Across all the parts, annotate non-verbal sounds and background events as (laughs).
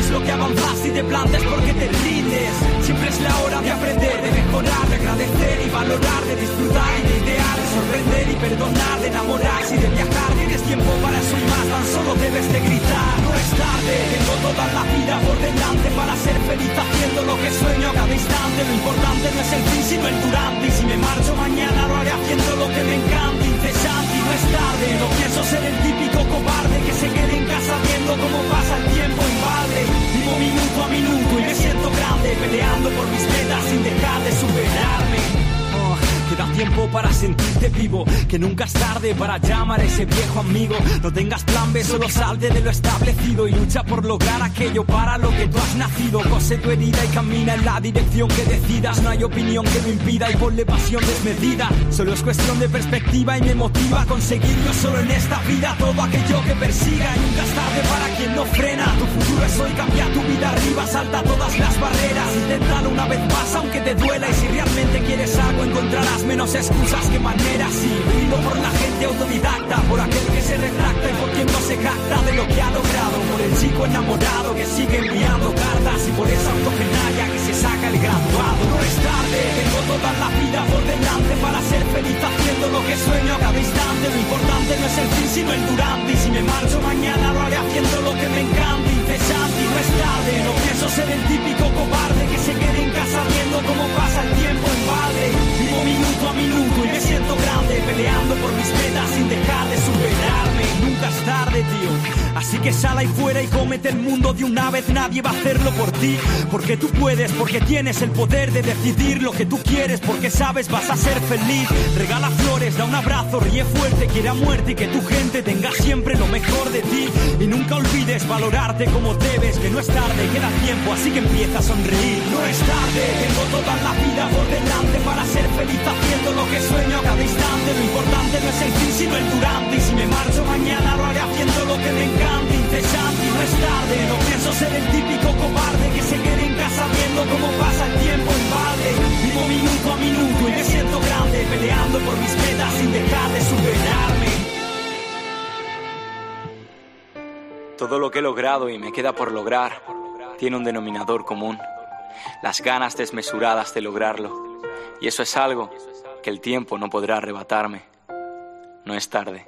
es lo que avanzas y te plantes porque te rindes. Siempre es la hora de aprender, de mejorar, de agradecer y valorar, de disfrutar y de idear, de sorprender y perdonar, de enamorarse y de viajar. Tienes tiempo para eso y más, tan solo debes de gritar. No es tarde, tengo toda la vida por delante para ser feliz haciendo lo que sueño a cada instante. Lo importante no es el fin, sino el durante. Y si me marcho mañana, lo haré haciendo lo que me encanta, incesante no es tarde. No pienso ser el típico cobarde que se quede en casa viendo cómo pasa el tiempo en. Vivo minuto a minuto y me siento grande, peleando por mis metas sin dejar de superarme. Oh, Queda tiempo para sentirte vivo, que nunca es tarde para llamar a ese viejo amigo. No tengas plan B, solo salte de lo establecido y lucha por lograr aquello para lo que tú has nacido. Cose tu herida y camina en la dirección que decidas. No hay opinión que lo impida y ponle pasión desmedida. Solo es cuestión de perspectiva y me motiva a conseguirlo solo en esta vida. Todo aquello que persiga y nunca es tarde para quien no frena. Tu futuro es hoy, cambia tu vida arriba, salta todas las barreras. Inténtalo una vez más, aunque te duela. Y si realmente quieres algo, encontrarás menos excusas que maneras. Y brindo por la gente autodidacta, por aquel que se retracta y por quien no se jacta de lo que ha logrado. Por el chico enamorado que sigue enviando cartas y por esa octogenaria que se saca el graduado. No es tarde, tengo toda la vida por delante para ser feliz haciendo lo que sueño a cada instante. Lo importante no es el fin, sino el durante. Y si me marcho mañana, lo haré haciendo lo que me encanta, incesante y no es tarde. No pienso ser el típico cobarde que se quede en casa viendo cómo pasa el tiempo en balde. Minuto a minuto y me siento grande, peleando por mis metas sin dejar de superarme. Nunca es tarde, tío. Así que sal ahí fuera y cómete el mundo de una vez. Nadie va a hacerlo por ti, porque tú puedes, porque tienes el poder de decidir lo que tú quieres, porque sabes vas a ser feliz. Regala flores, da un abrazo, ríe fuerte, quiere a muerte y que tu gente tenga siempre lo mejor de ti. Y nunca olvides valorarte como debes, que no es tarde, queda tiempo, así que empieza a sonreír. No es tarde, tengo toda la vida por delante para ser feliz haciendo lo que sueño a cada instante. Lo importante no es el fin, sino el durante. Y si me marcho mañana, lo haré haciendo lo que me encanta, incesante y no es tarde. No pienso ser el típico cobarde que se quede en casa viendo cómo pasa el tiempo en balde. Vivo minuto a minuto y me siento grande, peleando por mis metas sin dejar de superarme. Todo lo que he logrado y me queda por lograr tiene un denominador común. Las ganas desmesuradas de lograrlo. Y eso es algo que el tiempo no podrá arrebatarme. No es tarde.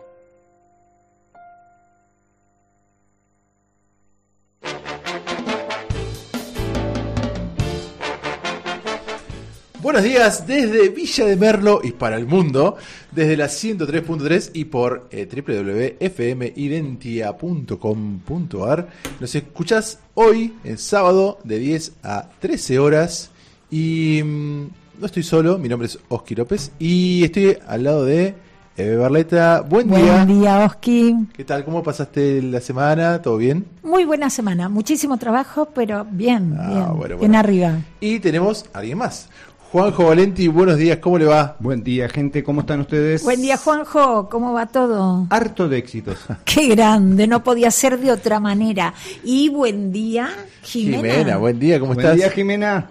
Buenos días desde Villa de Merlo y para el mundo, desde la 103.3 y por eh, www.fmidentia.com.ar. Nos escuchás hoy, en sábado, de 10 a 13 horas. Y mm, no estoy solo, mi nombre es Oski López y estoy al lado de Eve Barleta. Buen día. Buen día, Oski. ¿Qué tal? ¿Cómo pasaste la semana? ¿Todo bien? Muy buena semana, muchísimo trabajo, pero bien, Ah, bien, bueno, bien arriba. Y tenemos a alguien más. Juanjo Valenti, buenos días, ¿cómo le va? Buen día, gente, ¿cómo están ustedes? Buen día, Juanjo, ¿cómo va todo? Harto de éxitos. (laughs) Qué grande, no podía ser de otra manera. Y buen día, Jimena. buen día, ¿cómo Buen estás? día, Jimena.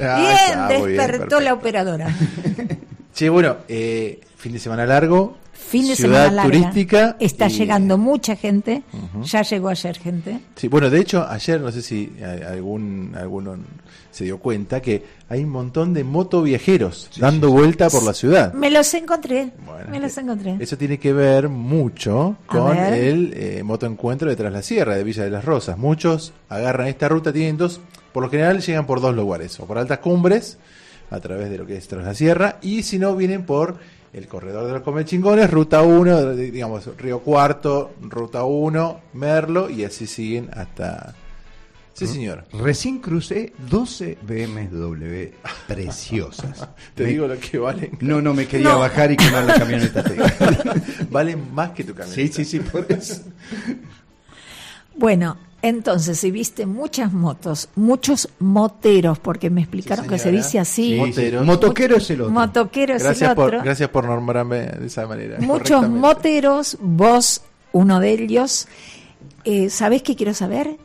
Ah, Bien, está, muy bien, despertó la operadora. Che, bueno, eh, fin de semana largo. Fin de ciudad semana larga. turística. Está y- llegando mucha gente. Ya llegó ayer gente. Sí, bueno, de hecho, ayer no sé si eh, algún alguno se dio cuenta que hay un montón de motoviajeros dando vuelta por la ciudad. Me los encontré. Bueno, me los eh, encontré. Eso tiene que ver mucho con ver. el eh, motoencuentro de Tras la Sierra de Villa de las Rosas. Muchos agarran esta ruta, tienen dos, por lo general llegan por dos lugares, o por altas cumbres a través de lo que es Tras la Sierra. Y si no, vienen por el corredor de los Comechingones, Ruta 1, digamos, Río Cuarto, Ruta 1, Merlo, y así siguen hasta... Sí, señor. Recién crucé 12 BMW (laughs) preciosas. (laughs) Te Me- digo lo que valen. No, no, me quería No. bajar y quemar la camioneta. (laughs) Valen más que tu camioneta. sí, sí, sí, por eso. Bueno, entonces, si viste muchas motos, muchos moteros, porque me explicaron que se dice así. Sí. Motoquero es el otro. Motoquero es Gracias el otro. por, gracias por nombrarme de esa manera. Muchos moteros, vos uno de ellos. Eh, ¿Sabés qué quiero saber?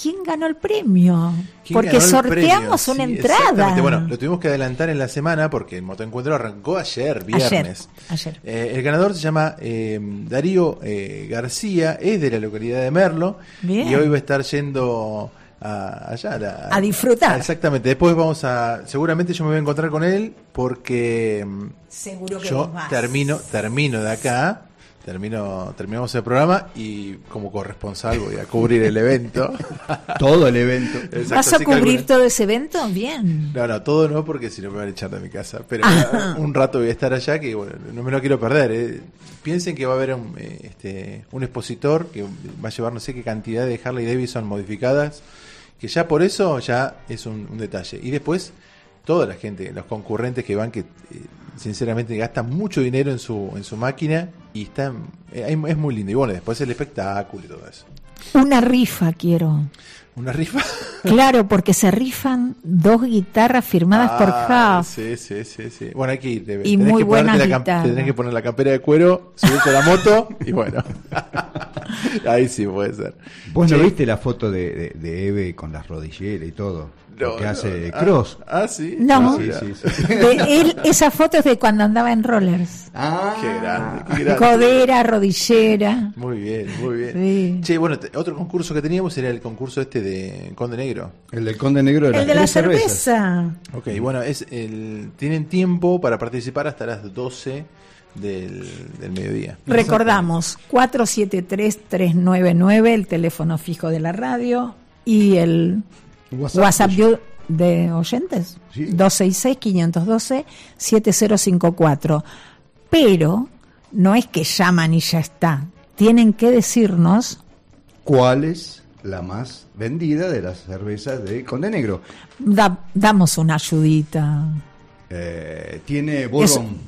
¿Quién ganó el premio? ¿Quién Porque sorteamos premio? una Sí, entrada. exactamente. Bueno, lo tuvimos que adelantar en la semana porque el motoencuentro arrancó ayer, viernes. ayer. Eh, el ganador se llama eh, Darío eh, García, es de la localidad de Merlo Bien. y hoy va a estar yendo a, allá a, la- A disfrutar. Exactamente. Después vamos a, seguramente yo me voy a encontrar con él porque mm, Seguro que yo termino, termino de acá. Termino, terminamos el programa y como corresponsal voy a cubrir el evento. (laughs) Todo el evento. Exacto, ¿Vas a cubrir alguna- todo ese evento? Bien. no, no, todo no, porque si no me van a echar de mi casa. Pero Ajá. un rato voy a estar allá que, bueno, no me lo quiero perder. eh. Piensen que va a haber un, eh, este, un expositor que va a llevar no sé qué cantidad de Harley Davidson modificadas, que ya por eso ya es un, un detalle. Y después, toda la gente, los concurrentes que van, que eh, sinceramente gastan mucho dinero en su, en su máquina y están, eh, es muy lindo. Y bueno, después el espectáculo y todo eso. Una rifa quiero. Una rifa. (laughs) Claro, porque se rifan dos guitarras firmadas por Ah, Huff. Sí, sí, sí, sí. Bueno, aquí te- Y tenés muy que buenas la cam- guitarras. tenés que poner la campera de cuero, subirte a la moto y bueno. (laughs) Ahí sí puede ser. ¿Vos no viste la foto de, de, de Eve con las rodilleras y todo? No, que hace Ah, Cross. Ah, sí. No. Ah, Sí, sí, sí. De él, esa foto es de cuando andaba en rollers. Ah, Qué grande, qué grande. Codera, rodillera. Muy bien, muy bien. Sí. Che, bueno, otro concurso que teníamos era el concurso este de Conde Negro. El del Conde Negro las El de la cerveza. Ok, bueno, es el tienen tiempo para participar hasta las 12 del, del mediodía. Recordamos, 473-399, el teléfono fijo de la radio y el WhatsApp. WhatsApp, de- de oyentes, Sí. 266-512-7054. Pero no es que llaman y ya está. Tienen que decirnos, ¿Cuál es la más vendida de las cervezas de Conde Negro? da- damos una ayudita. Eh, tiene Bourbon.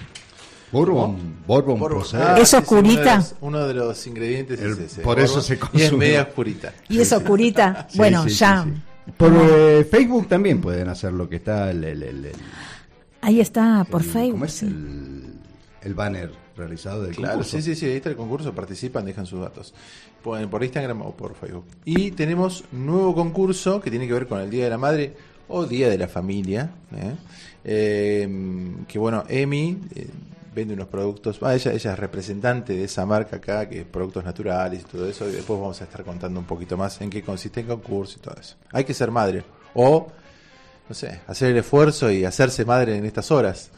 Bourbon. Bourbon Por- Proceder. ah, ¿Es oscurita? Uno de los, uno de los ingredientes El- es ese. por eso Bourbon, se Y es consume. media oscurita. ¿Y eso, curita? (laughs) Sí, bueno, sí, sí, ya. sí. Por eh, Facebook también pueden hacer lo que está el, el- el- el- Ahí está, por el- Facebook. ¿cómo es? sí. El, el banner realizado del Claro, concurso. sí, sí, sí, ahí está el concurso, participan, dejan sus datos. Pueden por Instagram o por Facebook. Y tenemos nuevo concurso que tiene que ver con el Día de la Madre o Día de la Familia. ¿eh? Eh, que bueno, Emi eh, vende unos productos, ah, ella, ella es representante de esa marca acá, que es productos naturales y todo eso, y después vamos a estar contando un poquito más en qué consiste el concurso y todo eso. Hay que ser madre. O, no sé, hacer el esfuerzo y hacerse madre en estas horas.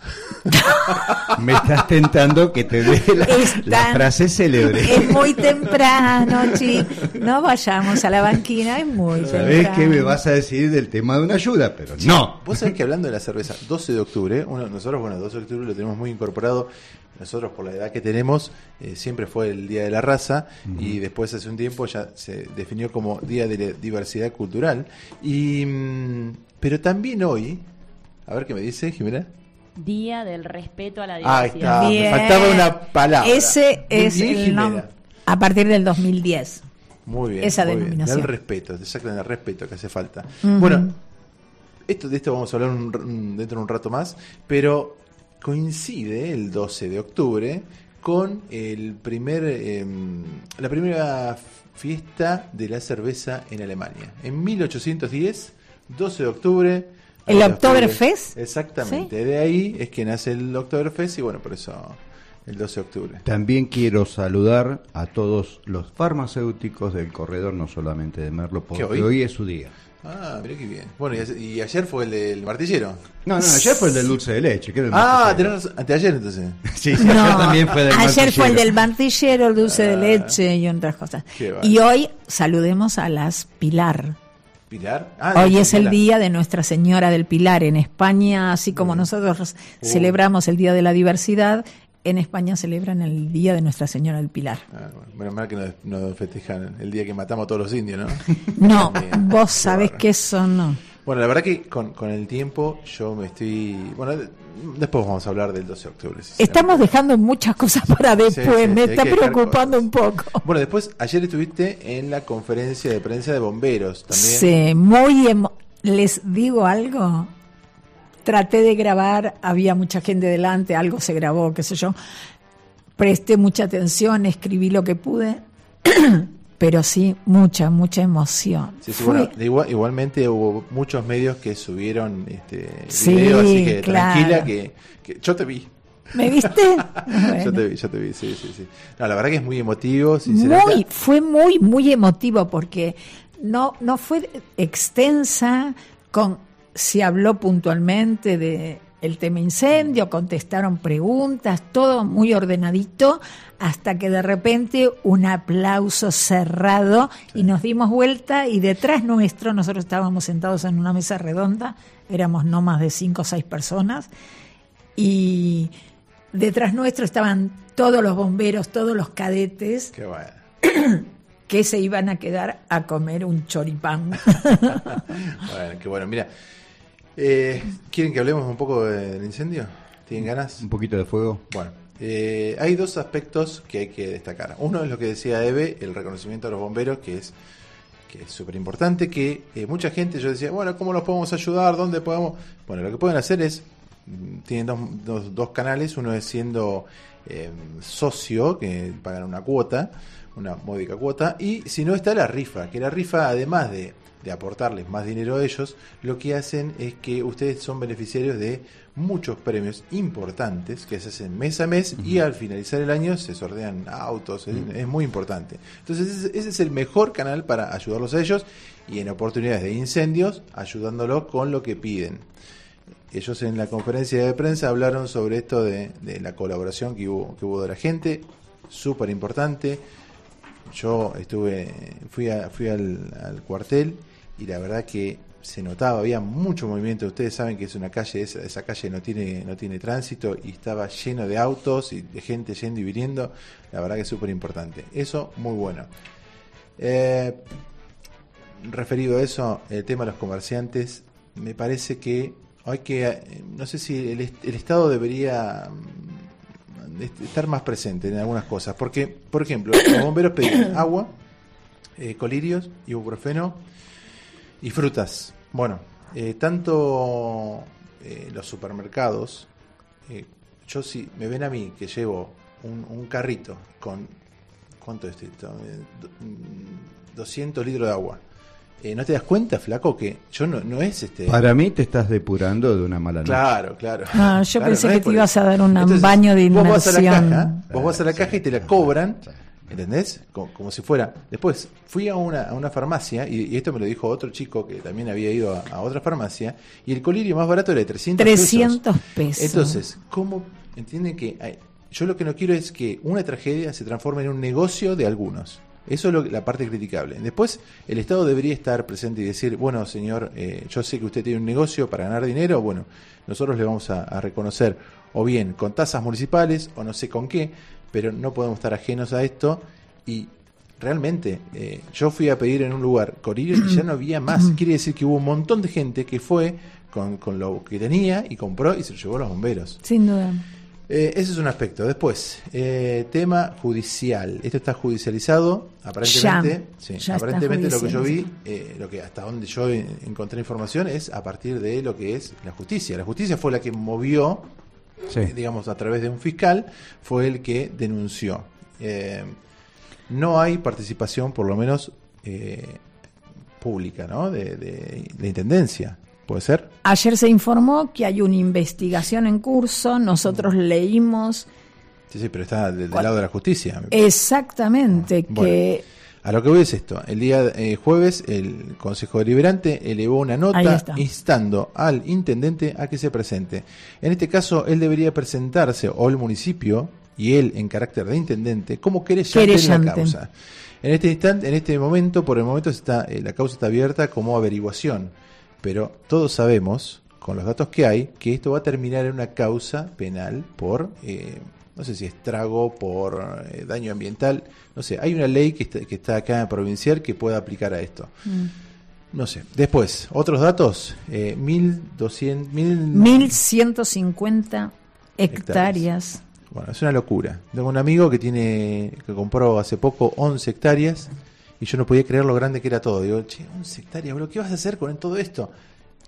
(laughs) Me estás tentando que te dé la, la frase célebre. Es muy temprano, chicos. No vayamos a la banquina, es muy Sabés temprano. que me vas a decir del tema de una ayuda, pero no. Vos sabés que hablando de la cerveza, 12 de octubre, uno, nosotros, bueno, 12 de octubre lo tenemos muy incorporado. Nosotros, por la edad que tenemos, eh, siempre fue el Día de la Raza y después, hace un tiempo, ya se definió como Día de la Diversidad Cultural. Y, mm, pero también hoy, a ver qué me dice Jimena. Día del respeto a la Ahí diversidad. está, Bien. me faltaba una palabra. Ese Bien, es bien, el nombre. A partir del 2010. Muy bien. Esa muy bien. denominación. El respeto, exactamente, el respeto que hace falta. Bueno, esto, de esto vamos a hablar un- un- dentro de un rato más, pero coincide el 12 de octubre con el primer, em, la primera fiesta de la cerveza en Alemania. En 1810, 12 de octubre. ¿El Oktoberfest? Exactamente, de ahí es que nace el Oktoberfest y bueno, por eso el 12 de octubre. También quiero saludar a todos los farmacéuticos del corredor, no solamente de Merlo, porque hoy? es su día. Ah, mira qué bien. Bueno, y, ayer- y ayer fue el del martillero. No, no, ayer fue el del dulce de leche. que era el Ah, martillero. tenés razón. Anteayer entonces. (laughs) Sí, sí, No, ayer también fue del ayer fue el martillero. del martillero, el dulce de leche y otras cosas. Y hoy saludemos a las Pilar. Pilar. Ah, Hoy es el día de Nuestra Señora del Pilar. En España, así como Mm. nosotros Uh. celebramos el Día de la Diversidad, en España celebran el Día de Nuestra Señora del Pilar. Ah, bueno, menos mal que no, no festejan el día que matamos a todos los indios, ¿no? (laughs) No, vos sabés que eso no. Bueno, la verdad que con, con el tiempo yo me estoy... Bueno, de- después vamos a hablar del 12 de octubre. si Estamos dejando muchas cosas para después, sí, me sí, está preocupando un poco. Bueno, después, ayer estuviste en la conferencia de prensa de bomberos también. Sí, muy emo- les digo algo. Traté de grabar, había mucha gente delante, algo se grabó, qué sé yo. Presté mucha atención, escribí lo que pude, (clears throat) pero sí, mucha, mucha emoción. Sí, sí, bueno, igual- igualmente hubo muchos medios que subieron este Sí, video, así que claro. tranquila que, que yo te vi. ¿Me viste? (laughs) Yo te vi, yo te vi, sí, sí, sí. No, la verdad que es muy emotivo, sinceramente. Muy, fue muy, muy emotivo porque no, no fue extensa con se habló puntualmente de el tema incendio, contestaron preguntas, todo muy ordenadito, hasta que de repente un aplauso cerrado y nos dimos vuelta y detrás nuestro, nosotros estábamos sentados en una mesa redonda, éramos no más de cinco o seis personas, y detrás nuestro estaban todos los bomberos, todos los cadetes Qué bueno. (clears throat) que se iban a quedar a comer un choripán. (laughs) Bueno, qué bueno. Mira, eh, ¿quieren que hablemos un poco del incendio? ¿Tienen ganas? Un poquito de fuego. Bueno, eh, hay dos aspectos que hay que destacar. Uno es lo que decía Eve, el reconocimiento a los bomberos, que es que es súper importante, que eh, mucha gente, yo decía, bueno, ¿cómo los podemos ayudar? ¿Dónde podemos? Bueno, lo que pueden hacer es, mm, tienen dos, dos, dos canales, uno es siendo eh, socio, que pagan una cuota, una módica cuota, y si no está la rifa, que la rifa, además de, de aportarles más dinero a ellos, lo que hacen es que ustedes son beneficiarios de muchos premios importantes que se hacen mes a mes y al finalizar el año se sortean autos, es, es muy importante. Entonces ese, ese es el mejor canal para ayudarlos a ellos y en oportunidades de incendios ayudándolos con lo que piden. Ellos en la conferencia de prensa hablaron sobre esto de, de la colaboración que hubo, que hubo de la gente, súper importante. Yo estuve, fui, fui al, cuartel y la verdad que se notaba, había mucho movimiento. Ustedes saben que es una calle, esa, esa calle no tiene, no tiene tránsito y estaba lleno de autos y de gente yendo y viniendo. La verdad que es súper importante. Eso, muy bueno. Eh, referido a eso, el tema de los comerciantes, me parece que hay que, eh, no sé si el, est- el Estado debería mm, estar más presente en algunas cosas, porque, por ejemplo, los bomberos pedían (coughs) agua, eh, colirios, ibuprofeno y frutas. Bueno, eh, tanto eh, los supermercados, yo si me ven a mí que llevo un, un carrito con, ¿cuánto es esto? Eh, do- mm, 200 litros de agua. Eh, ¿No te das cuenta, flaco, que yo no, no es este... Para mí te estás depurando de una mala noche. Claro, claro. No, yo Claro, pensé no que te ibas eso. a dar un Entonces, baño de Vos vas a la inmersión. caja, vos vas a la caja y te la cobran, ¿entendés? Como, como si fuera. Después fui a una, a una farmacia, y, y esto me lo dijo otro chico que también había ido a, a otra farmacia, y el colirio más barato era de 300, 300 pesos. Entonces, ¿cómo entienden que hay- yo lo que no quiero es que una tragedia se transforme en un negocio de algunos? Eso es lo, la parte criticable. Después, el Estado debería estar presente y decir, bueno, señor, eh, yo sé que usted tiene un negocio para ganar dinero, bueno, nosotros le vamos a, a reconocer o bien con tasas municipales o no sé con qué, pero no podemos estar ajenos a esto y realmente eh, yo fui a pedir en un lugar colirios y ya no había más. (clears throat) Quiere decir que hubo un montón de gente que fue con, con lo que tenía y compró y se lo llevó a los bomberos. Sin duda. Eh, ese es un aspecto. Después, eh, tema judicial. Esto está judicializado, aparentemente. Ya, sí, ya aparentemente lo que yo vi, eh, lo que hasta donde yo encontré información es a partir de lo que es la justicia. La justicia fue la que movió, Sí. eh, digamos, a través de un fiscal, fue el que denunció. Eh, no hay participación, por lo menos eh, pública, ¿no? De, de, de intendencia. ¿Puede ser? Ayer se informó que hay una investigación en curso, nosotros leímos Sí, sí, pero está del, lado de la justicia. exactamente Bueno. que A lo que voy es esto. El día eh, jueves el Consejo Deliberante elevó una nota instando al intendente a que se presente. En este caso, él debería presentarse, o el municipio, y él en carácter de intendente, como querellante, en Querellante. la causa. En este instante, en este momento, por el momento está eh, la causa está abierta como averiguación, pero todos sabemos con los datos que hay que esto va a terminar en una causa penal por eh, no sé si estrago, por eh, daño ambiental, no sé, hay una ley que está, que está acá en provincial que pueda aplicar a esto. No sé. Después, otros datos, eh, 1200, mil- 1150 hectáreas. Bueno, es una locura. Tengo un amigo que tiene que compró hace poco 11 hectáreas y yo no podía creer lo grande que era todo. Digo, che, 11 hectáreas, bro, ¿qué vas a hacer con todo esto?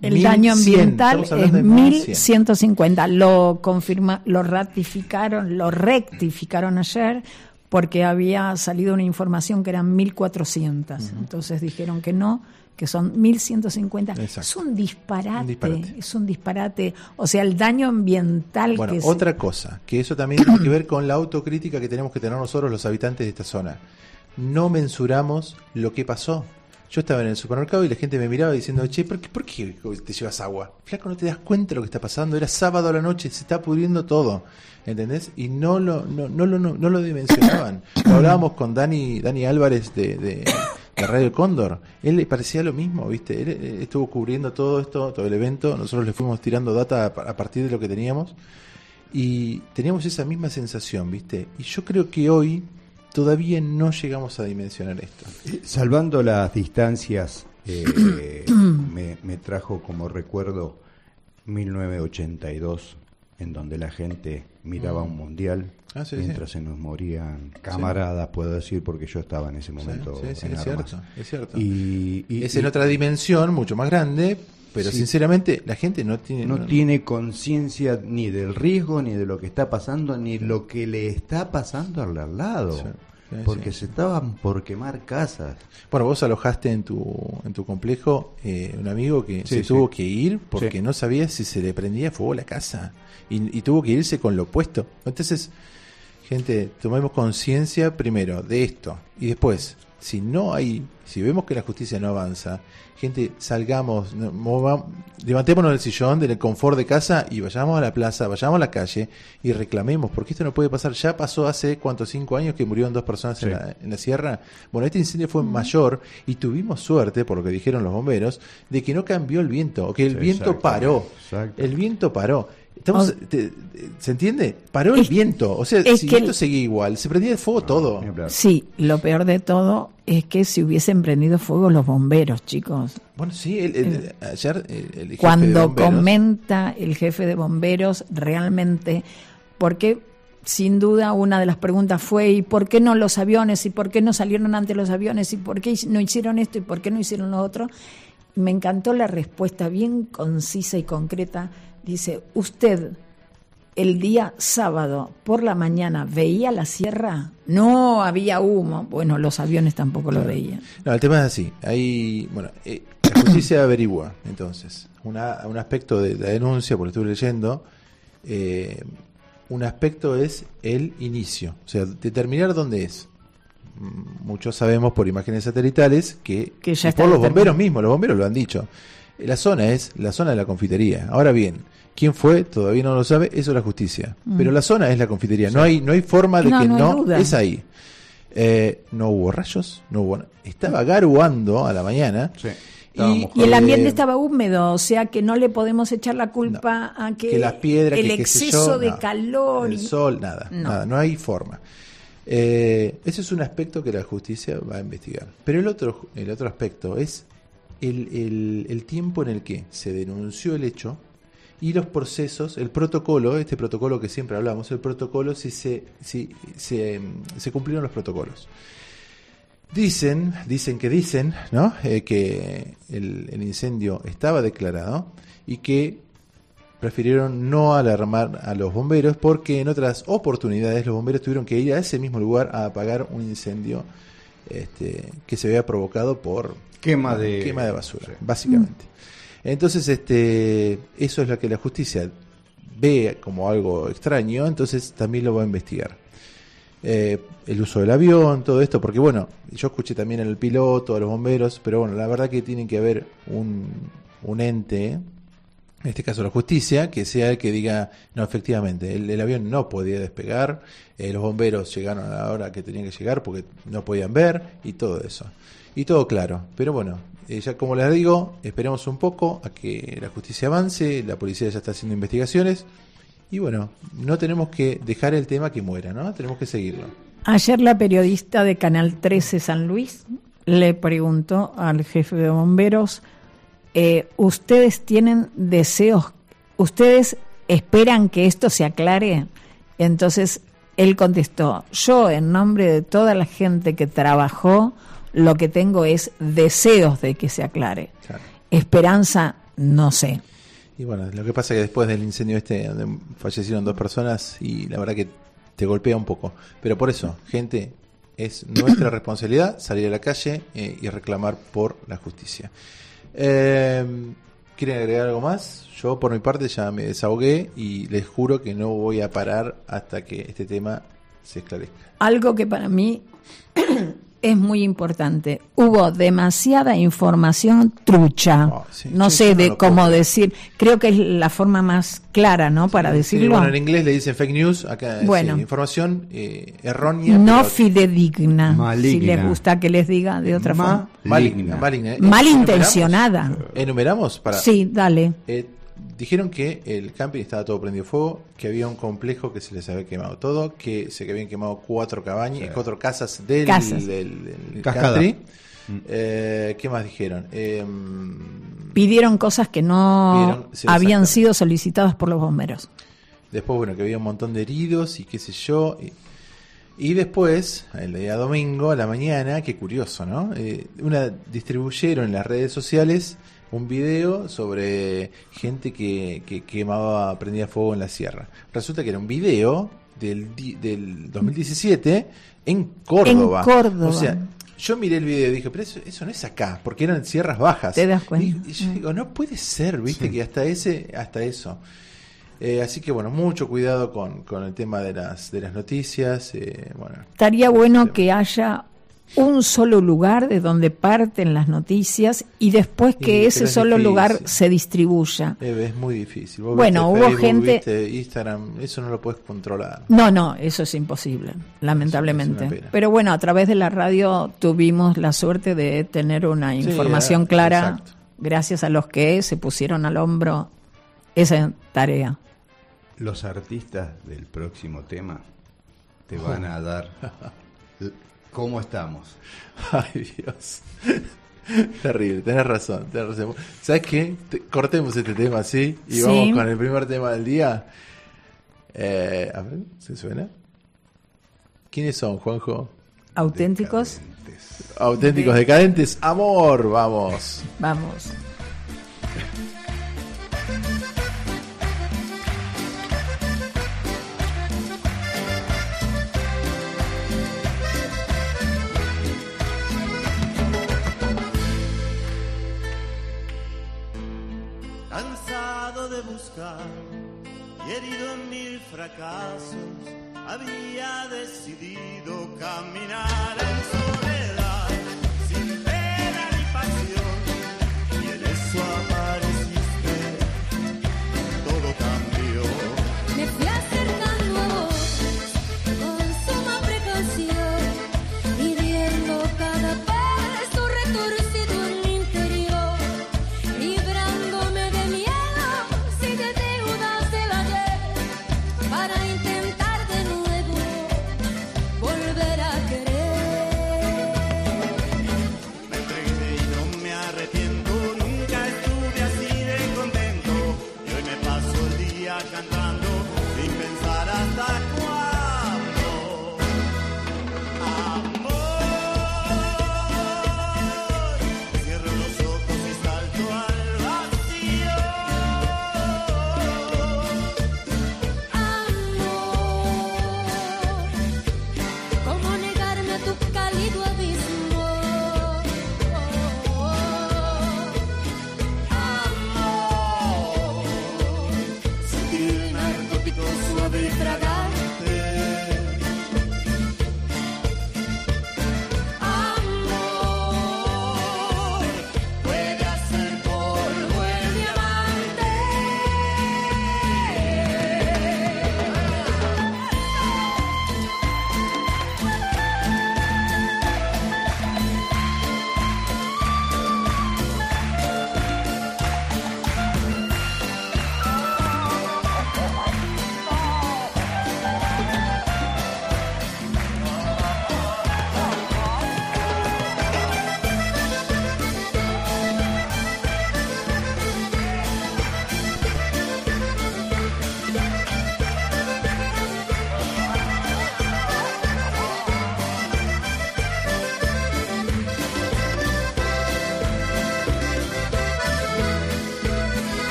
El daño 1100, ambiental es de 1100. 1150. Lo confirma, lo ratificaron, lo rectificaron ayer porque había salido una información que eran 1400. Entonces dijeron que no, que son 1150. Exacto. Es un disparate, Un disparate. es un disparate. O sea, el daño ambiental Bueno, que se- otra cosa, que eso también tiene que ver con la autocrítica que tenemos que tener nosotros los habitantes de esta zona. No mensuramos lo que pasó. Yo estaba en el supermercado y la gente me miraba diciendo, che, ¿por qué, por qué te llevas agua? Flaco, no te das cuenta de lo que está pasando. Era sábado a la noche, se está pudriendo todo. ¿Entendés? Y no lo, no, no, lo- no, no lo dimensionaban. (coughs) Lo hablábamos con Dani, Dani Álvarez de, de, de Radio Cóndor. Él le parecía lo mismo, ¿viste? Él, estuvo cubriendo todo esto, todo el evento. Nosotros le fuimos tirando data a partir de lo que teníamos. Y teníamos esa misma sensación, ¿viste? Y yo creo que hoy todavía no llegamos a dimensionar esto. Eh, Salvando las distancias, eh, (coughs) me, me trajo como recuerdo 1982, en donde la gente miraba un mundial Ah, sí, mientras se nos morían camaradas, puedo decir, porque yo estaba en ese momento en es cierto, es cierto. Y, y- es y en otra dimensión, mucho más grande, pero Sí. sinceramente la gente no tiene... no tiene conciencia ni del riesgo, ni de lo que está pasando, ni lo que le está pasando al lado. Sí, sí, porque se estaban por quemar casas. Bueno, vos alojaste en tu, en tu complejo eh, un amigo que se tuvo que ir porque no sabía si se le prendía fuego la casa y, y tuvo que irse con lo opuesto. Entonces, gente, tomemos conciencia primero de esto y después, si no hay, si vemos que la justicia no avanza, gente, salgamos, no, mova- levantémonos del sillón, del confort de casa y vayamos a la plaza, vayamos a la calle y reclamemos, porque esto no puede pasar. Ya pasó hace, ¿cuántos? Cinco años que murieron dos personas en, la, en la sierra. Bueno, este incendio fue mayor y tuvimos suerte, por lo que dijeron los bomberos, de que no cambió el viento, o que el Sí, viento exacto, paró. exacto. El viento paró. Estamos, te- ¿Se entiende? Paró el Es- viento. O sea, es si que esto el- seguía igual, se prendía el fuego todo. Ni hablar. Sí, lo peor de todo es que si hubiesen prendido fuego los bomberos, chicos. Bueno, sí, el- el- ayer el, el jefe de Cuando bomberos- comenta el jefe de bomberos realmente, porque sin duda una de las preguntas fue ¿y por qué no los aviones? ¿y por qué no salieron antes los aviones? ¿y por qué no hicieron esto? ¿y por qué no hicieron lo otro? Me encantó la respuesta bien concisa y concreta. Dice, ¿usted el día sábado por la mañana veía la sierra? No, había humo. Bueno, los aviones tampoco lo veían. No, el tema es así. Hay, bueno, eh, (coughs) la justicia averigua, entonces, una, un aspecto de la denuncia, por lo que estuve leyendo, eh, un aspecto es el inicio, o sea, determinar dónde es. Mm, Muchos sabemos por imágenes satelitales que, Que ya y está por los bomberos mismos, los bomberos lo han dicho. Eh, La zona es la zona de la confitería. Ahora bien, ¿quién fue? Todavía no lo sabe, eso es la justicia. Pero la zona es la confitería. No hay no hay forma de Mm. No, que no es ahí. Eh, no hubo rayos, no hubo. Estaba garuando a la mañana. Sí, Y, el eh, ambiente estaba húmedo, o sea que no le podemos echar la culpa a que, que las piedras, el que exceso yo, de no. calor. el sol, nada, No. nada, no hay forma. Eh, ese es un aspecto que la justicia va a investigar. Pero el otro, el otro aspecto es el, el- el tiempo en el que se denunció el hecho y los procesos, el protocolo, este protocolo que siempre hablamos, el protocolo, si se, si, se, se cumplieron los protocolos. Dicen, dicen que dicen, ¿no? Eh, que el, el incendio estaba declarado y que prefirieron no alarmar a los bomberos porque en otras oportunidades los bomberos tuvieron que ir a ese mismo lugar a apagar un incendio este, que se había provocado por Quema de- quema de basura, sí. básicamente. Entonces, este, eso es lo que la justicia ve como algo extraño, entonces también lo va a investigar. Eh, el uso del avión, todo esto, porque bueno, yo escuché también al piloto, a los bomberos, pero bueno, la verdad que tiene que haber un, un ente en este caso la justicia, que sea el que diga, no, efectivamente, el, el avión no podía despegar, eh, los bomberos llegaron a la hora que tenían que llegar porque no podían ver y todo eso. Y todo claro. Pero bueno, eh, ya como les digo, esperemos un poco a que la justicia avance, la policía ya está haciendo investigaciones y bueno, no tenemos que dejar el tema que muera, ¿no? Tenemos que seguirlo. Ayer la periodista de Canal 13 San Luis le preguntó al jefe de bomberos, eh, ¿ustedes tienen deseos, ustedes esperan que esto se aclare? Entonces él contestó, yo en nombre de toda la gente que trabajó, lo que tengo es deseos de que se aclare. Claro. Esperanza, no sé. Y bueno, lo que pasa es que después del incendio este, donde fallecieron dos personas, y la verdad que te golpea un poco. Pero por eso, gente, es (coughs) nuestra responsabilidad salir a la calle eh, y reclamar por la justicia. Eh, ¿Quieren agregar algo más? Yo por mi parte ya me desahogué y les juro que no voy a parar hasta que este tema se esclarezca. Algo que para mí es muy importante. Hubo demasiada información trucha. Oh, sí. no Sí, sé no de cómo puedo decir. Creo que es la forma más clara, ¿no? Para Sí, decirlo. bueno, en inglés le dicen fake news, acá es Bueno. eh, información eh, errónea. no fidedigna. Maligna. Si les gusta que les diga de otra forma. Maligna. maligna. Malintencionada. ¿Enumeramos? ¿Enumeramos? Para, Sí, dale. Eh, dijeron que el camping estaba todo prendido fuego, que había un complejo que se les había quemado todo, que se habían quemado cuatro cabañas, cuatro casas del, Casas. del- del Cascada. country. Eh, ¿Qué más dijeron? Eh, Pidieron cosas que no Pidieron- sí, habían sido solicitadas por los bomberos. después, bueno, que había un montón de heridos y qué sé yo. Y, y después, el día domingo, a la mañana, qué curioso, ¿no? Eh, una distribuyeron en las redes sociales un video sobre gente que, que quemaba, prendía fuego en la sierra. Resulta que era un video del, di- del 2017 en Córdoba. En Córdoba. O sea, yo miré el video y dije, pero eso, eso no es acá, porque eran sierras bajas. Te das cuenta. Y, y yo digo, no puede ser, viste, que hasta ese, hasta eso. Eh, así que bueno, mucho cuidado con, con el tema de las, de las noticias. eh, bueno, Estaría bueno que haya un solo lugar de donde parten las noticias y después que ese es solo difícil. lugar se distribuya. eh, es muy difícil. Vos Bueno, hubo Facebook, gente- viste Instagram, eso no lo puedes controlar. No, no, eso es imposible, lamentablemente. Es. Pero bueno, a través de la radio tuvimos la suerte de tener una información clara, exacto. gracias a los que se pusieron al hombro esa tarea. Los artistas del próximo tema te van a (laughs) dar cómo estamos. (laughs) Ay, Dios. (laughs) Terrible, tenés razón, tenés razón. ¿Sabes qué? Te- cortemos este tema así y Sí. vamos con el primer tema del día. Eh, a ver, ¿se suena? ¿Quiénes son, Juanjo? Auténticos, Auténticos decadentes, amor, vamos. vamos. Herido en mil fracasos, había decidido caminar. en soledad,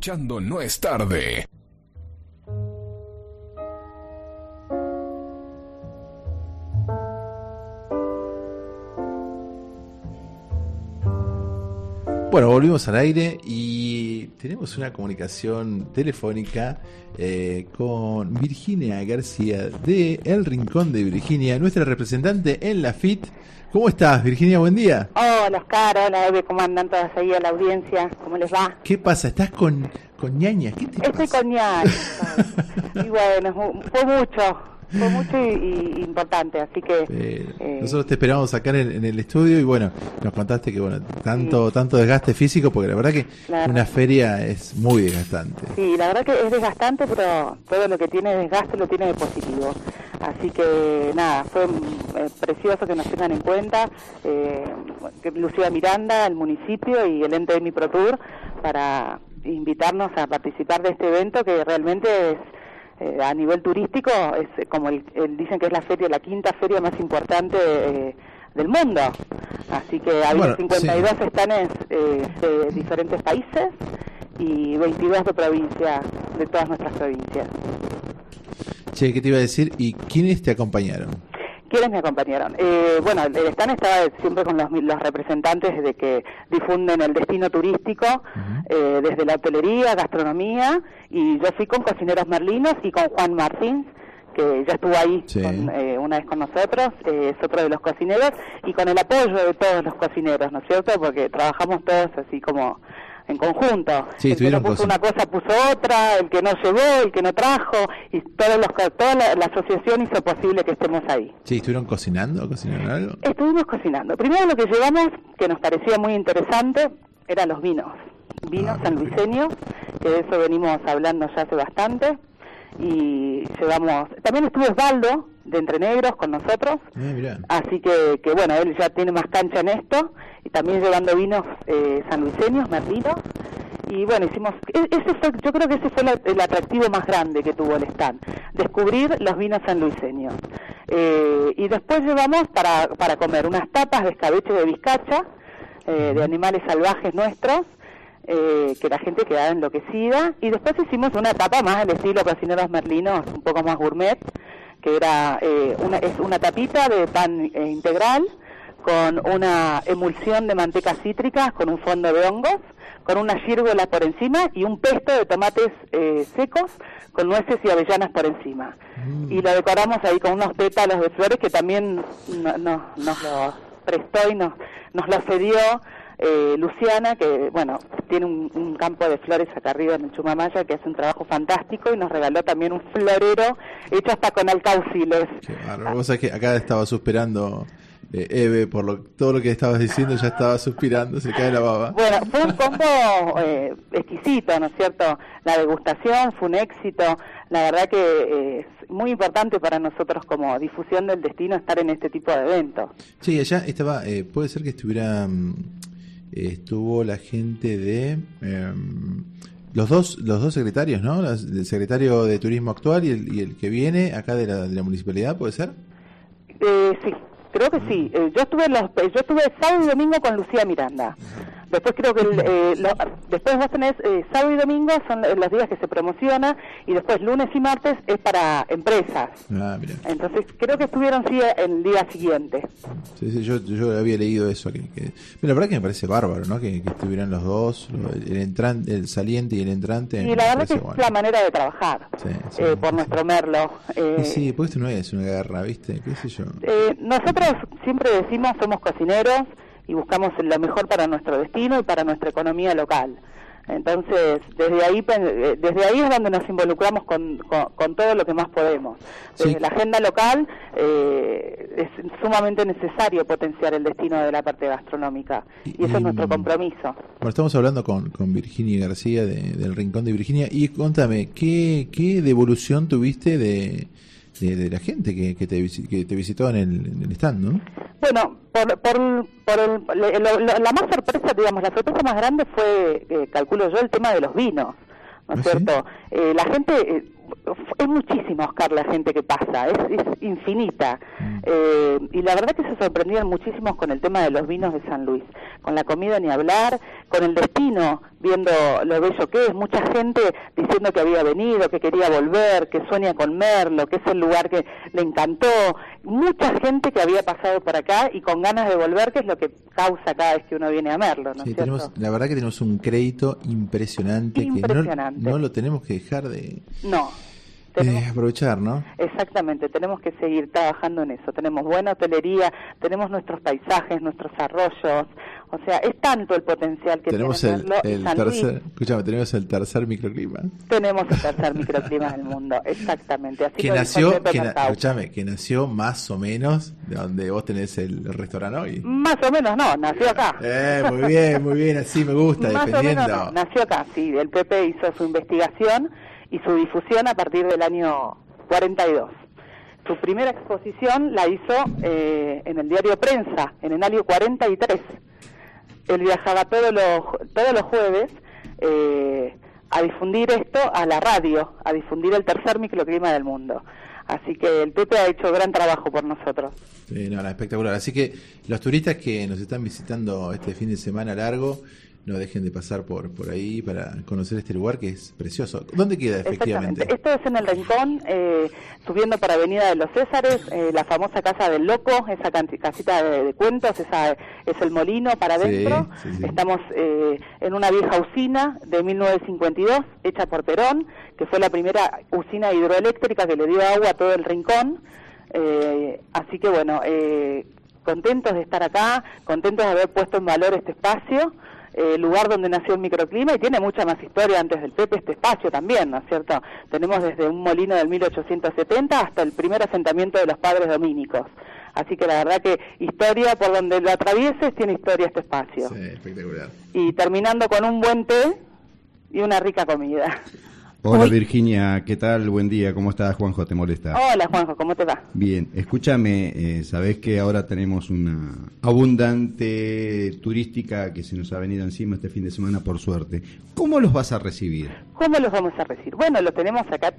escuchando No es tarde. Bueno, volvimos al aire y tenemos una comunicación telefónica eh, con Virginia García de El Rincón de Virginia, nuestra representante en la FIT. ¿Cómo estás, Virginia? Buen día. Hola Oscar, hola Eve, ¿cómo andan todas ahí a la audiencia? ¿Cómo les va? ¿Qué pasa? ¿Estás con, con ñaña? ¿Qué te Estoy pasa? con ñaña. (laughs) y bueno, fu- fue mucho, fue mucho y, y importante, así que... Eh, eh, nosotros te esperamos acá en el, en el estudio y bueno, nos contaste que bueno, tanto, tanto desgaste físico, porque la verdad que una feria es muy desgastante. Sí, la verdad que es desgastante, pero todo lo que tiene desgaste lo tiene de positivo. Así que nada, fue eh, precioso que nos tengan en cuenta, eh, Lucía Miranda, el municipio y el ente de Mi Pro Tour para invitarnos a participar de este evento que realmente es eh, a nivel turístico es eh, como el, el- dicen que es la feria, la quinta feria más importante eh, del mundo. Así que había Bueno, 52 sí. estanes eh, de diferentes países y 22 de provincias, de todas nuestras provincias. Che, ¿qué te iba a decir? ¿Y quiénes te acompañaron? ¿Quiénes me acompañaron? Eh, bueno, el stand estaba siempre con los, los representantes de que difunden el destino turístico, eh, desde la hotelería, gastronomía, y yo fui con Cocineros Merlinos y con Juan Martín, que ya estuvo ahí Sí. con, eh, una vez con nosotros, eh, es otro de los cocineros, y con el apoyo de todos los cocineros, ¿no es cierto? Porque trabajamos todos así como en conjunto. Sí, el que no puso una cosa puso otra, el que no llevó, el que no trajo, y todos los, toda la, la asociación hizo posible que estemos ahí. Sí, ¿estuvieron cocinando? ¿Cocinaron algo? Estuvimos cocinando. Primero lo que llevamos, que nos parecía muy interesante, eran los vinos. Vinos Ah, sanluiseños, que de eso venimos hablando ya hace bastante. Y llevamos... También estuvo Osvaldo, de Entre Negros, con nosotros. Ah. Así que, que bueno, él ya tiene más cancha en esto. Y también llevando vinos eh, sanluiseños, merlinos. Y bueno, hicimos... e- Ese fue, yo creo que ese fue la- el atractivo más grande que tuvo el stand. Descubrir los vinos sanluiseños. Eh, y después llevamos para, para comer unas tapas de escabeche de bizcacha, eh, de animales salvajes nuestros, eh, que la gente quedaba enloquecida. Y después hicimos una tapa más al estilo cocineros merlinos, un poco más gourmet, que era eh, una, es una tapita de pan eh, integral con una emulsión de mantecas cítricas, con un fondo de hongos, con una gírgola por encima y un pesto de tomates eh, secos con nueces y avellanas por encima. Y lo decoramos ahí con unos pétalos de flores que también no- no- nos lo prestó y nos, nos lo cedió eh, Luciana, que bueno, tiene un, un campo de flores acá arriba en el Chumamaya, que hace un trabajo fantástico y nos regaló también un florero hecho hasta con alcauciles. Qué. Vos sabés que acá estaba suspirando eh, Eve, por lo, todo lo que estabas diciendo, ya estaba suspirando, se cae la baba. Bueno, fue un combo eh, exquisito, ¿no es cierto? La degustación fue un éxito. La verdad que eh, es muy importante para nosotros como difusión del destino estar en este tipo de eventos. Sí, allá estaba, eh, puede ser que estuviera, mm, estuvo la gente de em, los dos, los dos secretarios, ¿no? El secretario de turismo actual y el, y el que viene acá de la, de la municipalidad, ¿puede ser? Eh, sí, creo que sí. Eh, yo estuve los, yo estuve sábado y domingo con Lucía Miranda. Después creo que el, eh, lo- después vos tenés eh, sábado y domingo son los días que se promociona y después lunes y martes es para empresas. Ah, mira. Entonces creo que estuvieron sí el día siguiente. Sí, sí, yo, yo había leído eso. Que, que- la verdad que me parece bárbaro, ¿no? Que, que estuvieran los dos, el entrante, el saliente y el entrante. Y la verdad que es la manera de trabajar Sí, sí, eh, por sí. nuestro Merlo. Eh, sí, porque esto no es una guerra, ¿viste? ¿Qué sé yo? Eh, nosotros siempre decimos somos cocineros y buscamos lo mejor para nuestro destino y para nuestra economía local. Entonces, desde ahí, eh, desde ahí es donde nos involucramos con, con, con todo lo que más podemos. Desde Sí. la agenda local eh, es sumamente necesario potenciar el destino de la parte gastronómica y, eso es nuestro compromiso. Bueno, estamos hablando con, con Virginia García de- del Rincón de Virginia. Y contame, ¿qué, qué devolución tuviste de, de, de la gente que, que, te, que te visitó en el, en el stand, no? Bueno, por, por, por el- lo- lo- la más sorpresa, digamos, la sorpresa más grande fue, eh, calculo yo, el tema de los vinos, ¿no es ¿Ah, sí? cierto? Eh, la gente, eh, es muchísima, Oscar, la gente que pasa, es, es infinita. Mm. Eh, y la verdad que se sorprendían muchísimos con el tema de los vinos de San Luis, con la comida ni hablar, con el destino, viendo lo bello que es, mucha gente diciendo que había venido, que quería volver, que sueña con Merlo, que es el lugar que le encantó, mucha gente que había pasado por acá y con ganas de volver, que es lo que causa cada vez que uno viene a Merlo, ¿no Sí, tenemos, la verdad que tenemos un crédito impresionante, que Impresionante. no, no lo tenemos que dejar de, No, tenemos aprovechar, ¿no? Exactamente, tenemos que seguir trabajando en eso. Tenemos buena hotelería, tenemos nuestros paisajes, nuestros arroyos. O sea, es tanto el potencial que tenemos tiene el, Merlo y el San Luis. tercer, escúchame, tenemos el tercer microclima. Tenemos el tercer (laughs) microclima del mundo, exactamente. Así Que lo nació, que, na- escúchame, que nació más o menos de donde vos tenés el restaurante hoy. Más o menos no, nació acá. Eh, muy bien, muy bien, así me gusta, (laughs) Más o dependiendo. menos no, nació acá, sí. El Pepe hizo su investigación y su difusión a partir del año 42. Su primera exposición la hizo eh, en el diario Prensa, en el año 43. Él viajaba todos los, todos los jueves eh, a difundir esto a la radio, a difundir el tercer microclima del mundo. Así que el Pepe ha hecho gran trabajo por nosotros. Sí, no, espectacular. Así que los turistas que nos están visitando este fin de semana largo, no dejen de pasar por, por ahí para conocer este lugar que es precioso. ¿Dónde queda efectivamente? Esto es en el Rincón, eh, subiendo para Avenida de los Césares, eh, la famosa Casa del Loco, esa casita de, de cuentos, esa es el molino para adentro. sí, sí. Estamos eh, en una vieja usina de 1952, hecha por Perón, que fue la primera usina hidroeléctrica que le dio agua a todo el Rincón. Eh, así que bueno, eh, contentos de estar acá, contentos de haber puesto en valor este espacio, eh, lugar donde nació el microclima y tiene mucha más historia antes del Pepe este espacio también, ¿no es cierto? Tenemos desde un molino del 1870 hasta el primer asentamiento de los padres dominicos. Así que la verdad que historia, por donde lo atravieses, tiene historia este espacio. Sí, espectacular. Y terminando con un buen té y una rica comida. Hola Hoy- Virginia, ¿qué tal? Buen día, ¿cómo estás? Juanjo, ¿te molesta? Hola Juanjo, ¿cómo te va? Bien, escúchame, eh, sabés que ahora tenemos una abundante turística que se nos ha venido encima este fin de semana por suerte. ¿Cómo los vas a recibir? ¿Cómo los vamos a recibir? Bueno, lo tenemos acá,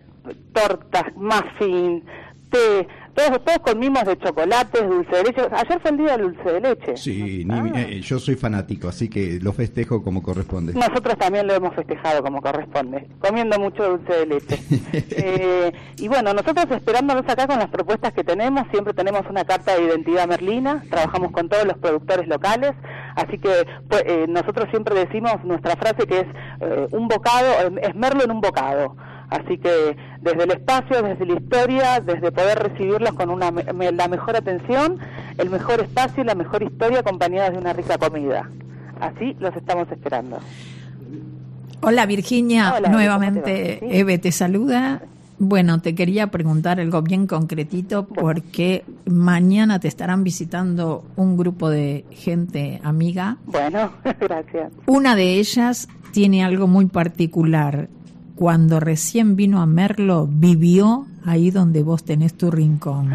tortas, muffin, té, todos, todos con mimos de chocolates, dulce de leche. Ayer fue el día del dulce de leche. Sí, Ah. ni- eh, yo soy fanático, así que lo festejo como corresponde. Nosotros también lo hemos festejado como corresponde, comiendo mucho dulce de leche. (laughs) Eh, y bueno, nosotros esperándonos acá con las propuestas que tenemos, siempre tenemos una carta de identidad merlina, trabajamos con todos los productores locales, así que pues, eh, nosotros siempre decimos nuestra frase que es eh, un bocado, es merlo en un bocado. Así que desde el espacio, desde la historia, desde poder recibirlos con una, la mejor atención, el mejor espacio y la mejor historia acompañadas de una rica comida. Así los estamos esperando. Hola Virginia, Hola, nuevamente. Eve te saluda. Bueno, te quería preguntar algo bien concretito porque mañana te estarán visitando un grupo de gente amiga. Bueno, (laughs) gracias. Una de ellas tiene algo muy particular. Cuando recién vino a Merlo, vivió ahí donde vos tenés tu rincón.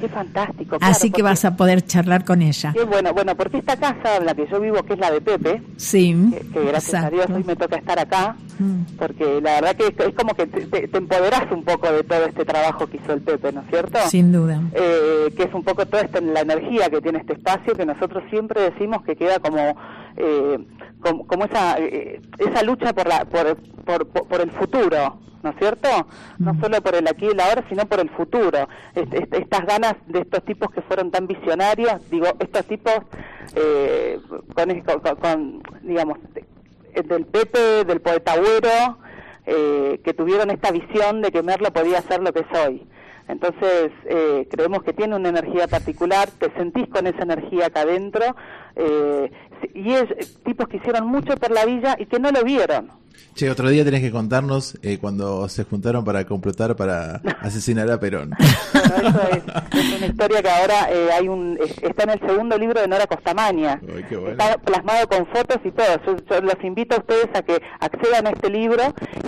Qué fantástico. Así que vas a poder charlar con ella. Qué bueno, bueno, porque esta casa en la que yo vivo, que es la de Pepe, Sí, que, que gracias a Dios hoy me toca estar acá, porque la verdad que es, es como que te, te- te empoderás un poco de todo este trabajo que hizo el Pepe, ¿no es cierto? Sin duda. eh, que es un poco toda esta, la energía que tiene este espacio que nosotros siempre decimos que queda como eh, como, como esa eh, esa lucha por la por, por, por- el futuro ¿no es cierto? No solo por el aquí y el ahora, sino por el futuro. Est- est- estas ganas de estos tipos que fueron tan visionarios, digo, estos tipos eh, con, con- con, digamos, de- del Pepe, del poeta Agüero, eh, que tuvieron esta visión de que Merlo podía ser lo que es hoy. Entonces, eh, creemos que tiene una energía particular, te sentís con esa energía acá adentro, eh, y es eh, tipos que hicieron mucho por la villa y que no lo vieron. Che, otro día tenés que contarnos eh, cuando se juntaron para complotar para (laughs) asesinar a Perón. Bueno, eso es, es una historia que ahora eh, hay un es- está en el segundo libro de Nora Costamaña. Ay, qué bueno. Está plasmado con fotos y todo. Yo, yo los invito a ustedes a que accedan a este libro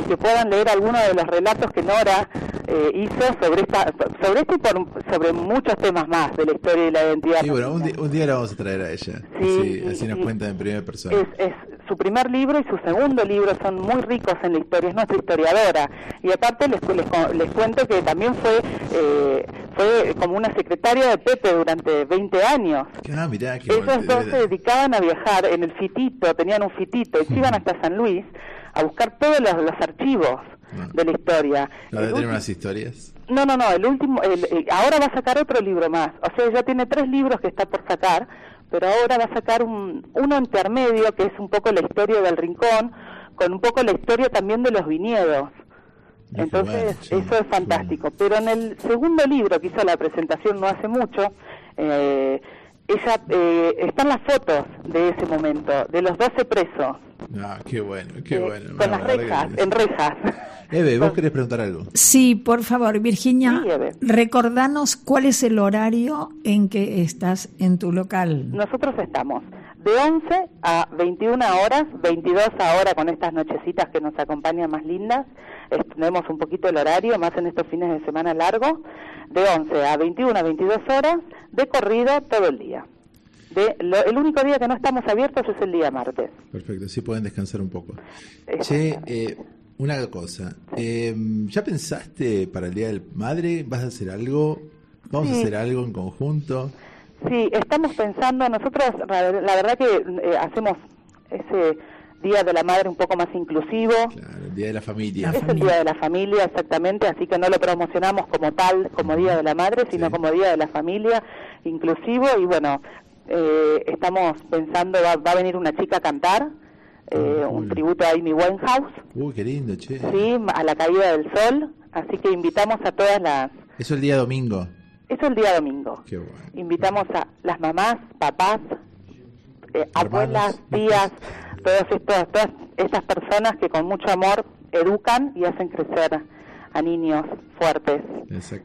y que puedan leer algunos de los relatos que Nora eh, hizo sobre esta sobre este y por- sobre muchos temas más de la historia y la identidad. Sí, bueno, un, un día la vamos a traer a ella. Sí, así, sí, así nos sí. cuenta en primera persona. Es, es su primer libro y su segundo libro son muy ricos en la historia, es nuestra historiadora. Y aparte les, les, les cuento que también fue eh, fue como una secretaria de Pepe durante 20 años. Ah, mirá, qué Ellos dos se dedicaban a viajar en el fitito, tenían un fitito y se iban hasta San Luis a buscar todos los, los archivos de la historia. ¿No debe tener unas historias? No, no, no, el último, el- el- ahora va a sacar otro libro más. O sea, ya tiene tres libros que está por sacar, pero ahora va a sacar un, uno intermedio que es un poco la historia del rincón, con un poco la historia también de los viñedos. Entonces, eso es fantástico. Pero en el segundo libro, que hizo la presentación no hace mucho, eh, ella, eh, están las fotos de ese momento, de los 12 presos, Ah, qué bueno, qué eh, bueno. con las rejas, que- en rejas. Eve, ¿vos querés preguntar algo? Sí, por favor, Virginia, Sí, recordanos cuál es el horario en que estás en tu local. Nosotros estamos de 11 a 21 horas, 22 ahora con estas nochecitas que nos acompañan más lindas. Tenemos un poquito el horario, más en estos fines de semana largos, de 11 a 21 a 22 horas, de corrido todo el día. De, lo- el único día que no estamos abiertos es el día martes. Perfecto, sí pueden descansar un poco. Che, eh, una cosa. eh, ¿Ya pensaste para el Día del Madre? ¿Vas a hacer algo? ¿Vamos a hacer algo en conjunto? Sí, estamos pensando, nosotros la, la verdad que eh, hacemos ese Día de la Madre un poco más inclusivo. Claro, el Día de la Familia. Es el Día de la Familia, exactamente, así que no lo promocionamos como tal, como Día de la Madre, sino Sí. como Día de la Familia inclusivo. Y bueno, eh, estamos pensando, va, va a venir una chica a cantar, eh, Ah, un tributo a Amy Winehouse, Uy, qué lindo, che. sí, a la caída del sol. Así que invitamos a todas las. Eso el día domingo. Eso es el día domingo. Qué bueno. Invitamos a las mamás, papás, eh, abuelas, tías, todas estas, todas estas personas que con mucho amor educan y hacen crecer a niños fuertes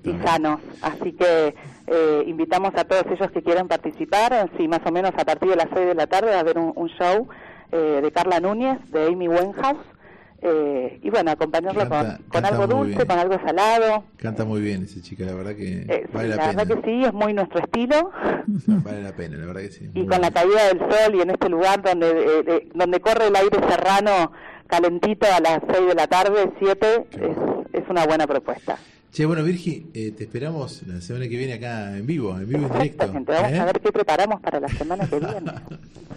y sanos. Así que eh, invitamos a todos ellos que quieran participar. Sí, más o menos a partir de las 6 de la tarde va a haber un, un show eh, de Carla Núñez, de Amy Winehouse. Eh, y bueno, acompañarlo Canta- con, con canta algo dulce, con algo salado. Canta muy bien esa chica, la verdad que Eh, sí, vale la, la, verdad pena. que sí, es muy nuestro estilo. Vale la pena, la verdad que sí. (laughs) y con la caída del sol y en este lugar donde eh, eh, donde corre el aire serrano calentito a las 6 de la tarde, 7, es, es una buena propuesta. Che, bueno, Virgi, eh, te esperamos la semana que viene acá en vivo, en vivo y en directo. (laughs) Exactamente, vamos ¿eh? a ver qué preparamos para la semana que viene.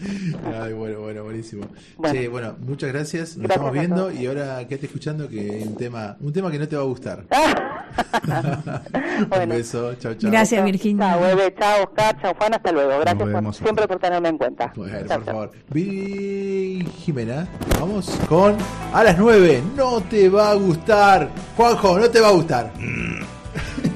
(laughs) Ay, bueno, bueno, buenísimo. Bueno. Che, bueno, muchas gracias. Nos Gracias estamos viendo y ahora quédate escuchando que hay un tema, un tema que no te va a gustar. (laughs) un bueno, beso, chao, chao. Gracias, Virginia. Chao, Bebe, chao, Oscar, chao, Juan, hasta luego. Gracias por, siempre por tenerme en cuenta. Bueno, Chao, por chao. favor. Viri Jimena, vamos con a las 9. No te va a gustar. Juanjo, no te va a gustar. Mm. (laughs)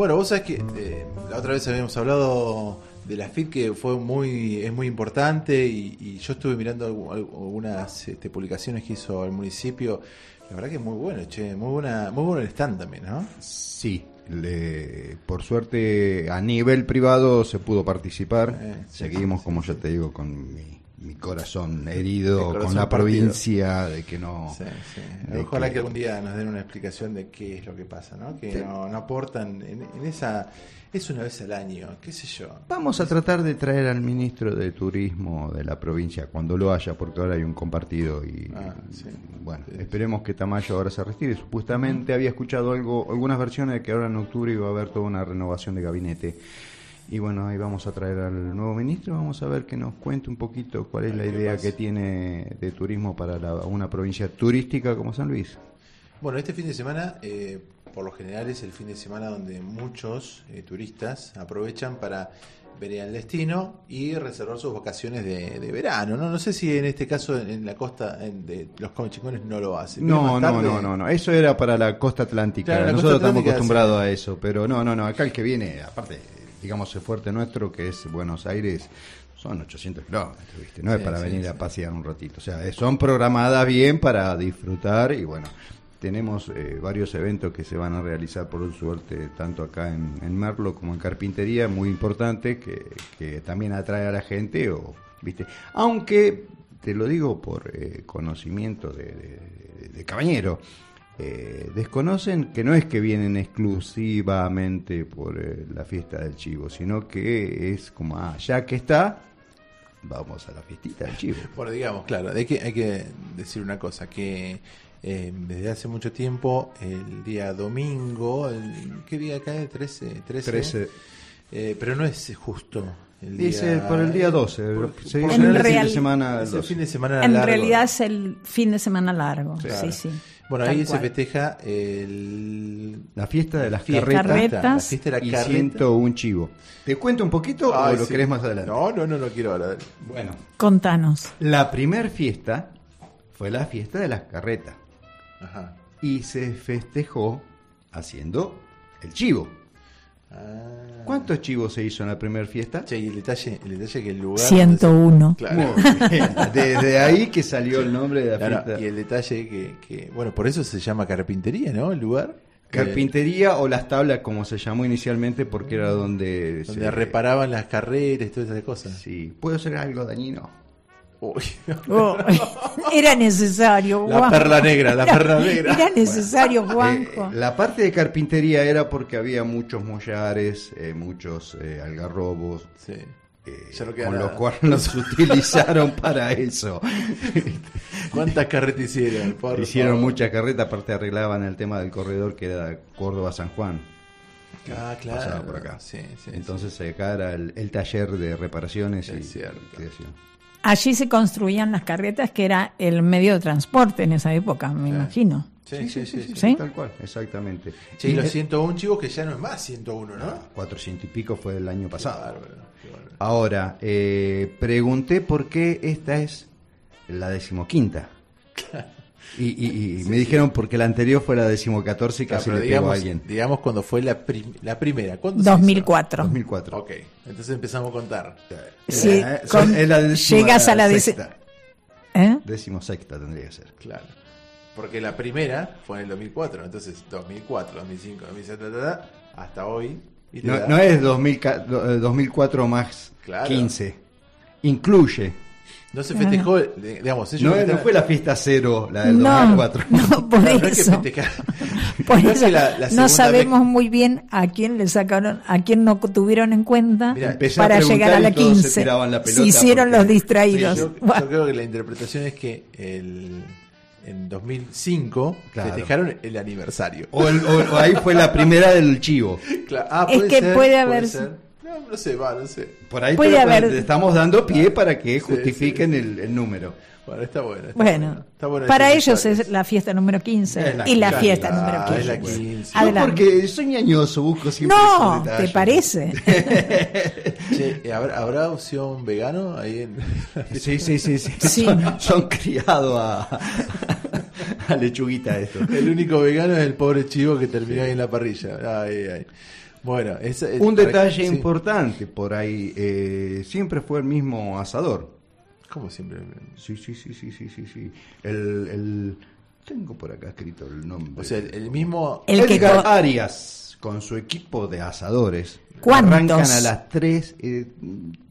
Bueno, vos sabés que eh, la otra vez habíamos hablado de la FIT que fue muy es muy importante y, y yo estuve mirando algu- algu- algunas este, publicaciones que hizo el municipio. La verdad que es muy bueno, che, muy buena, muy bueno el stand también, ¿no? Sí, le- por suerte a nivel privado se pudo participar. Eh, Seguimos, sí, como ya te digo, con mi, mi corazón herido, corazón con la partido. provincia, de que no... Sí, sí. de Ojalá que- que... algún día nos den una explicación de qué es lo que pasa, ¿no? Que Sí. no, no aportan en, en esa... Es una vez al año, qué sé yo. Vamos a tratar de traer al ministro de Turismo de la provincia cuando lo haya, porque ahora hay un compartido y Ah, sí. bueno, esperemos que Tamayo ahora se retire. Supuestamente había escuchado algo, algunas versiones de que ahora en octubre iba a haber toda una renovación de gabinete. Y bueno, ahí vamos a traer al nuevo ministro, vamos a ver que nos cuente un poquito cuál es la idea que tiene de turismo para la- una provincia turística como San Luis. Bueno, este fin de semana, eh, por lo general, es el fin de semana donde muchos eh, turistas aprovechan para ver el destino y reservar sus vacaciones de, de verano. ¿no? no sé si en este caso en la costa en- de los comichicones no lo hacen. No, no, no, no, no. Eso era para la costa atlántica. Claro, la Nosotros costa estamos acostumbrados a eso, pero no, no, no. Acá el que viene, aparte, digamos, el fuerte nuestro, que es Buenos Aires, son 800 kilómetros, ¿viste? No es Sí, para sí, venir sí. a pasear un ratito. O sea, eh, son programadas bien para disfrutar y bueno. Tenemos eh, varios eventos que se van a realizar por suerte tanto acá en, en Merlo como en Carpintería, muy importante, que, que también atrae a la gente, o, ¿viste? Aunque, te lo digo por eh, conocimiento de, de- de cabañero, eh, desconocen que no es que vienen exclusivamente por eh, la fiesta del chivo, sino que es como, ah, ya que está, vamos a la fiestita del chivo. Bueno, digamos, claro, hay que, hay que decir una cosa, que eh, desde hace mucho tiempo, el día domingo, el, ¿qué día cae? 13, 13, 13. Eh, pero no es justo. El día, Dice por el día 12, por- se por dice general En el- fin de semana es el 12. fin de semana En realidad es el fin de semana largo. Claro. Sí, sí. Bueno, ahí se festeja el... La fiesta de las fiesta- carretas, Carretas. La fiesta de la y carreta. 101 chivo. ¿Te cuento un poquito Ay, o lo sí. querés más adelante? No, no, no, no quiero ahora. Bueno, Contanos. la primer fiesta fue la fiesta de las carretas Ajá. y se festejó haciendo el chivo. Ah. ¿Cuántos chivos se hizo en la primera fiesta? Che, y el detalle, el detalle que el lugar. 101. Claro. Muy bien. Desde ahí que salió el nombre de la Claro, fiesta. y el detalle que, que, bueno, por eso se llama carpintería, ¿no? El lugar. Carpintería o las tablas, como se llamó inicialmente, porque era donde, donde se- reparaban las carreras y todas esas cosas. Sí, ¿puedo hacer algo dañino? Uy. Oh, (laughs) era necesario, La Juan. perla negra, la Era- perla negra. Era necesario, Eh, Juanjo. la parte de carpintería era porque había muchos mollares, eh, muchos eh, algarrobos, Sí. eh, no con nada. lo cual los (laughs) utilizaron para eso. (laughs) ¿Cuántas carretas hicieron? Por Hicieron favor. mucha carreta, aparte arreglaban el tema del corredor que era Córdoba-San Juan. Ah, claro. Pasaba por acá. Sí, sí, Entonces acá era el, el taller de reparaciones y Es cierto. Allí se construían las carretas, que era el medio de transporte en esa época, me imagino. sí, sí, sí, sí. ¿Sí? Tal cual, exactamente. Che, y los Eh, 101 chivos que ya no es más 101, ¿no? 400 y pico fue el año pasado. Bárbaro, qué bárbaro. Ahora, eh, pregunté por qué esta es la decimoquinta. Y, y- y me dijeron porque la anterior fue la decimocatorce y Claro, casi pero le pegó a digamos, alguien. digamos cuando fue la, prim- la primera. ¿Cuándo se hizo? 2004. 2004. Ok, entonces empezamos a contar. Sí, Eh, con- es la décima llegas a la sexta. ¿Eh? Décimo sexta tendría que ser. Claro. Porque la primera fue en el 2004, entonces 2004, 2005, 2006, ta, ta, ta, hasta hoy. y No, da- no es 2000 ca- do- eh, 2004 más Claro. 15. Incluye. No se festejó, de- digamos, ellos No, no festejan- fue la fiesta cero, la del No, 2004. no, (laughs) por Claro, no que eso. (laughs) Por No es eso la- la no sabemos vez- muy bien a quién le sacaron, a quién no tuvieron en cuenta a para preguntar llegar a la todos se 15. tiraban la Se hicieron porque- los Sí, distraídos. yo, Bueno, yo creo que la interpretación es que el, en 2005 Claro. festejaron el aniversario. O, el- o- o ahí fue la primera del chivo. (laughs) Claro, ah, Es que ser, puede haber- ser. No, no sé, va, no sé. Por ahí Puede te- haber- estamos dando pie para que Sí, justifiquen El, el número. Bueno, está bueno. está bueno, Está bueno para ellos es la fiesta número 15 Es la y la fiesta Ah, número es la 15. 15. No, porque soy ñañoso, busco siempre No. ¿te parece? (laughs) Che, ¿y ¿habrá, ¿habrá opción vegano ahí en Sí, sí, sí, sí. Sí. Son, son criados a, a lechuguita esto. El único vegano es el pobre chivo que terminó ahí en la parrilla. Ay, ay. Bueno, esa- es- Un detalle sí. importante por ahí, eh, siempre fue el mismo asador. ¿Cómo siempre? Sí, sí, sí, sí, sí, sí, sí. El, el- tengo por acá escrito el nombre. O sea, el, el mismo. El que Edgar co- Arias, con su equipo de asadores. ¿Cuántos? Arrancan a las 3. Eh,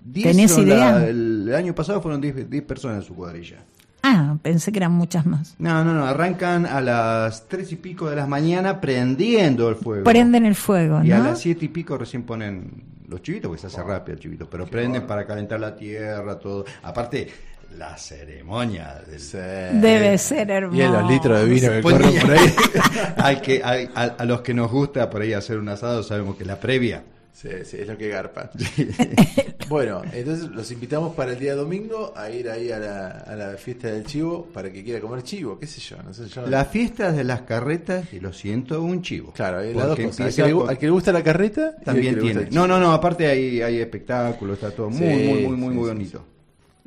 10 ¿Tenés idea? la- el, el año pasado fueron 10, 10 personas en su cuadrilla. Ah, pensé que eran muchas más. No, no, no, arrancan a las 3 y pico de las mañanas prendiendo el fuego. Prenden el fuego, Y a ¿no? las 7 y pico recién ponen los chivitos, porque se hace rápido el chivito, pero prenden para calentar la tierra, todo. Aparte, la ceremonia del... Sí. Debe ser hermoso. Y en los litros de vino que corren por ahí. (laughs) Al que, al- a, a los que nos gusta por ahí hacer un asado, sabemos que la previa. Sí, sí, es lo que garpa. (laughs) bueno, entonces los invitamos para el día domingo a ir ahí a la, a la fiesta del chivo para que quiera comer chivo, qué sé yo, no sé yo. Las fiestas de las carretas y lo siento, un chivo. Claro, hay las dos cosas. Al que, le, con- al que le gusta la carreta también tiene. No, no, no, aparte hay, hay espectáculos, está todo muy, Sí, muy, muy, muy, sí, muy sí, bonito.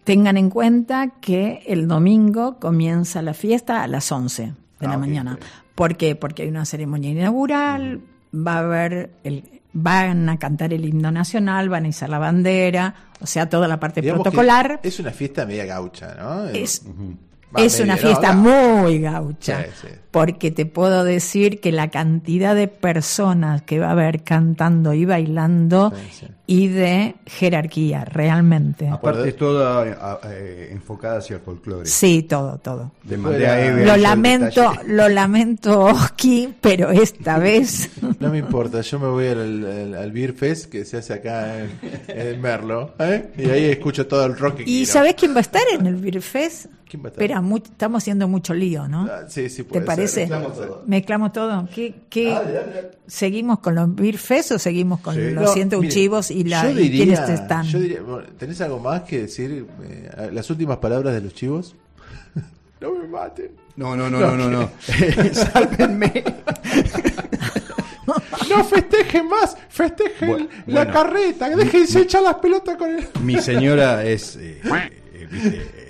Tengan en cuenta que el domingo comienza la fiesta a las 11 de Ah, la mañana. ok. ¿Por qué? Porque hay una ceremonia inaugural, va a haber el, van a cantar el himno nacional, van a izar la bandera, o sea, toda la parte Digamos protocolar. Es una fiesta media gaucha, ¿no? Es, Va, es una fiesta muy gaucha, Sí, sí. porque te puedo decir que la cantidad de personas que va a haber cantando y bailando Sí, sí. y de jerarquía, realmente. Aparte es toda eh, enfocada hacia el folclore. Sí, todo, todo. La- Eve Lo lamento, lo lamento, Oski, pero esta (laughs) vez No me importa, yo me voy al, al, al Beer Fest que se hace acá en, en Merlo, ¿eh? y ahí escucho todo el rock que ¿Y quiero. sabés quién va a estar en el Beer Fest? ¿Quién va a estar? Espera, estamos haciendo mucho lío, ¿no? Ah, sí, sí, ¿Te puede parece? ser. Mezclamos todo. ¿Qué, qué- ¿Seguimos con los Beer Fest o seguimos con Sí. los No, 101 mire, chivos y, la, yo diría- quiénes están? yo diría, bueno, ¿Tenés algo más que decir? eh, las últimas palabras de los chivos. (laughs) no me maten. No, no, no, no, no, no. (laughs) (laughs) Sálvenme. No festejen más, festejen la bueno. carreta, déjense echar las pelotas con el... Mi señora es, eh, eh, viste, eh,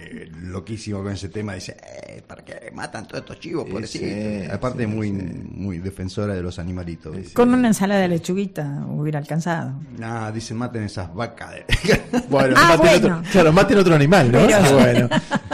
loquísimo con ese tema. Dice, eh, ¿para qué matan todos estos chivos? Pobrecito. sí, Aparte, sí, muy, sí. muy defensora de los animalitos. Con una ensalada de lechuguita hubiera alcanzado. Nah, dice, maten esas vacas. de-". (laughs) Bueno, Ah, maten bueno. otro, claro, maten otro animal, ¿no? Pero- Bueno.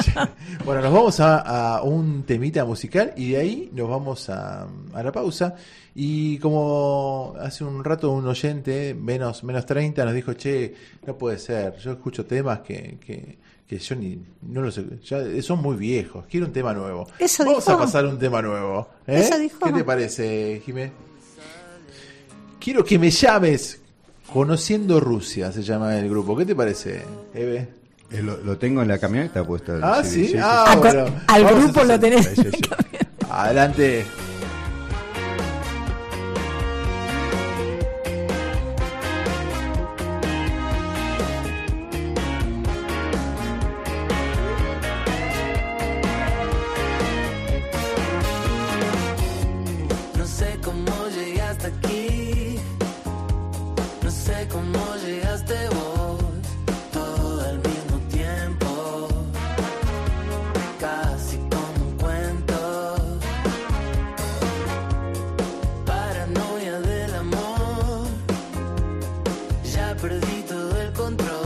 (laughs) bueno, nos vamos a, a un temita musical y de ahí nos vamos a, a la pausa. Y como hace un rato un oyente, menos, menos 30, nos dijo, che, no puede ser, yo escucho temas que, que, que yo ni, no los ya son muy viejos, quiero un tema nuevo. ¿Eso vamos dijo? a pasar un tema nuevo. ¿eh? ¿Eso dijo? ¿Qué te parece, Jimé? Quiero que me llames Conociendo Rusia, se llama el grupo. ¿Qué te parece, Eve? Eh, lo, lo tengo en la camioneta puesto. Ah, sí. Ah, Ah, bueno. al Vamos grupo lo tenés. Sí, sí, sí. Adelante. Perdí todo el control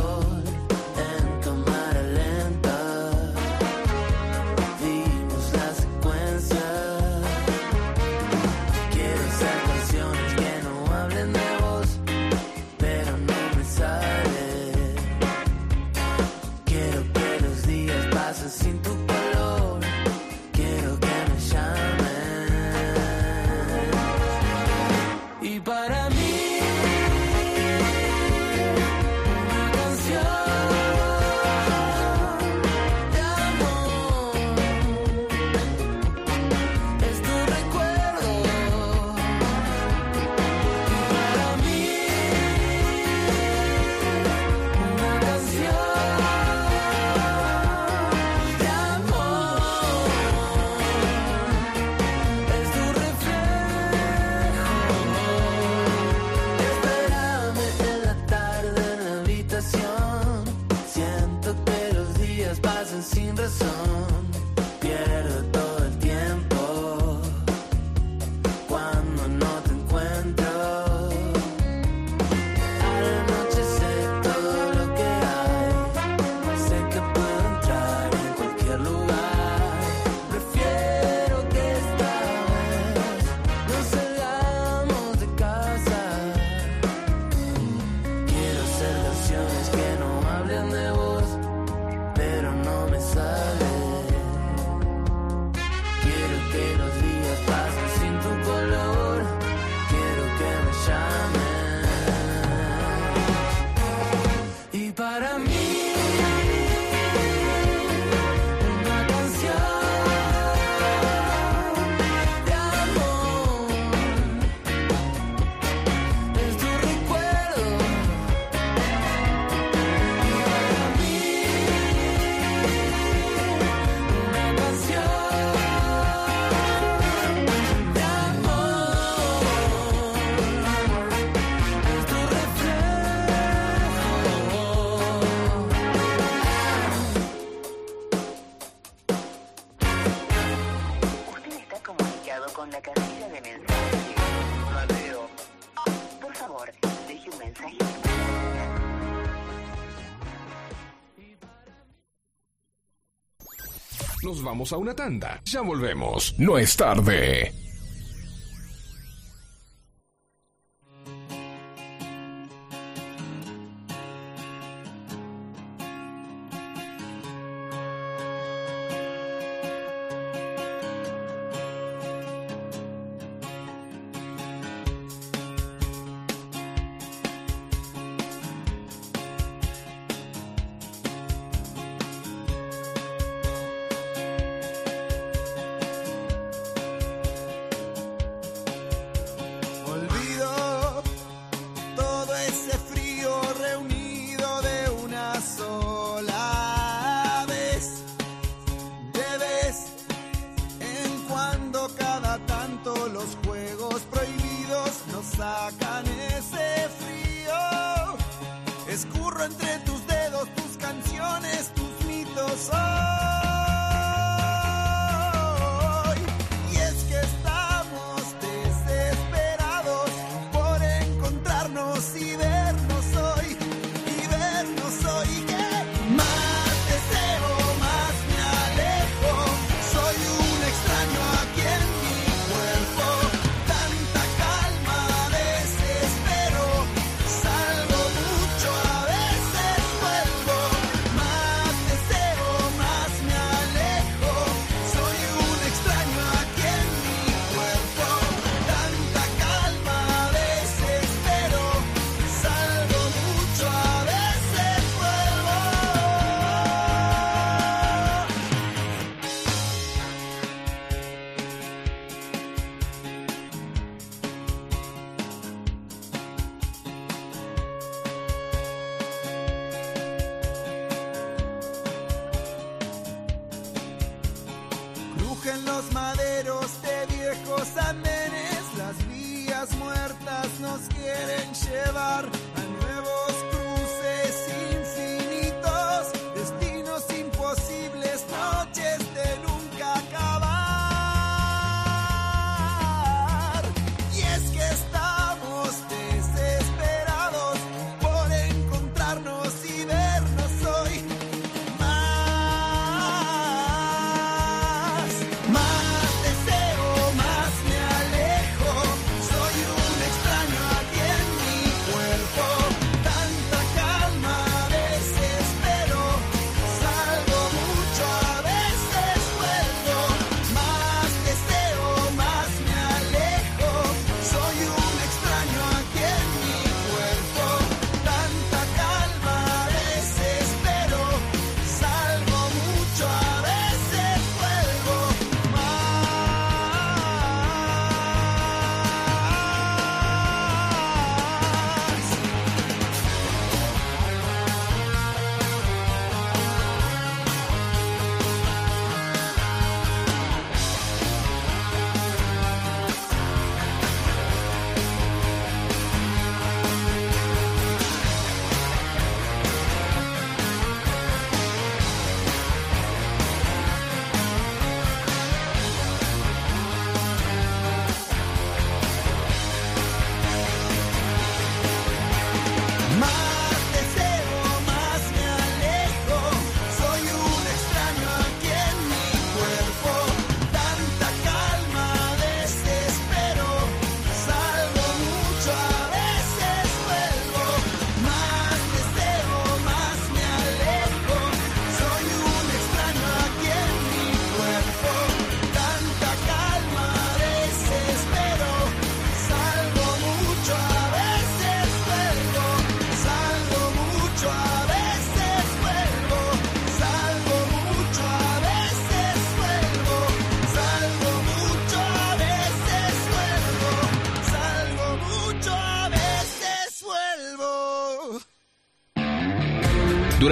vamos a una tanda. Ya volvemos. No es tarde.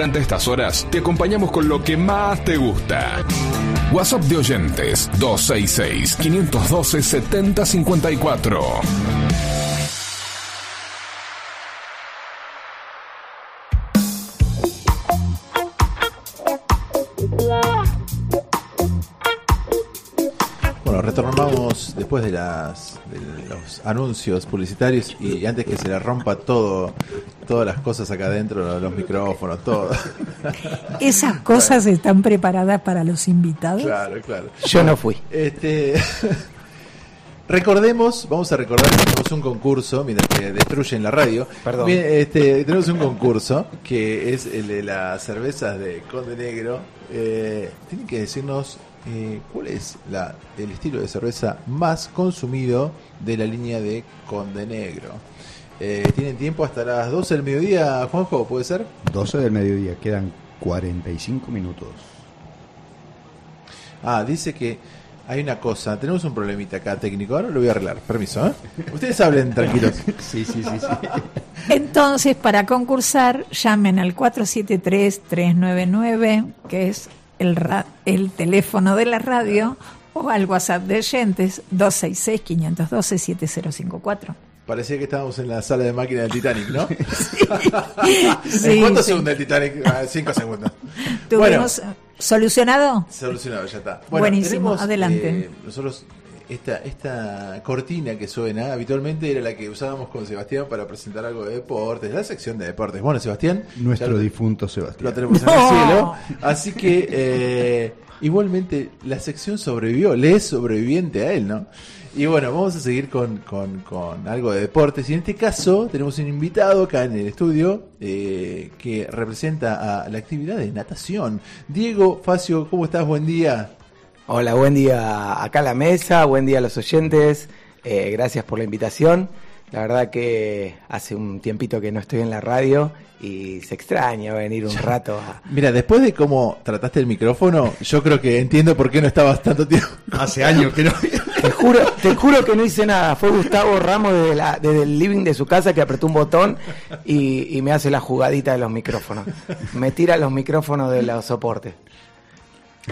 Durante estas horas te acompañamos con lo que más te gusta. WhatsApp de oyentes 266-512-7054. Bueno, retornamos después de, las, los anuncios publicitarios y antes que se le rompa todo, todas las cosas acá adentro, los micrófonos, todo. (laughs) ¿Esas cosas están preparadas para los invitados? Claro, claro. Yo no fui. Este, (laughs) recordemos, vamos a recordar que tenemos un concurso, mientras que destruyen la radio. Perdón. Este, tenemos un concurso que es el de las cervezas de Conde Negro. Eh, tienen que decirnos eh, cuál es la, el estilo de cerveza más consumido de la línea de Conde Negro. Eh, Tienen tiempo hasta las 12 del mediodía, Juanjo, ¿puede ser? 12 del mediodía, quedan 45 minutos. Ah, dice que hay una cosa, tenemos un problemita acá técnico, ahora lo voy a arreglar, permiso, ¿eh? Ustedes hablen (laughs) tranquilos. Sí, sí, sí, sí. Entonces, para concursar, llamen al 473-399, que es el, ra- el teléfono de la radio, o al WhatsApp de oyentes 266-512-7054. Parecía que estábamos en la sala de máquina del Titanic, ¿no? (laughs) (laughs) Sí, ¿En cuántos sí. segundos el Titanic? Ah, cinco segundos. ¿Tuvimos solucionado? Solucionado, ya está. Buenísimo, adelante. eh, nosotros, esta, esta cortina que suena, habitualmente era la que usábamos con Sebastián para presentar algo de deportes, la sección de deportes. Bueno, Sebastián. Nuestro difunto Sebastián. Lo tenemos en el cielo. Así que, eh, igualmente, la sección sobrevivió, le es sobreviviente a él, ¿no? Y bueno, vamos a seguir con, con, con algo de deportes. Y en este caso, tenemos un invitado acá en el estudio eh, que representa a la actividad de natación. Diego Facio, ¿cómo estás? Buen día. Hola, buen día acá a la mesa, buen día a los oyentes, eh, gracias por la invitación. La verdad que hace un tiempito que no estoy en la radio y se extraña venir un rato a... Mira, después de cómo trataste el micrófono, yo creo que entiendo por qué no estabas tanto tiempo. Hace años que no. Te juro, te juro que no hice nada. Fue Gustavo Ramos desde, la- desde el living de su casa que apretó un botón y, y me hace la jugadita de los micrófonos. Me tira los micrófonos de los soportes.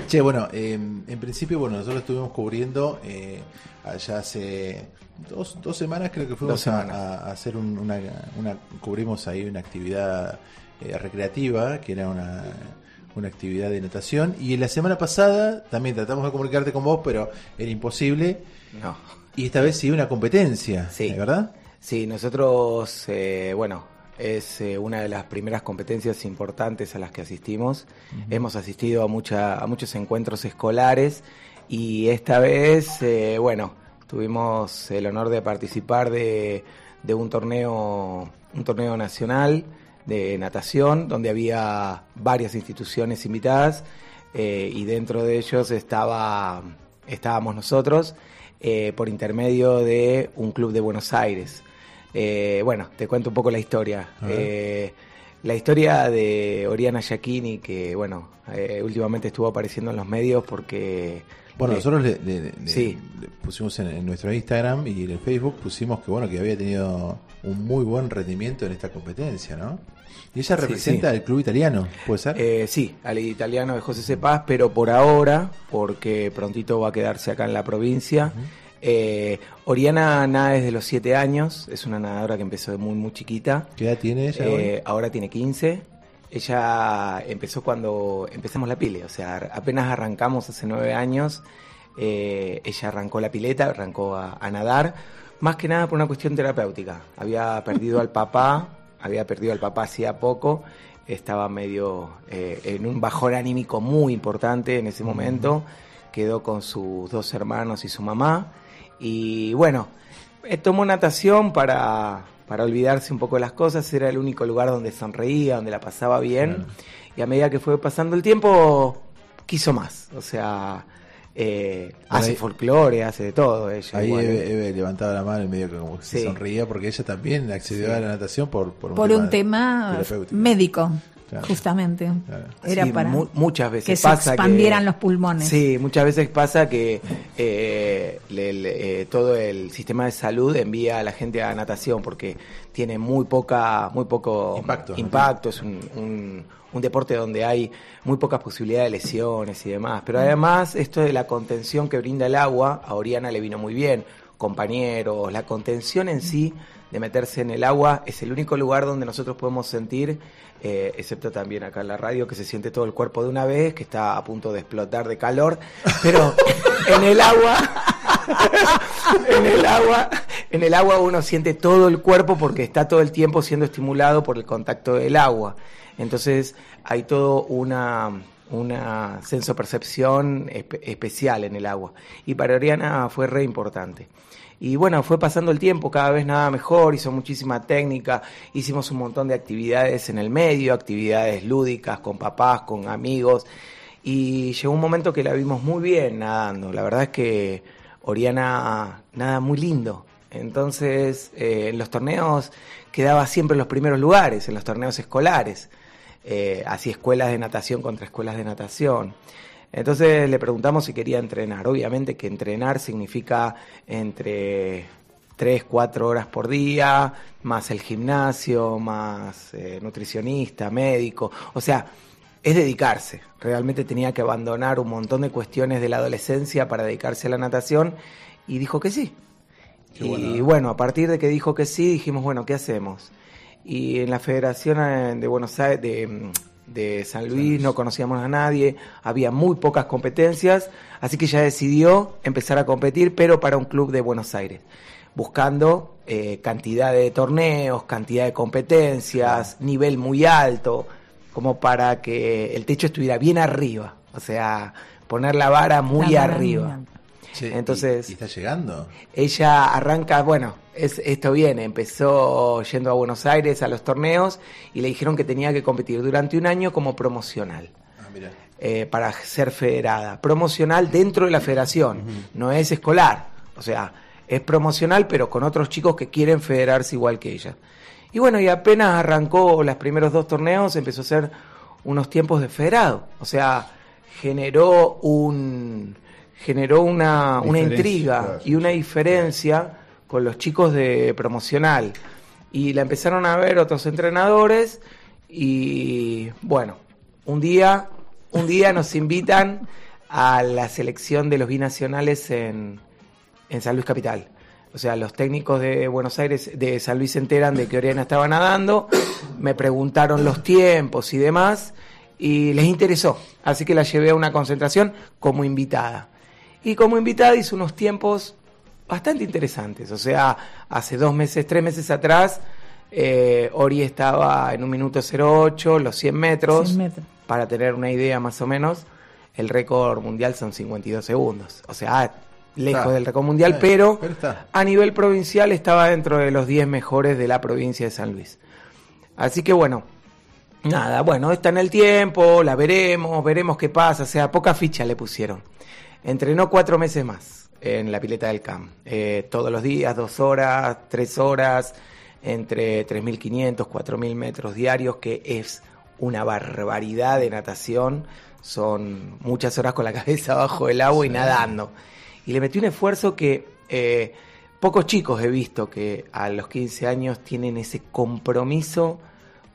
Che, bueno, eh, en principio, bueno, nosotros estuvimos cubriendo eh, allá hace dos, dos semanas, creo que fuimos a, hacer un- una, una- cubrimos ahí una actividad eh, recreativa, que era una, una actividad de natación, y la semana pasada también tratamos de comunicarte con vos, pero era imposible, No. y esta vez sí una competencia, Sí. ¿verdad? Sí, nosotros, eh, bueno, es eh, una de las primeras competencias importantes a las que asistimos. Hemos asistido a, mucha, a muchos encuentros escolares y esta vez, eh, bueno, tuvimos el honor de participar de, de un torneo, un torneo nacional de natación donde había varias instituciones invitadas eh, y dentro de ellos estaba, estábamos nosotros eh, por intermedio de un club de Buenos Aires. Eh, bueno, te cuento un poco la historia. Eh, la historia de Oriana Giacchini, que bueno, eh, últimamente estuvo apareciendo en los medios porque... Bueno, eh, nosotros le, le- le- Sí. le pusimos en, en nuestro Instagram y en el Facebook pusimos que bueno que había tenido un muy buen rendimiento en esta competencia, ¿no? Y ella representa sí. al club italiano, ¿puede ser? Eh, sí, al italiano de José Cepaz, pero por ahora, porque prontito va a quedarse acá en la provincia. Eh, Oriana nada desde los 7 años, es una nadadora que empezó de muy, muy chiquita. ¿Qué edad tiene ella hoy? Eh, ahora tiene 15. Ella empezó cuando empezamos la pile, o sea, apenas arrancamos hace 9 años. eh, ella arrancó la pileta, arrancó a, a nadar, más que nada por una cuestión terapéutica. Había perdido al papá, había perdido al papá hacía poco, estaba medio eh, en un bajón anímico muy importante en ese momento. Quedó con sus dos hermanos y su mamá. Y bueno, eh, tomó natación para, para olvidarse un poco de las cosas, era el único lugar donde sonreía, donde la pasaba bien, y a medida que fue pasando el tiempo, quiso más, o sea, eh, hace ahí- folclore, hace de todo ella. Ahí. Eve, Eve levantaba la mano y medio que como que se sonreía porque ella también accedió Sí. a la natación por, por un por tema, un tema terapéutico. médico, Claro. justamente. Era Sí, para mu- muchas veces que se pasa expandieran los pulmones. Sí, muchas veces pasa que eh, le- le- eh, todo el sistema de salud envía a la gente a natación porque tiene muy poca, muy poco Impacto, ¿no? impacto, es un, un- un deporte donde hay muy pocas posibilidades de lesiones y demás. Pero además esto de la contención que brinda el agua, a Oriana le vino muy bien, compañeros, la contención en sí de meterse en el agua es el único lugar donde nosotros podemos sentir, eh, excepto también acá en la radio, que se siente todo el cuerpo de una vez, que está a punto de explotar de calor, pero (laughs) en el agua, en el agua, en el agua uno siente todo el cuerpo porque está todo el tiempo siendo estimulado por el contacto del agua. Entonces hay todo una una sensopercepción espe- especial en el agua. Y para Oriana fue re importante. Y bueno, fue pasando el tiempo, cada vez nada mejor, hizo muchísima técnica, hicimos un montón de actividades en el medio, actividades lúdicas con papás, con amigos, y llegó un momento que la vimos muy bien nadando. La verdad es que Oriana nada muy lindo. Entonces, eh, en los torneos quedaba siempre en los primeros lugares, en los torneos escolares. Eh, así escuelas de natación contra escuelas de natación. Entonces le preguntamos si quería entrenar. Obviamente que entrenar significa entre 3, 4 horas por día, más el gimnasio, más eh, nutricionista, médico. O sea, es dedicarse. Realmente tenía que abandonar un montón de cuestiones de la adolescencia para dedicarse a la natación y dijo que sí. Qué y bueno. bueno, a partir de que dijo que sí, dijimos, bueno, ¿qué hacemos? Y en la Federación eh, de Buenos Aires, de, mm, de San Luis, no conocíamos a nadie, había muy pocas competencias, así que ya decidió empezar a competir, pero para un club de Buenos Aires, buscando eh, cantidad de torneos, cantidad de competencias, nivel muy alto, como para que el techo estuviera bien arriba, o sea, poner la vara muy La arriba. Che, Entonces- ¿y, y está llegando? Ella arranca, bueno, es, esto viene, empezó yendo a Buenos Aires a los torneos y le dijeron que tenía que competir durante un año como promocional. Ah, mira. eh, para ser federada. Promocional dentro de la federación, no es escolar. O sea, es promocional pero con otros chicos que quieren federarse igual que ella. Y bueno, y apenas arrancó los primeros dos torneos, empezó a hacer unos tiempos de federado. O sea, generó un generó una, una intriga claro, y una diferencia con los chicos de promocional. Y la empezaron a ver otros entrenadores y bueno, un día un día nos invitan a la selección de los binacionales en, en San Luis Capital. O sea, los técnicos de Buenos Aires, de San Luis se enteran de que Oriana estaba nadando, me preguntaron los tiempos y demás, y les interesó. Así que la llevé a una concentración como invitada. Y como invitada hizo unos tiempos bastante interesantes. O sea, hace dos meses, tres meses atrás, eh, Ori estaba en un minuto 08, los 100 metros. 100 metros. Para tener una idea más o menos, el récord mundial son 52 segundos. O sea, lejos Está. del récord mundial, pero, pero está. a nivel provincial estaba dentro de los 10 mejores de la provincia de San Luis. Así que bueno, nada, bueno, está en el tiempo, la veremos, veremos qué pasa. O sea, poca ficha le pusieron. Entrenó cuatro meses más en la pileta del CAM. Eh, todos los días, dos horas, tres horas, entre 3.500, 4.000 metros diarios, que es una barbaridad de natación. Son muchas horas con la (laughs) cabeza abajo del agua y nadando. Y le metí un esfuerzo que eh, pocos chicos he visto que a los 15 años tienen ese compromiso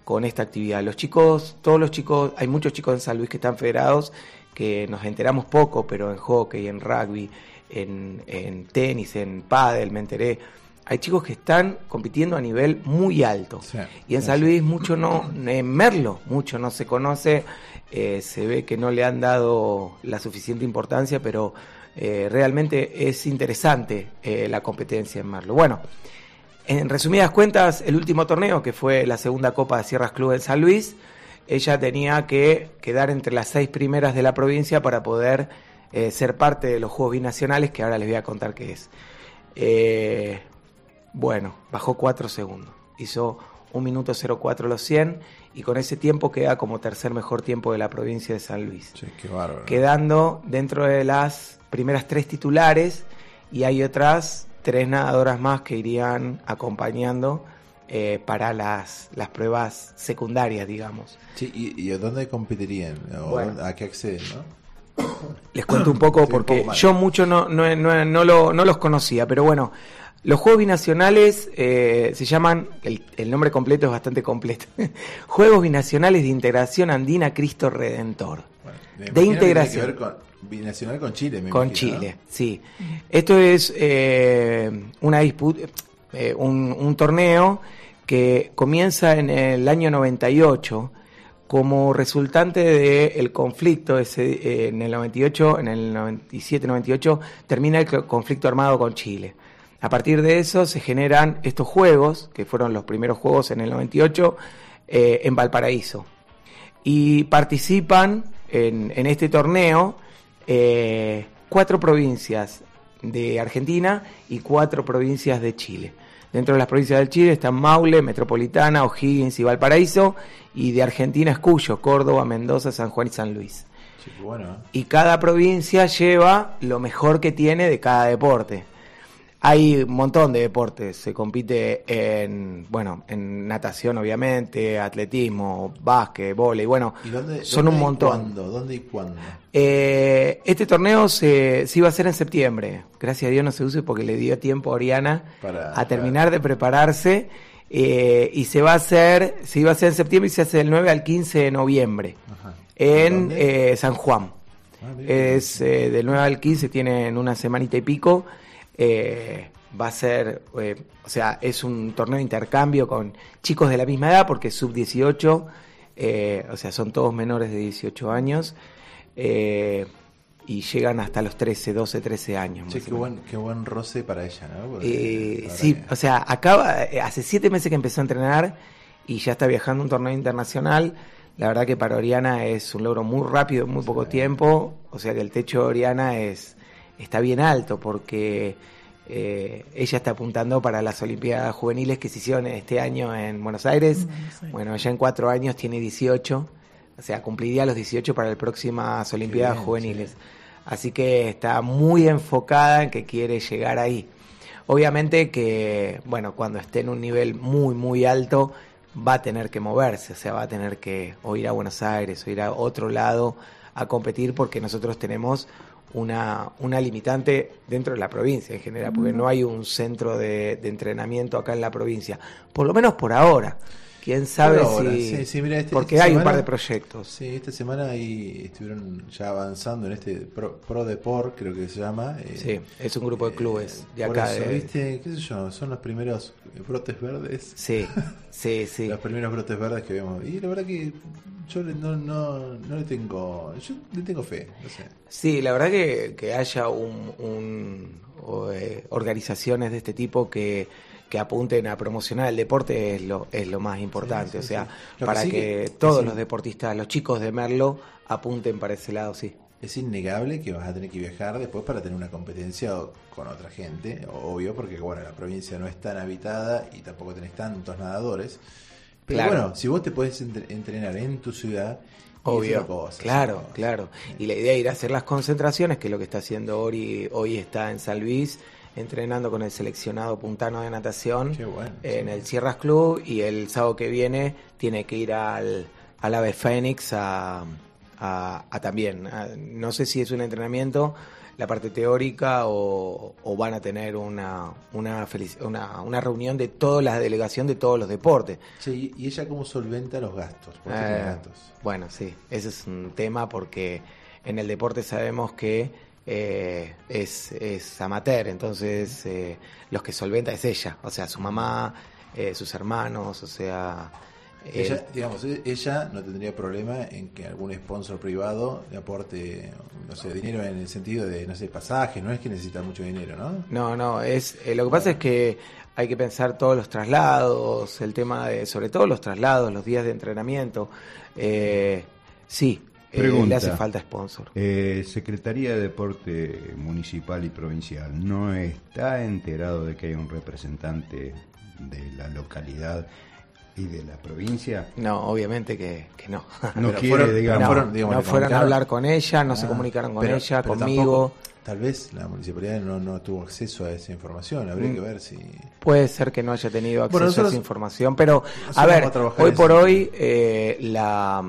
con esta actividad. Los chicos, todos los chicos, hay muchos chicos en San Luis que están federados, que nos enteramos poco, pero en hockey, en rugby, en, en tenis, en pádel, me enteré. Hay chicos que están compitiendo a nivel muy alto. Sí, y en sí, San. Luis mucho no, en Merlo mucho no se conoce, eh, se ve que no le han dado la suficiente importancia, pero eh, realmente es interesante eh, la competencia en Merlo. Bueno, en resumidas cuentas, el último torneo, que fue la segunda Copa de Sierras Club en San Luis, ella tenía que quedar entre las seis primeras de la provincia para poder eh, ser parte de los Juegos Binacionales, que ahora les voy a contar qué es. Eh, bueno, bajó 4 segundos. Hizo 1 minuto 04 los 100 y con ese tiempo queda como tercer mejor tiempo de la provincia de San Luis. Che, qué bárbaro. Quedando dentro de las primeras tres titulares y hay otras tres nadadoras más que irían acompañando eh, para las, las pruebas secundarias, digamos. Che, ¿y, y a dónde competirían? ¿O Bueno. dónde- ¿A qué acceden, no? Les cuento un poco un porque poco yo mucho no, no, no, no lo- no los conocía, pero bueno, los Juegos Binacionales eh, se llaman, el, el nombre completo es bastante completo, (laughs) Juegos Binacionales de Integración Andina Cristo Redentor. Bueno, me De que integración. Tiene que ver con, binacional con Chile, me Con imagino, ¿no? Chile, sí. Esto es eh, una disputa, eh, un, torneo que comienza en el año 98 como resultante del conflicto ese, eh, en el 98, en el 97-98 termina el co- conflicto armado con Chile. A partir de eso se generan estos juegos, que fueron los primeros juegos en el 98, eh, en Valparaíso y participan en, en este torneo eh, cuatro provincias de Argentina y cuatro provincias de Chile. Dentro de las provincias de Chile están Maule, Metropolitana, O'Higgins y Valparaíso, y de Argentina es Cuyo, Córdoba, Mendoza, San Juan y San Luis. Bueno, ¿eh? Y cada provincia lleva lo mejor que tiene de cada deporte. Hay un montón de deportes, se compite en, bueno, en natación obviamente, atletismo, básquet, vóley, bueno, ¿Y dónde, son dónde un y montón. ¿Cuándo? ¿Dónde y cuándo? Eh, este torneo se, se iba a hacer en septiembre. Gracias a Dios no se use porque le dio tiempo a Oriana Para- a terminar de prepararse. eh, y se va a hacer, se iba a hacer en septiembre y se hace del 9 al 15 de noviembre Ajá. en eh, San Juan. Ah, mira. Es eh, del 9 al 15, tienen una semanita y pico. Eh, va a ser, eh, o sea, es un torneo de intercambio con chicos de la misma edad, porque es sub-18, eh, o sea, son todos menores de 18 años, eh, y llegan hasta los 13, 12, 13 años. Che, qué buen, qué buen roce para ella, ¿no? Porque, Eh, sí, o sea, acaba, hace siete meses que empezó a entrenar y ya está viajando a un torneo internacional. La verdad que para Oriana es un logro muy rápido en muy poco tiempo. O sea que el techo de Oriana es, está bien alto porque eh, ella está apuntando para las Olimpiadas Juveniles que se hicieron este año en Buenos Aires. Bueno, ya en cuatro años tiene 18. O sea, cumpliría los 18 para las próximas Olimpiadas bien, Juveniles. Así que está muy enfocada en que quiere llegar ahí. Obviamente que, bueno, cuando esté en un nivel muy, muy alto, va a tener que moverse, o sea, va a tener que o ir a Buenos Aires o ir a otro lado a competir porque nosotros tenemos una, una limitante dentro de la provincia en general, porque no hay un centro de, de entrenamiento acá en la provincia, por lo menos por ahora. Quién sabe Por ahora, si. sí, sí, mira, este- porque hay un semana- par de proyectos. Sí, esta semana ahí estuvieron ya avanzando en este Pro, Pro Deport, creo que se llama. eh, Sí, es un grupo de clubes de por acá. eso, de- ¿viste? ¿Qué sé yo? Son los primeros brotes verdes. Sí, (laughs) sí, sí. Los primeros brotes verdes que vemos. Y la verdad que yo no, no, no le tengo. Yo le tengo fe. No sé. Sí, la verdad que, que haya un, un- o, eh, organizaciones de este tipo que, que apunten a promocionar el deporte es lo, es lo más importante. Sí, o sea, sí. Para que, que- todos los deportistas, los chicos de Merlo, apunten para ese lado, sí. Es innegable que vas a tener que viajar después para tener una competencia con otra gente, obvio, porque bueno, la provincia no es tan habitada y tampoco tenés tantos nadadores. Pero Claro. bueno, si vos te entre- entrenar en tu ciudad, Obvio, cosa, claro, claro. Y la idea es ir a hacer las concentraciones, que es lo que está haciendo Ori, hoy está en San Luis, entrenando con el seleccionado puntano de natación bueno, en el Sierras Club y el sábado que viene tiene que ir al, al Ave Fénix a, a- a también, a- no sé si es un entrenamiento, la parte teórica o, o van a tener una, una, felici- una, una reunión de toda la delegación de todos los deportes. Che, ¿y ella cómo solventa los gastos? Eh, gastos. bueno, sí, ese es un tema porque en el deporte sabemos que eh, es, es amateur, entonces eh, los que solventa es ella, o sea, su mamá, eh, sus hermanos, o sea... Ella, digamos, e- ella no tendría problema en que algún sponsor privado le aporte, no sé, dinero en el sentido de, no sé, pasajes, no es que necesita mucho dinero, ¿no? No, no, es eh, lo que pasa es que hay que pensar todos los traslados, el tema de, sobre todo los traslados, los días de entrenamiento. Eh, sí, eh, Pregunta. le hace falta sponsor. Eh, Secretaría de Deporte Municipal y Provincial, ¿no está enterado de que hay un representante de la localidad y de la provincia? No, obviamente que, que no. No (laughs) Pero quiere, fueron- digamos. no, fueron, digamos, no fueron a hablar con ella, no se Ah, comunicaron con pero- ella, pero conmigo. tampoco- tal vez la municipalidad no, no tuvo acceso a esa información, habría Mm. que ver si... Puede ser que no haya tenido acceso Bueno, a esa información, pero a ver, a hoy eso. por hoy eh, la,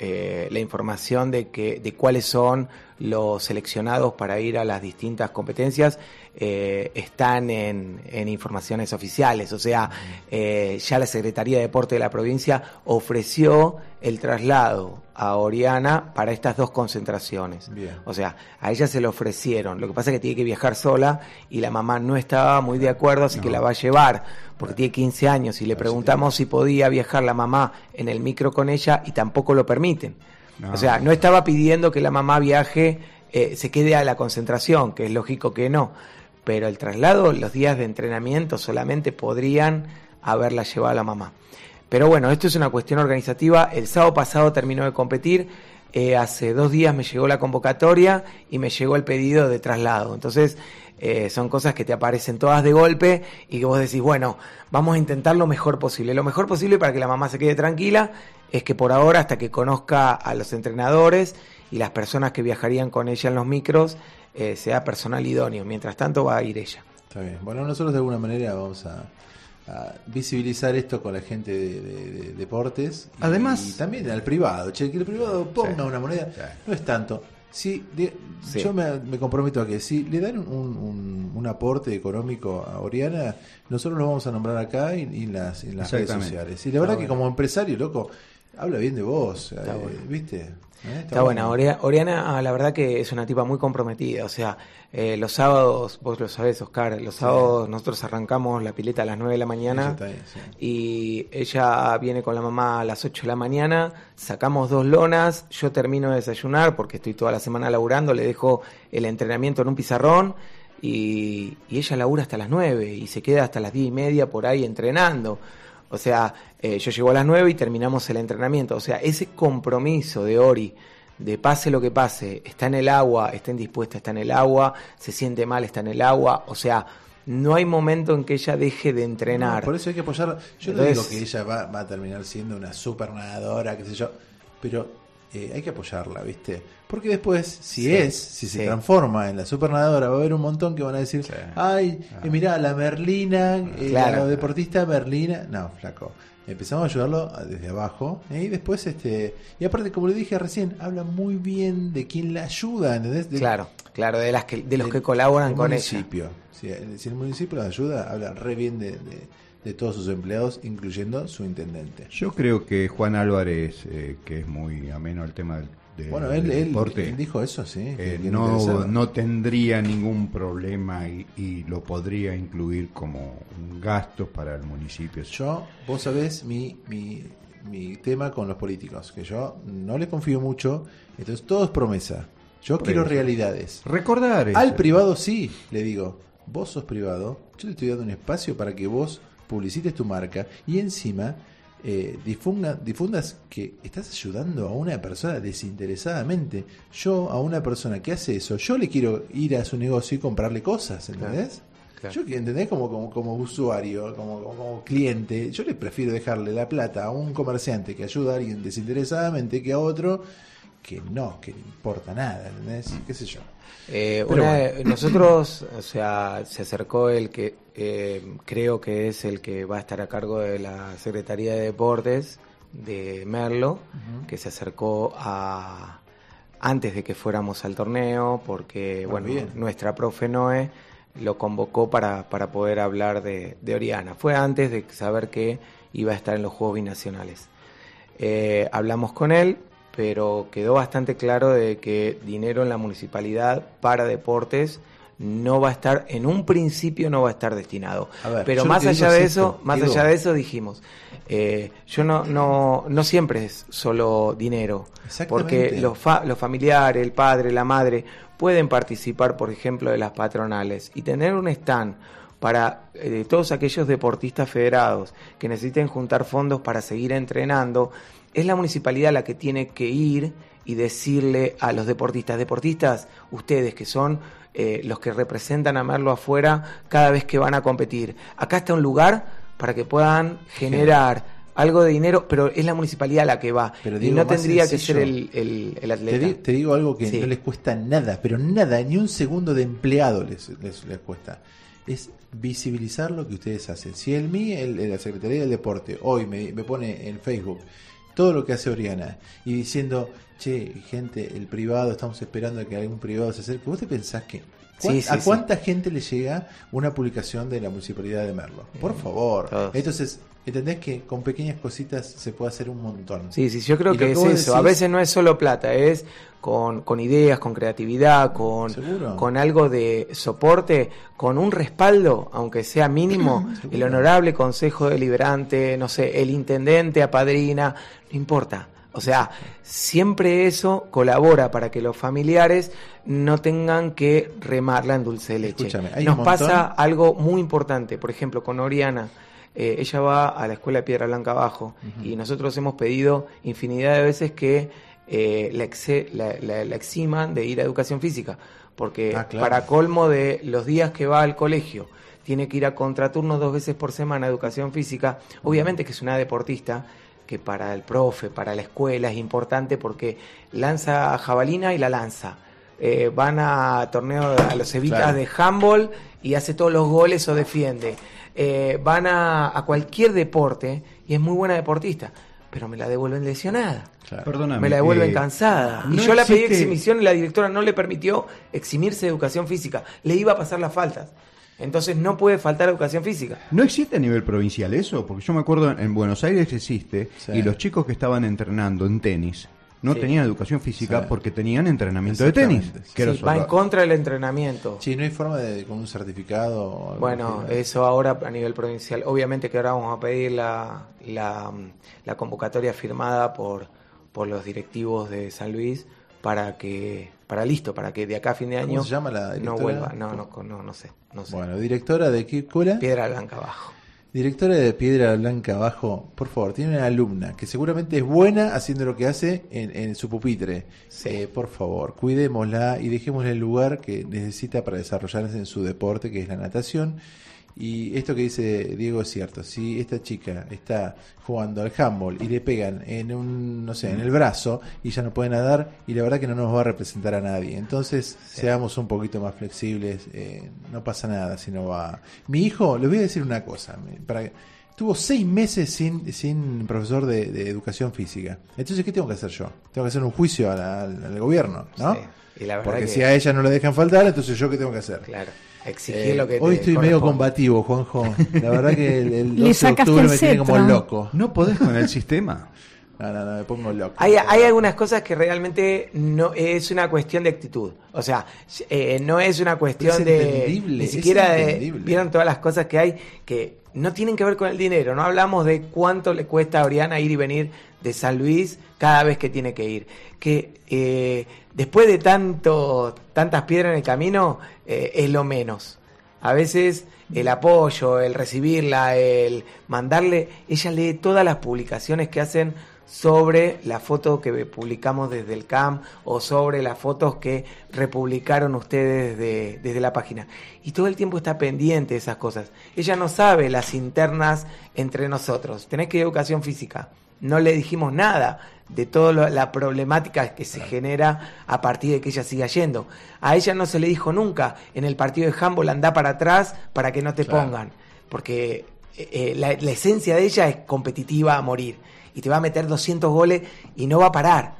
eh, la información de que de cuáles son los seleccionados para ir a las distintas competencias eh, están en, en informaciones oficiales. O sea, eh, ya la Secretaría de Deporte de la provincia ofreció el traslado a Oriana para estas dos concentraciones. Bien. O sea, a ella se lo ofrecieron. Lo que pasa es que tiene que viajar sola y la mamá no estaba muy de acuerdo, así que la va a llevar porque tiene 15 años y le preguntamos si podía viajar la mamá en el micro con ella y tampoco lo permiten. No. O sea, no estaba pidiendo que la mamá viaje, eh, se quede a la concentración, que es lógico que no. Pero el traslado, los días de entrenamiento solamente podrían haberla llevado a la mamá. Pero bueno, esto es una cuestión organizativa. El sábado pasado terminó de competir. eh, hace dos días me llegó la convocatoria y me llegó el pedido de traslado. Entonces, eh, son cosas que te aparecen todas de golpe y que vos decís, bueno, vamos a intentar lo mejor posible. Lo mejor posible para que la mamá se quede tranquila es que por ahora, hasta que conozca a los entrenadores y las personas que viajarían con ella en los micros, eh, sea personal idóneo. Mientras tanto, va a ir ella. Está bien. Bueno, nosotros de alguna manera vamos a, a visibilizar esto con la gente de, de- de deportes. Y, Además- y también al privado. Che, que el privado ponga Sí. una moneda. Sí. No es tanto. Si de- Sí. Yo me, me comprometo a que si le dan un, un- un aporte económico a Oriana, nosotros lo vamos a nombrar acá y, y en las, en las redes sociales. Y la verdad que bueno. como empresario, loco, habla bien de vos. Está eh, bueno. ¿Viste? ¿Eh? Está buena. Oria- Oriana, ah, la verdad que es una tipa muy comprometida. O sea, eh, los sábados, vos lo sabés, Oscar, los sábados nosotros arrancamos la pileta a las 9 de la mañana. está ahí, sí. Y ella viene con la mamá a las 8 de la mañana, sacamos dos lonas, yo termino de desayunar porque estoy toda la semana laburando, le dejo el entrenamiento en un pizarrón y, y ella labura hasta las 9 y se queda hasta las 10 y media por ahí entrenando. O sea, eh, yo llego a las 9 y terminamos el entrenamiento. O sea, ese compromiso de Ori, de pase lo que pase, está en el agua, está indispuesta, está en el agua, se siente mal, está en el agua. O sea, no hay momento en que ella deje de entrenar. No, por eso hay que apoyarla. Yo no digo que ella va, va a terminar siendo una super nadadora, qué sé yo, pero eh, hay que apoyarla, ¿viste? Porque después, si Sí, es, si se transforma en la supernadadora, va a haber un montón que van a decir, ay, eh, mirá, la Merlina, eh, Claro. la deportista Merlina. No, flaco. Empezamos a ayudarlo a- desde abajo ¿eh? y después este y aparte como le dije recién habla muy bien de quien la ayuda ¿entendés? De- Claro, claro, de, las que, de los que colaboran del con ella. municipio si, si el municipio la ayuda habla re bien de, de- de todos sus empleados incluyendo su intendente Yo creo que Juan Álvarez, eh, que es muy ameno al tema del, bueno él, él- él dijo eso sí eh, no, no tendría ningún problema y, y lo podría incluir como un gasto para el municipio. Yo, vos sabés mi, mi, mi tema con los políticos, que yo no le confío mucho, entonces todo es promesa. Yo Por quiero eso. realidades. Recordar Al privado sí, le digo, vos sos privado, yo te estoy dando un espacio para que vos publicites tu marca y encima eh, difunda- difundas que estás ayudando a una persona desinteresadamente. Yo a una persona que hace eso, yo le quiero ir a su negocio y comprarle cosas, ¿entendés? Claro. Yo, ¿entendés? Como, como, como usuario, como, como, como cliente, yo le prefiero dejarle la plata a un comerciante que ayuda a alguien desinteresadamente que a otro que no, que le importa nada, ¿entendés? ¿Qué sé yo? Eh, una- bueno. Nosotros, o sea, se acercó el que eh, creo que es el que va a estar a cargo de la Secretaría de Deportes de Merlo, que se acercó a antes de que fuéramos al torneo, porque Muy bueno, bien. nuestra profe Noé lo convocó para, para poder hablar de, de Oriana. Fue antes de saber que iba a estar en los Juegos Binacionales. Eh, hablamos con él, pero quedó bastante claro de que dinero en la municipalidad para deportes no va a estar, en un principio no va a estar destinado. A ver, pero más allá de es eso, esto, más allá de eso dijimos, eh, yo no, no, no siempre es solo dinero, Exactamente. porque los, fa- los familiares, el padre, la madre, pueden participar, por ejemplo, de las patronales y tener un stand para eh, todos aquellos deportistas federados que necesiten juntar fondos para seguir entrenando, es la municipalidad la que tiene que ir y decirle a los deportistas, deportistas, ustedes que son eh, los que representan a Merlo afuera cada vez que van a competir, acá está un lugar para que puedan generar algo de dinero, pero es la municipalidad la que va Pero y no tendría que ser el, el- el Te, atleta. di- te digo algo que Sí. no les cuesta nada, pero nada, ni un segundo de empleado les, les, les cuesta. Es visibilizar lo que ustedes hacen. Si el MI, el- la Secretaría del Deporte, hoy me, me pone en Facebook todo lo que hace Oriana y diciendo, che, gente, el privado, estamos esperando que algún privado se acerque, ¿vos te pensás que... cuán- Sí, sí, ¿A sí. cuánta gente le llega una publicación de la municipalidad de Merlo? Por favor. Todos. Entonces, ¿entendés que con pequeñas cositas se puede hacer un montón? Sí, sí, yo creo que que es eso. A veces no es solo plata, es con, con ideas, con creatividad, con, Seguro. con algo de soporte, con un respaldo, aunque sea mínimo. (clears throat) El honorable consejo deliberante, no sé, el intendente apadrina, no importa. O sea, siempre eso colabora para que los familiares no tengan que remarla en dulce de leche. Nos pasa algo muy importante, por ejemplo, con Oriana. Eh, ella va a la escuela de Piedra Blanca Abajo y nosotros hemos pedido infinidad de veces que eh, la, exe- la- la- la eximan de ir a educación física, porque Ah, claro. para colmo de los días que va al colegio, tiene que ir a contraturno dos veces por semana a educación física, obviamente que es una deportista que para el profe, para la escuela es importante porque lanza jabalina y la lanza. Eh, van a torneo a los evitas Claro. de handball y hace todos los goles o defiende. Eh, van a, a cualquier deporte y es muy buena deportista, pero me la devuelven lesionada. Claro. Perdóname. Me la devuelven eh, cansada. Y no yo la pedí exhibición y la directora no le permitió eximirse de educación física. Le iba a pasar las faltas. Entonces no puede faltar educación física. ¿No existe a nivel provincial eso? Porque yo me acuerdo en Buenos Aires existe Sí. y los chicos que estaban entrenando en tenis no Sí. tenían educación física Sí. porque tenían entrenamiento de tenis. Que Sí, va en contra del entrenamiento. Sí, no hay forma de con un certificado. Bueno, que- eso ahora a nivel provincial. Obviamente que ahora vamos a pedir la, la, la convocatoria firmada por, por los directivos de San Luis para que, para listo, para que de acá a fin de ¿Cómo año se llama la no directora? vuelva. No, no, no, no sé. No sé. Bueno, directora de qué escuela? Piedra Blanca abajo. Directora de Piedra Blanca Abajo, por favor, tiene una alumna que seguramente es buena haciendo lo que hace en, en su pupitre. Sí. Eh, por favor, cuidémosla y dejémosle el lugar que necesita para desarrollarse en su deporte, que es la natación. Y esto que dice Diego es cierto. Si esta chica está jugando al handball y le pegan en un, no sé, en el brazo y ya no puede nadar, y la verdad que no nos va a representar a nadie. Entonces, seamos un poquito más flexibles. eh, no pasa nada si no va. Mi hijo, le voy a decir una cosa. Para Estuvo seis meses sin, sin profesor de, de educación física. Entonces, ¿qué tengo que hacer yo? Tengo que hacer un juicio la- al, al gobierno, ¿no? Sí. Y la verdad Porque que- si a ella no le dejan faltar, entonces yo qué tengo que hacer. Claro. Exigir Eh, lo que hoy te estoy medio combativo, Juanjo. La verdad que el, el 12 Le de octubre el me tiene como loco. No podés con el sistema. No, no, no, me pongo loco. Hay, hay algunas cosas que realmente no es una cuestión de actitud. O sea, eh, no es una cuestión Es de. Ni es siquiera de. Vieron todas las cosas que hay que no tienen que ver con el dinero. No hablamos de cuánto le cuesta a Oriana ir y venir de San Luis cada vez que tiene que ir. Que eh, después de tanto, tantas piedras en el camino, eh, es lo menos. A veces el apoyo, el recibirla, el mandarle, ella lee todas las publicaciones que hacen sobre la foto que publicamos desde el CAM o sobre las fotos que republicaron ustedes de- desde la página. Y todo el tiempo está pendiente de esas cosas. Ella no sabe las internas entre nosotros. Tenés que ir a educación física. No le dijimos nada de toda la problemática que se genera a partir de que ella siga yendo. A ella no se le dijo nunca en el partido de handball anda para atrás para que no te Claro. pongan. Porque eh, eh, la, la esencia de ella es competitiva a morir. Y te va a meter 200 goles y no va a parar.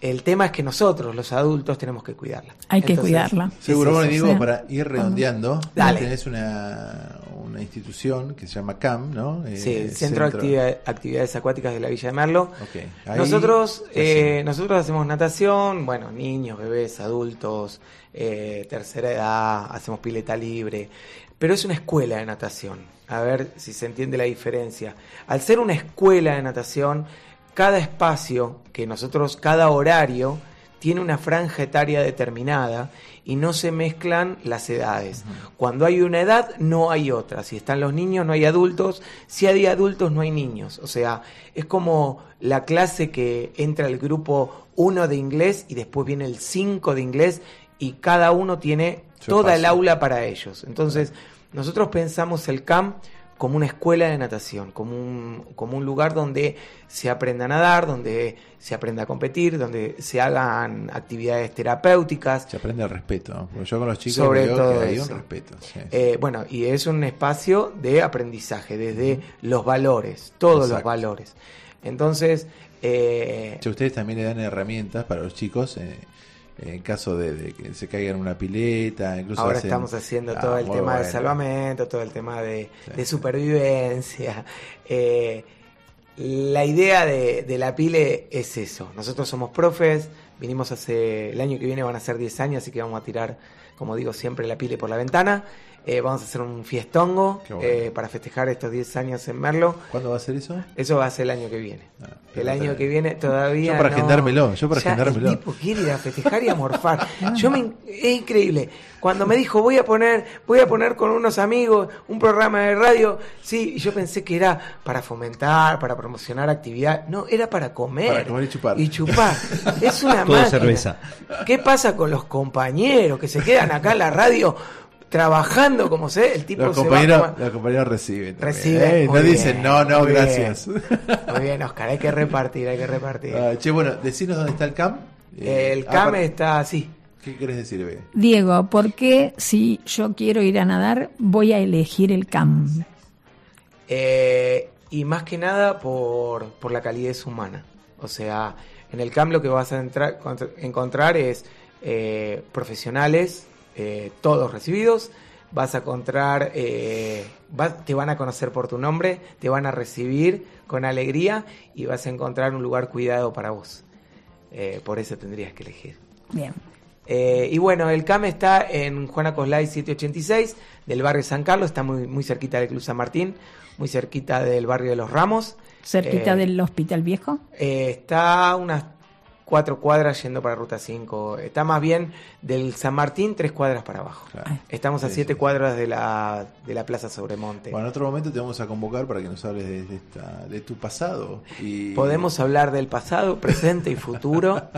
El tema es que nosotros, los adultos, tenemos que cuidarla. Hay que Entonces, cuidarla. Seguro, eso. digo, Sí. para ir redondeando, Dale. tenés una, una institución que se llama CAM, ¿no? Eh, Sí, el Centro, de Actividad- Actividades Acuáticas de la Villa de Merlo. Ok, ahí- nosotros, ¿qué eh, nosotros hacemos natación, bueno, niños, bebés, adultos, eh, tercera edad, hacemos pileta libre, pero es una escuela de natación. A ver si se entiende la diferencia. Al ser una escuela de natación, cada espacio que nosotros, cada horario, tiene una franja etaria determinada y no se mezclan las edades. Cuando hay una edad, no hay otra. Si están los niños, no hay adultos. Si hay adultos, no hay niños. O sea, es como la clase que entra el grupo 1 de inglés y después viene el 5 de inglés y cada uno tiene toda el aula para ellos. Entonces, nosotros pensamos el CAM como una escuela de natación, como un, como un lugar donde se aprenda a nadar, donde se aprenda a competir, donde se hagan actividades terapéuticas. Se aprende el respeto, porque yo con los chicos Sobre todo que hay eso. un respeto. sí. Eh, bueno, y es un espacio de aprendizaje, desde los valores, todos los valores. Entonces, eh, ustedes también le dan herramientas para los chicos eh, en caso de, de que se caigan en una pileta, incluso ahora hacen- estamos haciendo Ah, todo el tema de salvamento, todo el tema de, Sí. de supervivencia. Eh, la idea de, de la pile es eso. Nosotros somos profes, vinimos hace, el año que viene van a ser 10 años, así que vamos a tirar, como digo siempre, la pile por la ventana. Eh, vamos a hacer un fiestongo bueno. eh, para festejar estos 10 años en Merlo. ¿Cuándo va a ser eso? Eso va a ser el año que viene. Ah, el año que viene todavía. Yo para no. agendármelo, yo para Ya agendármelo. El tipo quiere ir a festejar y a morfar. (laughs) Yo me, es increíble. Cuando me dijo voy a poner, voy a poner con unos amigos un programa de radio, sí, y yo pensé que era para fomentar, para promocionar actividad. No, era para comer. Para comer y chupar. Y chupar. (laughs) Es una Todo máquina. cerveza. ¿Qué pasa con los compañeros que se quedan acá en la radio trabajando como se el tipo Los se va compañeros, los compañeros reciben. también, Reciben, ¿eh? No dicen, no, no, muy bien. gracias. Muy bien, Oscar, hay que repartir, hay que repartir. Ah, che, bueno, decinos dónde está el CAM. Eh, el CAM está así. ¿Qué querés decir, Bea? Diego, ¿por qué si yo quiero ir a nadar voy a elegir el CAM? Eh, y más que nada por, por la calidez humana. O sea, en el CAM lo que vas a entrar- contra- encontrar es eh, profesionales, eh, todos recibidos. Vas a encontrar, eh, va- te van a conocer por tu nombre, te van a recibir con alegría y vas a encontrar un lugar cuidado para vos. Eh, por eso tendrías que elegir. Bien. Eh, y bueno, el CAM está en Juana Coslay 786 del barrio San Carlos, está muy, muy cerquita del Club San Martín, muy cerquita del barrio de Los Ramos. ¿Cerquita Eh, del Hospital Viejo? eh, está unas cuatro cuadras yendo para Ruta 5. Está más bien del San Martín, tres cuadras para abajo. Claro. Estamos a Sí, siete sí. cuadras de la, de la Plaza Sobremonte. Bueno, en otro momento te vamos a convocar para que nos hables de, de esta, de tu pasado. Y... Podemos hablar del pasado, presente y futuro. (laughs)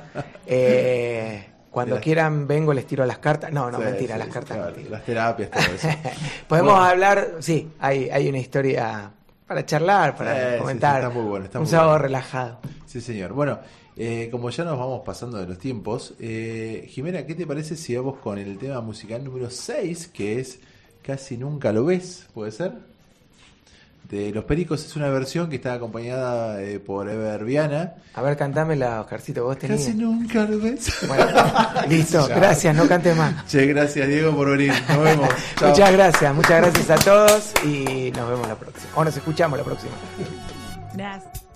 Eh, Cuando la- quieran vengo, les tiro las cartas. No, no, Sí, mentira, sí, las cartas. claro, mentira. Las terapias, todo eso. (laughs) Podemos Bueno. hablar, sí, hay, hay una historia para charlar, para Sí, sí, sí, comentar. está muy bueno, está un muy sábado bueno. relajado. Sí, señor. Bueno, eh, como ya nos vamos pasando de los tiempos, eh, Jimena, ¿qué te parece si vamos con el tema musical número 6, que es Casi Nunca Lo Ves? ¿Puede ser? De Los Pericos es una versión que está acompañada eh, por Ever Viana. A ver, cantámela, Oscarcito, vos tenías. Casi nunca lo ves. Bueno, (laughs) listo, Ya. gracias, no cante más. Che, gracias Diego por venir. Nos vemos. (laughs) Chao. Muchas gracias, muchas gracias a todos y nos vemos la próxima. O nos escuchamos la próxima. Gracias.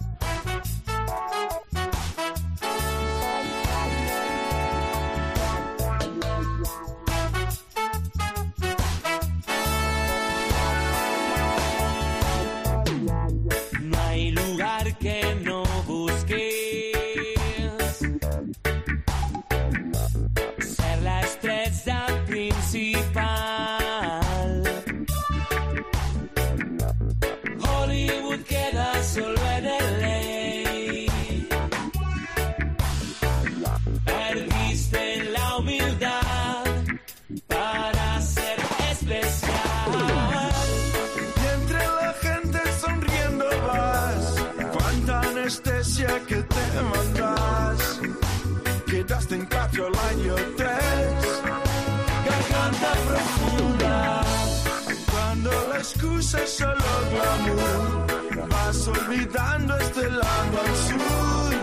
Que te mandas. Quedaste en cuatro al año tres. Garganta profunda. Cuando la excusa es solo glamour. Vas olvidando este lado al sur.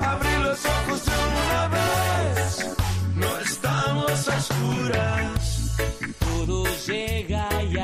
Abrí los ojos de una vez. No estamos a oscuras. Todo llega y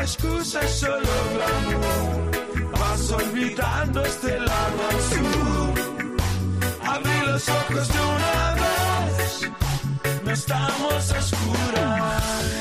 la excusa solo glamour, vas olvidando este lado sur. Abrí los ojos de una vez, no estamos a oscuras.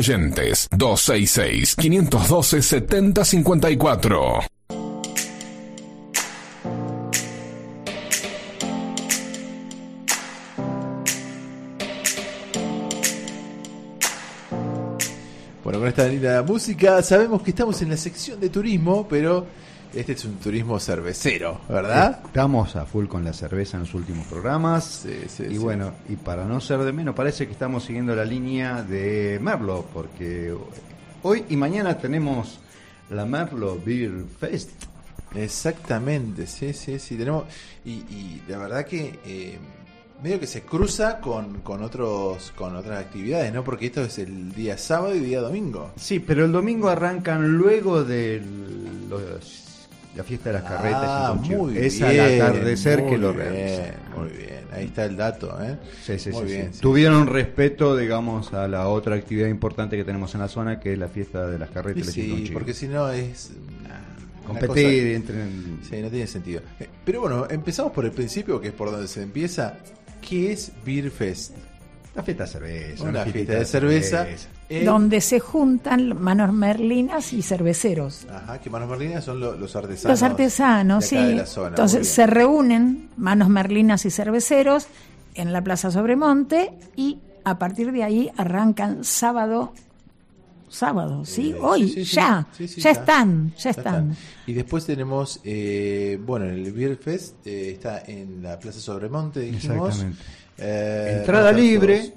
oyentes. 266-512-7054. Bueno, con esta linda música sabemos que estamos en la sección de turismo, pero este es un turismo cervecero, ¿verdad? Estamos a full con la cerveza en los últimos programas. Sí, sí, y sí. bueno, y para no ser de menos, parece que estamos siguiendo la línea de Merlo, porque hoy y mañana tenemos la Merlo Beer Fest. Exactamente, sí, sí, sí. Tenemos y, y la verdad que eh, medio que se cruza con, con otros con otras actividades, ¿no? Porque esto es el día sábado y día domingo. Sí, pero el domingo arrancan luego de los- la fiesta de las carretas. Ah, y chivo. muy es bien, al atardecer muy que lo realizan. Muy bien, ahí está el dato, ¿eh? Sí, sí, Muy sí, bien. Tuvieron respeto, digamos, a la otra actividad importante que tenemos en la zona, que es la fiesta de las carretas. y Sí, porque si no es Competir entre... en- Sí, no tiene sentido. Eh, Pero bueno, empezamos por el principio, que es por donde se empieza. ¿Qué es Beer Fest? La fiesta de cerveza. Una fiesta fiesta de cerveza. en- Donde se juntan manos merlinas y cerveceros. Ajá, que Manos Merlinas son lo- los artesanos. Los artesanos, de acá sí. de la zona, Entonces se reúnen manos merlinas y cerveceros en la Plaza Sobremonte y a partir de ahí arrancan sábado. Sábado, ¿sí? Eh, Hoy, sí, sí, sí. ya. Sí, sí, ya están, ya Ya están. Y después tenemos, eh, bueno, el Beer Fest eh, está en la Plaza Sobremonte, dijimos. Exactamente. Eh, Entrada libre,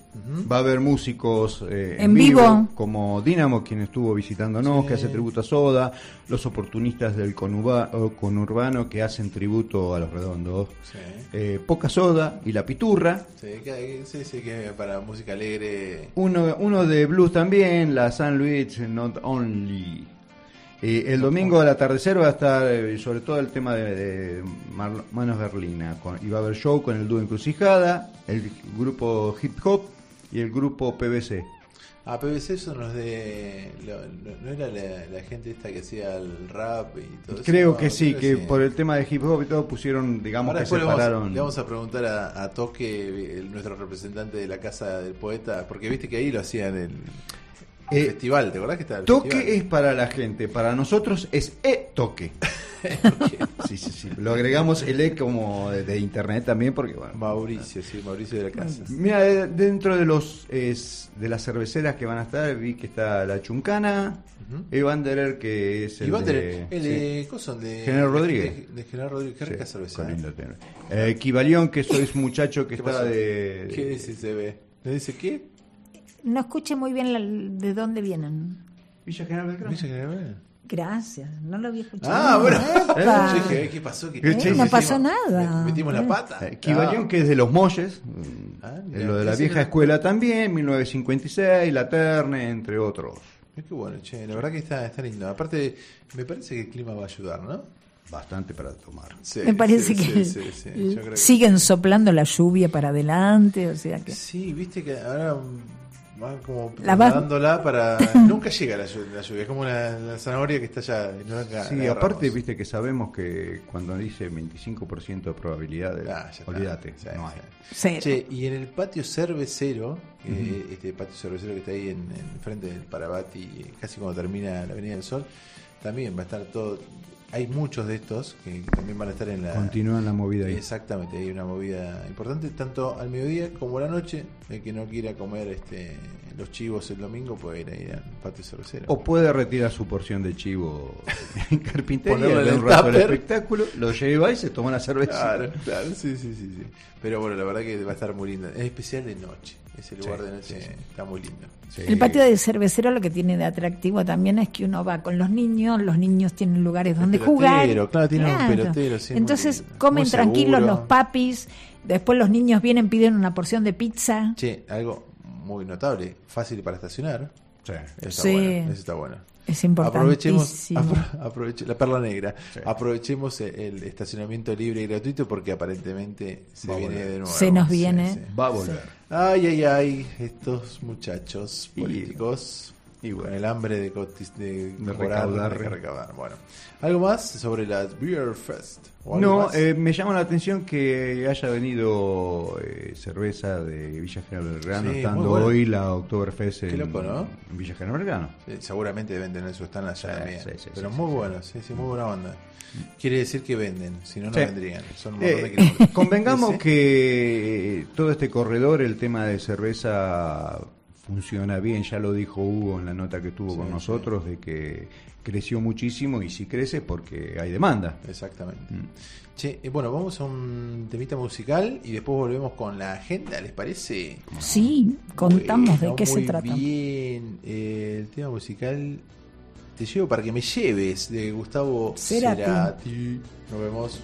va a haber músicos eh, En vivo. como Dinamo, quien estuvo visitándonos, Sí. que hace tributo a Soda, los oportunistas del conuba- conurbano que hacen tributo a los redondos, Sí. eh, Poca Soda y La Piturra, Sí, que, sí, sí, que para música alegre. uno, uno de blues también, la San Luis Not Only. Eh, el domingo al atardecer va a estar eh, sobre todo el tema de, Manos Berlina. Con, y va a haber show con el dúo Encrucijada, el grupo Hip Hop y el grupo PBC. Ah, PBC son los de. lo- lo- ¿No era la, la gente esta que hacía el rap y todo eso? Creo No, que sí, creo que por el tema de hip hop y todo pusieron, digamos Ahora que le vamos, separaron. le vamos a preguntar a, a Toque, el- nuestro representante de la casa del poeta, porque viste que ahí lo hacían el, el Eh, festival, ¿te acordás que estaba el Toque festival? es para la gente, para nosotros es (laughs) e-toque. sí, sí, sí. Lo agregamos el e como de, de internet también porque bueno. Mauricio, sí, Mauricio de la casa. Mira, eh, dentro de los es, de las cerveceras que van a estar, vi que está la Chuncana, Wanderer que es el Y va a tener de, el sí. de, ¿coso? de General Rodríguez. De, de General Rodríguez, qué rica Sí, cerveza. ¿eh? Equivalión, que sois muchacho que ¿Qué está de... ¿Qué dice se ve? ¿Le dice qué? No escuché muy bien la- de dónde vienen. Villa General Belgrano. ¿Villa General? Gracias, no lo había escuchado. Ah, bueno. Epa. (laughs) Yo dije, ¿qué pasó? ¿Qué Eh, no pasó Metimos- nada. Metimos la Eh. pata. Equivalión, Ah. que es de los Molles, Ah, mira, lo de la vieja escuela también, 1956, La Terne, entre otros. Qué bueno, che, la verdad que está, está lindo. Aparte, me parece que el clima va a ayudar, ¿no? Bastante para tomar. Sí, Me parece sí, que sí, sí, sí, yo creo que- siguen soplando la lluvia para adelante, o sea que Sí, viste que ahora van como La para... (laughs) Nunca llega la lluvia, la lluvia, es como una, la zanahoria que está ya... no la- Sí, la aparte, viste que sabemos que cuando dice 25% de probabilidades, Ah, olvídate, Sí, no hay. sí. cero. Che, y en el patio cervecero, eh, este patio cervecero que está ahí en, en frente del Parabati, casi cuando termina la Avenida del Sol, también va a estar todo. Hay muchos de estos que también van a estar en la. Continúan la movida ahí. Exactamente, hay una movida importante, tanto al mediodía como a la noche. El que no quiera comer este los chivos el domingo puede ir ahí al patio cervecero. O puede retirar su porción de chivo (laughs) en carpintería, en un rato el tupper. espectáculo, lo lleva y se toma una cerveza. Claro, claro, sí, sí, sí, sí. Pero bueno, la verdad que va a estar muy lindo. Es especial de noche. Ese lugar Sí, de noche sí, sí. está muy lindo. Sí. El patio de cervecero lo que tiene de atractivo también es que uno va con los niños, los niños tienen lugares donde jugar. pelotero, claro, tiene un pelotero, sí, muy Entonces comen Muy tranquilos seguro. los papis, después los niños vienen, piden una porción de pizza. Che, algo muy notable, fácil para estacionar. Sí. Eso está Sí. bueno, eso está bueno. Es Aprovechemos, importantísimo. apro- (laughs) aproveche- la perla negra. Sí. Aprovechemos el, el estacionamiento libre y gratuito porque aparentemente se Va viene de nuevo. Se nos viene. sí. Va a volver. Ay, ay, ay, estos muchachos Y- políticos y bueno. el hambre de, de, De recaudar. de recaudar. Bueno, ¿algo más sobre la Beer Fest? ¿O algo No, eh, me llama la atención que haya venido eh, cerveza de Villa General Belgrano, Sí, estando bueno. hoy la Oktoberfest en, loco, ¿no? en Villa General Belgrano. Sí, seguramente venden en su stand allá también. sí, Pero muy bueno, sí, sí, muy buena onda. Quiere decir que venden, si no, no vendrían. Son un montón de Eh, kilómetros. (laughs) convengamos que todo este corredor, el tema de cerveza funciona bien, ya lo dijo Hugo en la nota que tuvo Sí, con sí. nosotros, de que creció muchísimo y si crece es porque hay demanda. Exactamente. Mm. Che, eh, bueno, vamos a un temita musical y después volvemos con la agenda, ¿les parece? Sí, contamos de qué se trata. Bien, Eh, el tema musical Te llevo para que me lleves de Gustavo Cerati. Cerati. Nos vemos.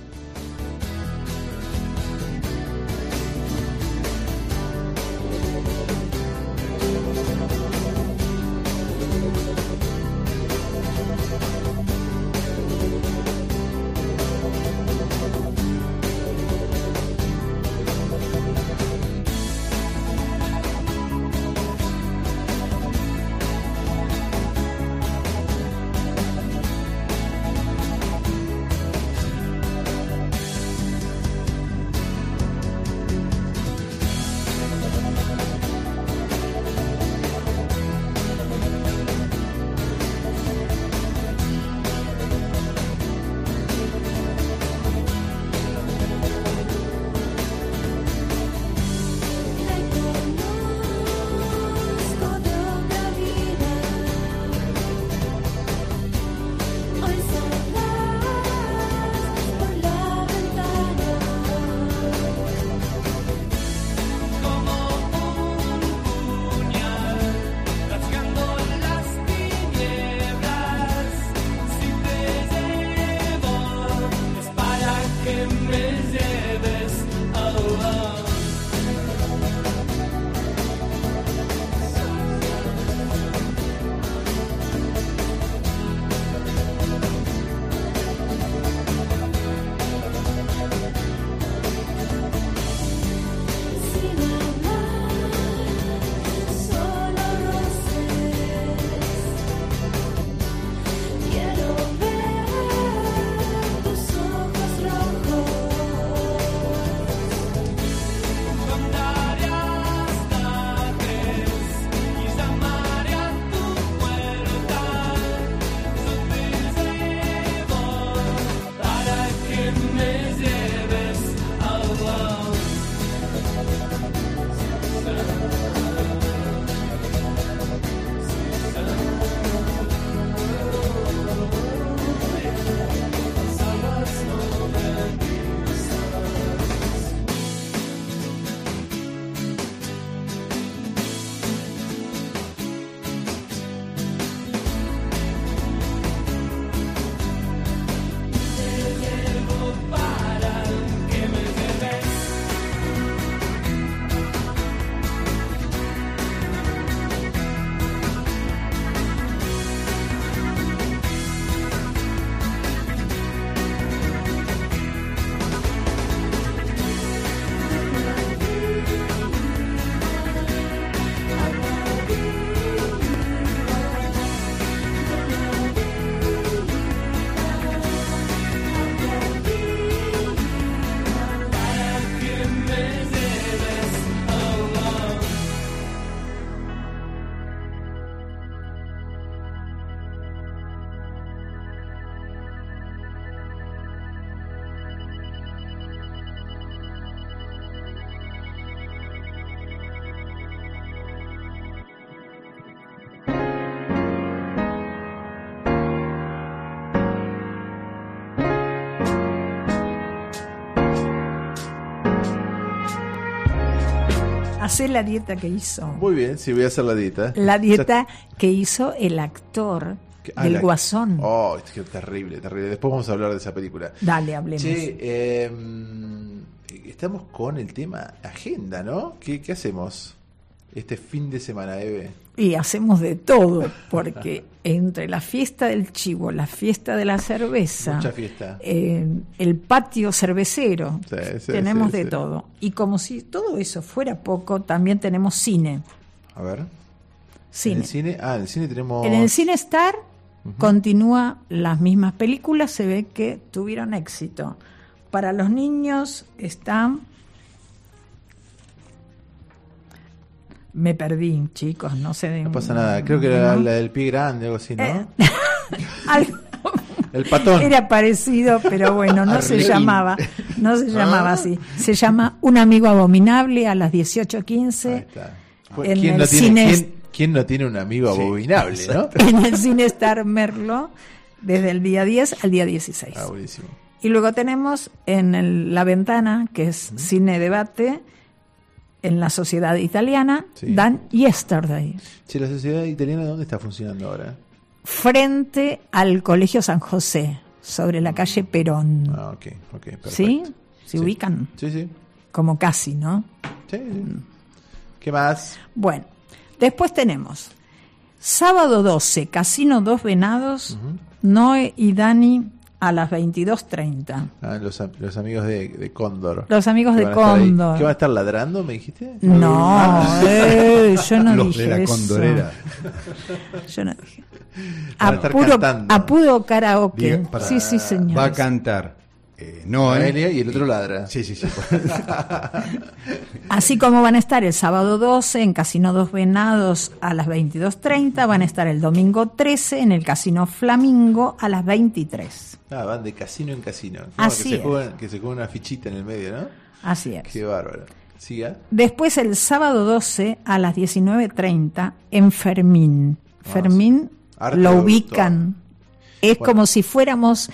Hacer la dieta que hizo. Muy bien, sí, voy a hacer la dieta. La dieta que hizo el actor Ah, del la- Guasón. Oh, que terrible, terrible. Después vamos a hablar de esa película. Dale, hablemos. Che, eh, estamos con el tema agenda, ¿no? ¿Qué, qué hacemos este fin de semana, Eve? Y hacemos de todo, porque (laughs) entre la fiesta del chivo, la fiesta de la cerveza, Mucha fiesta. eh, el patio cervecero, Sí, sí, tenemos sí, de todo. Y como si todo eso fuera poco, también tenemos cine. A ver. Cine. En el cine, ah, en el cine tenemos. En el cine Star continúa las mismas películas, se ve que tuvieron éxito. Para los niños están... Me perdí, chicos, no sé de... No pasa nada, creo que era la del pie grande, algo así, ¿no? Eh, (laughs) El patón. Era parecido, pero bueno, no se llamaba, no se llamaba Ah. así. Se llama Un amigo abominable a las Ahí 18.15 está. Pues, en ¿Quién, el no tiene, cine quién- quién no tiene un amigo abominable, no? en el Cine Star Merlo desde el día 10 al día 16. Ah, buenísimo. Y luego tenemos en el- La Ventana, que es cine debate, en la sociedad italiana, Sí. dan Yesterday, Che, la sociedad italiana, ¿dónde está funcionando ahora? frente al Colegio San José, sobre la calle Perón. Ah, ok, ok, perfecto. ¿Sí? ¿Se Sí. ubican? Sí, sí. Como casi, ¿no? Sí, sí. ¿Qué más? Bueno, después tenemos sábado 12, Casino Dos Venados, Noé y Dani a las 22.30. Ah, los, los amigos de, de Cóndor. Los amigos de. Cóndor. ¿Que van a estar ladrando, me dijiste? No, Ah. eh, yo no (laughs) Los dije de la eso. condorera. Yo no dije. Van a A estar puro, cantando. a puro karaoke. Diga, para- sí, sí, señor. Va a cantar. Eh, no, ¿eh? Noelia y el otro ladra. Sí, sí, sí. (laughs) Así como van a estar el sábado 12 en Casino Dos Venados a las 22.30, van a estar el domingo 13 en el Casino Flamingo a las 23. Ah, van de casino en casino. Como Así que se, juegan, que se juega una fichita en el medio, ¿no? Así es. Qué bárbaro. Siga. Después el sábado 12 a las 19.30 en Fermín. Fermín Arte lo ubican. Es Bueno. como si fuéramos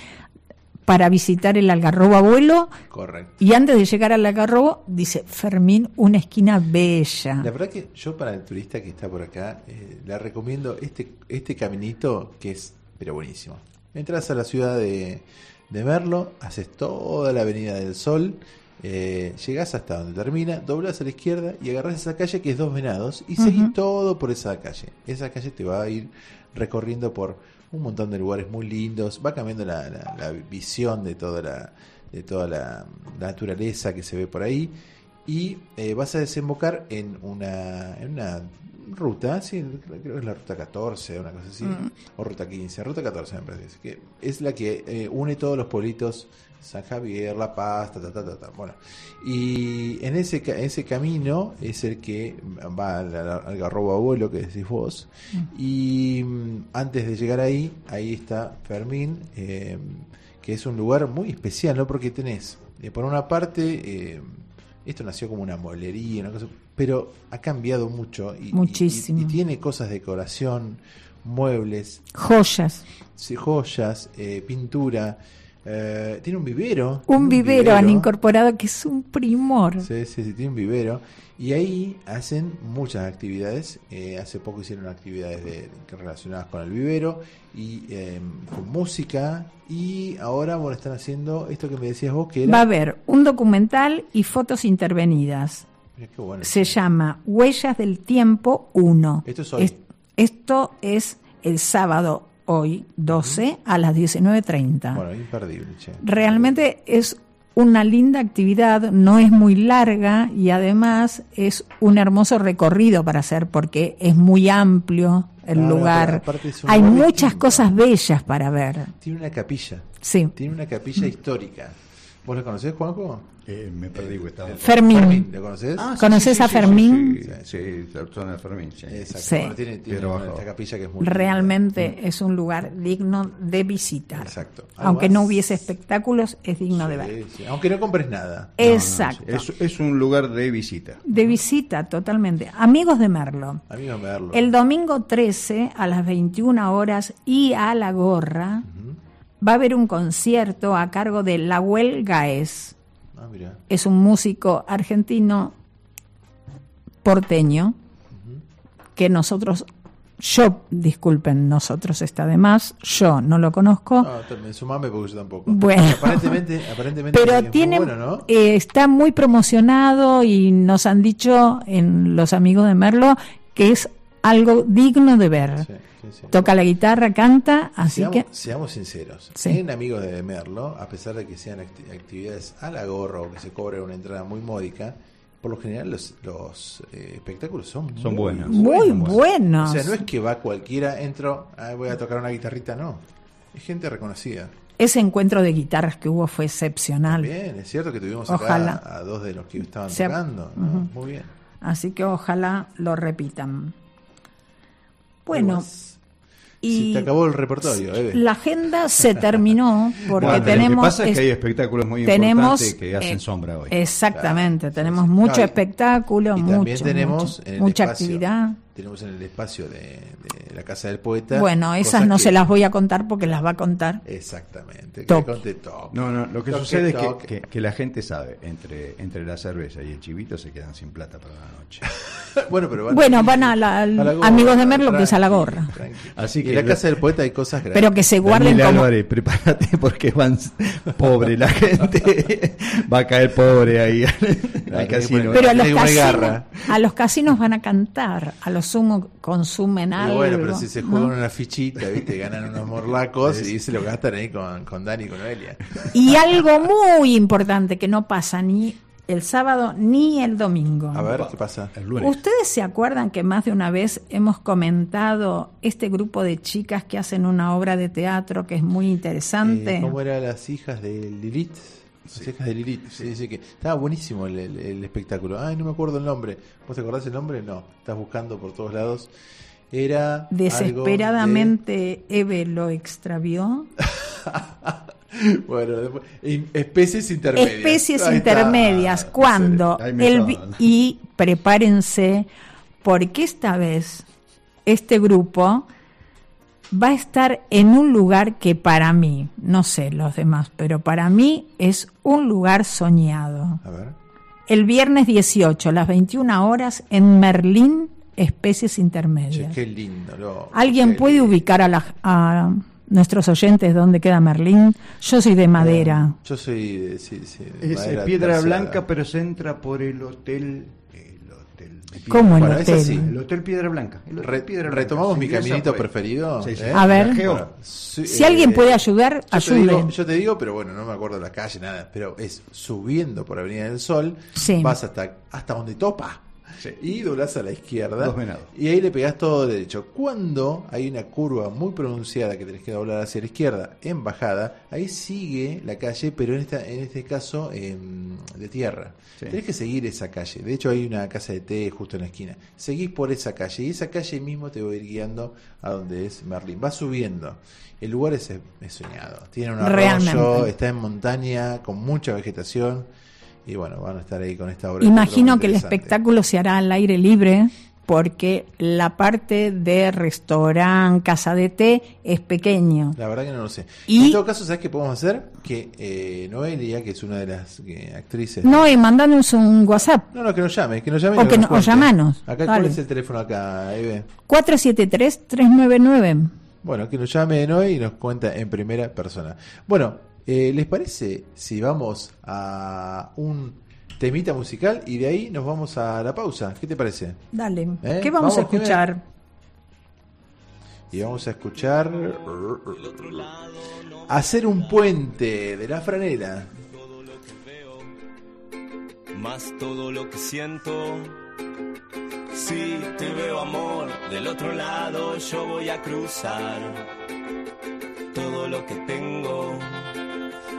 para visitar el Algarrobo Abuelo Correcto. y antes de llegar al Algarrobo dice Fermín, una esquina bella. La verdad que yo para el turista que está por acá, eh, le recomiendo este, este caminito que es, pero buenísimo. Entras a la ciudad de, de Merlo, haces toda la Avenida del Sol, eh, llegás hasta donde termina, doblas a la izquierda y agarras esa calle que es Dos Venados y seguís Ujú. todo por esa calle. Esa calle te va a ir recorriendo por un montón de lugares muy lindos, va cambiando la, la- la visión de toda la, de toda la, la naturaleza que se ve por ahí y eh, vas a desembocar en una, en una ruta, sí, creo que es la ruta 14, una cosa así, Mm. o ruta 15, ruta 14 me parece, que es la que eh, une todos los pueblitos, San Javier, La Paz, ta, ta, ta, ta, ta. bueno, y en ese, ese camino es el que va al, al Algarrobo Abuelo, que decís vos, y mm, antes de llegar ahí, ahí está Fermín, eh, que es un lugar muy especial, ¿no? Porque tenés, eh, por una parte, esto nació como una mueblería, una cosa, pero ha cambiado mucho y, Muchísimo. y- y tiene cosas de decoración, muebles, Joyas. sí, joyas, eh, pintura, eh, tiene un vivero. Un vivero han incorporado que es un primor. Sí, sí, sí, tiene un vivero. Y ahí hacen muchas actividades. Eh, hace poco hicieron actividades de, relacionadas con el vivero y eh, con música. Y ahora, bueno, están haciendo esto que me decías vos, que era... Va a haber un documental y fotos intervenidas. Bueno. Se llama Huellas del Tiempo 1. Esto es hoy. esto es el sábado, hoy, 12, a las 19.30. Bueno, imperdible, che. Realmente es una linda actividad, no es muy larga y además es un hermoso recorrido para hacer porque es muy amplio el Claro, lugar. es un Hay lugar muchas cosas bellas para ver. Tiene una capilla. Sí. Tiene una capilla histórica. ¿Vos la conocés, Juanjo? Eh, me perdí, güey, estaba- Fermín. ¿Lo conoces? Ah, sí, ¿Conoces sí, a Fermín? Sí, sí, sí, la zona de Fermín. Sí. Exacto. Sí. Bueno, tiene, tiene una- esta capilla que es muy linda. Realmente es un lugar digno de visitar. Exacto. Aunque no hubiese espectáculos, es digno de ver. Aunque no compres nada. Exacto. Es, es un lugar de visita. De visita, totalmente. Amigos de Merlo. Amigos, verlo. El domingo 13 a las 21 horas y a la gorra va a haber un concierto a cargo de Lahuel Gaez. Ah, mira. Es un músico argentino porteño que nosotros, yo, disculpen, nosotros está de más, yo no lo conozco, No, también sumame porque yo tampoco. Bueno. Aparentemente, aparentemente pero muy tiene, bueno, ¿no? eh, está muy promocionado y nos han dicho en los amigos de Merlo que es algo digno de ver. Sí, sí, sí. Toca la guitarra, canta, así seamos, que seamos sinceros. Sí. Tienen amigos de Merlo, a pesar de que sean acti- actividades a la gorra o que se cobre una entrada muy módica, por lo general los, los eh, espectáculos son, Son muy buenos. muy buenos. O sea, no es que va cualquiera, entro, ah, voy a tocar una guitarrita, no. Es gente reconocida. Ese encuentro de guitarras que hubo fue excepcional. Bien, es cierto que tuvimos Ojalá. acá a dos de los que estaban Se- tocando. Muy bien. Así que ojalá lo repitan. Bueno? Y Sí, te acabó el repertorio. La agenda se terminó (laughs) porque Bueno, tenemos. Lo que pasa es es- que hay espectáculos muy tenemos, importantes que hacen eh, sombra hoy. Exactamente, tenemos mucho Claro, y- espectáculo, Y mucho, también tenemos mucho- mucha espacio- actividad. Tenemos en el espacio de, de la Casa del Poeta. Bueno, esas no que- se las voy a contar porque las va a contar. Exactamente. Que Toque. conte toque. No, no, lo que Toque, sucede es que, que- que la gente sabe, entre, entre la cerveza y el chivito se quedan sin plata para la noche. (laughs) bueno, pero Bueno, van a la- a la gorra, amigos de Merlo, que es a la gorra. Así que en la Casa del Poeta hay cosas grandes. Pero que se guarden Daniel como. Álvarez, (laughs) prepárate porque van pobre la gente. (laughs) Va a caer pobre ahí al que casino. Pero a los, que casinos, a los casinos van a cantar, a los sumo consumen Y algo. bueno, pero si se ¿no? juegan una fichita, ¿viste? Ganan unos morlacos y se lo gastan ahí con, con Dani y con Noelia. Y algo muy importante que no pasa ni el sábado ni el domingo. A ver, ¿qué pasa? El lunes. ¿Ustedes se acuerdan que más de una vez hemos comentado este grupo de chicas que hacen una obra de teatro que es muy interesante? Eh, ¿Cómo eran las hijas de Lilith? Hijas de Lilith. Sí, dice que estaba buenísimo el, el- el espectáculo. Ay, no me acuerdo el nombre. ¿Vos te acordás el nombre? No. Estás buscando por todos lados. Era. algo Desesperadamente Eve lo extravió. (laughs) bueno, después- especies intermedias. Especies intermedias. Cuando el y prepárense porque esta vez este grupo va a estar en un lugar que para mí, no sé los demás, pero para mí es un lugar soñado. A ver. El viernes 18, a las 21 horas, en Merlín, Especies Che, Intermedias. qué lindo. ¿Alguien qué puede lindo. ubicar a, la- a nuestros oyentes dónde queda Merlín? Yo soy de madera. Yo soy de, sí, sí, de Es madera piedra terciada. blanca, pero se entra por el hotel. El hotel de Piedra- ¿Cómo el hotel? así. El hotel Piedra Blanca. El hotel Re- Piedra Blanca. retomamos mi caminito preferido. Sí, sí. ¿eh? A ver. Bueno, sí, Si eh, alguien puede ayudar, yo te, ayude. digo, yo te digo, pero bueno, no me acuerdo la calle, nada. Pero es subiendo por Avenida del Sol, Sí. vas hasta, hasta donde topa. Sí. Y doblás a la izquierda. Dos venados. Y ahí le pegás todo derecho. Cuando hay una curva muy pronunciada que tenés que doblar hacia la izquierda en bajada, ahí sigue la calle, pero en, esta, en este caso em, de tierra. Sí. Tenés que seguir esa calle. De hecho, hay una casa de té justo en la esquina. Seguís por esa calle y esa calle mismo te va a ir guiando a donde es Merlín. Va subiendo. El lugar es, es soñado. Tiene un arroyo, Realmente. está en montaña con mucha vegetación. Y bueno, van a estar ahí con esta obra. Imagino que el espectáculo se hará al aire libre porque la parte de restaurante, casa de té es pequeño. La verdad que no lo sé. Y- En todo caso, ¿sabes qué podemos hacer? Que eh, Noelia, que es una de las eh, actrices. No, y mandanos un WhatsApp. No, no, que nos llame, que nos llame. O nos que no- o cuente. llamanos. Acá. ¿cuál es el teléfono acá, Eve? 473-399. Bueno, que nos llame Noé y nos cuenta en primera persona. Bueno, eh, ¿les parece si vamos a un temita musical y de ahí nos vamos a la pausa? ¿Qué te parece? Dale. ¿Eh? ¿Qué vamos, a Vamos, escuchar? Y vamos a escuchar Hacer un puente de la franela. más todo lo que siento. Si te veo amor del otro lado, yo voy a cruzar. Todo lo que tengo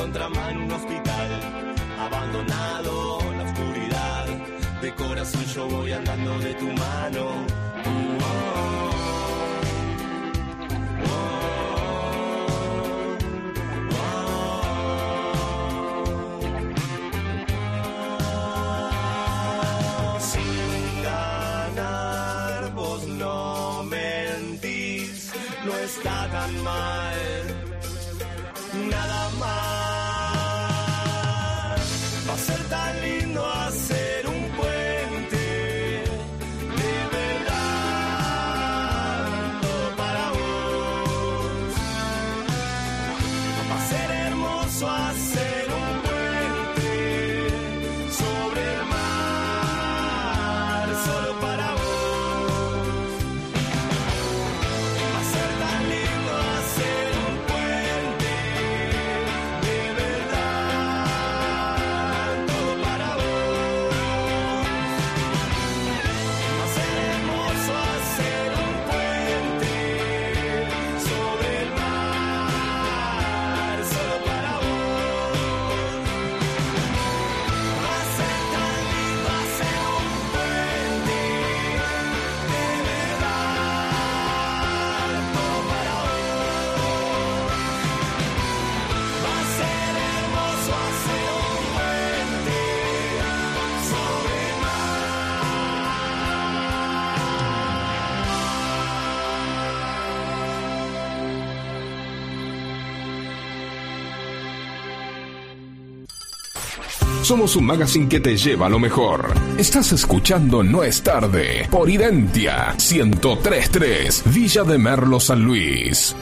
contramano en un hospital, abandonado la oscuridad. De corazón yo voy andando de tu mano Somos un magazine que te lleva a lo mejor. Estás escuchando No es tarde por Identia 1033 Villa de Merlo San Luis.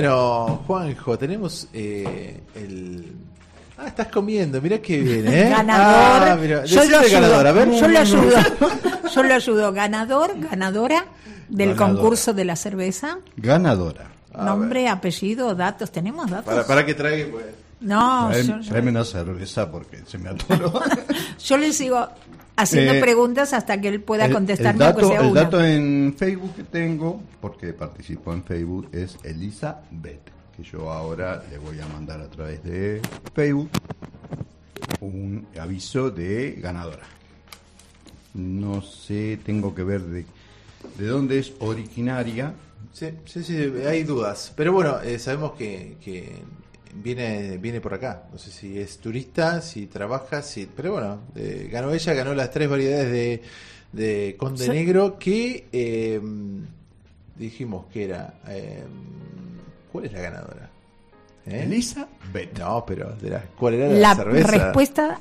Bueno, Juanjo, tenemos eh, el. Ah, estás comiendo, mirá qué bien, ¿eh? Ganador. Ah, yo, lo ayudo, ganador. A ver. yo lo ayudo. (laughs) Yo lo ayudo. Ganador, ganadora del concurso de la cerveza. Ganadora. Nombre, apellido, datos. ¿Tenemos datos? Para, para que traiga, pues. No, Trae, yo, yo... tráeme una cerveza porque se me atoró. (laughs) yo les digo, haciendo Eh, preguntas hasta que él pueda el, contestarme el dato, sea el dato en Facebook que tengo, porque participo en Facebook, es Elizabeth, que yo ahora le voy a mandar a través de Facebook un aviso de ganadora. No sé, tengo que ver de, de dónde es originaria. Sí, sí, sí, hay dudas. Pero bueno, eh, sabemos que, que viene viene por acá. No sé si es turista, si trabaja, si... Pero bueno, eh, ganó ella, ganó las tres variedades de, de Conde Sí. Negro que eh, dijimos que era... eh, ¿Cuál es la ganadora? ¿Eh? Elizabeth. No, pero de la, ¿cuál era la, La cerveza? respuesta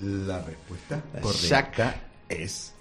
La respuesta correcta es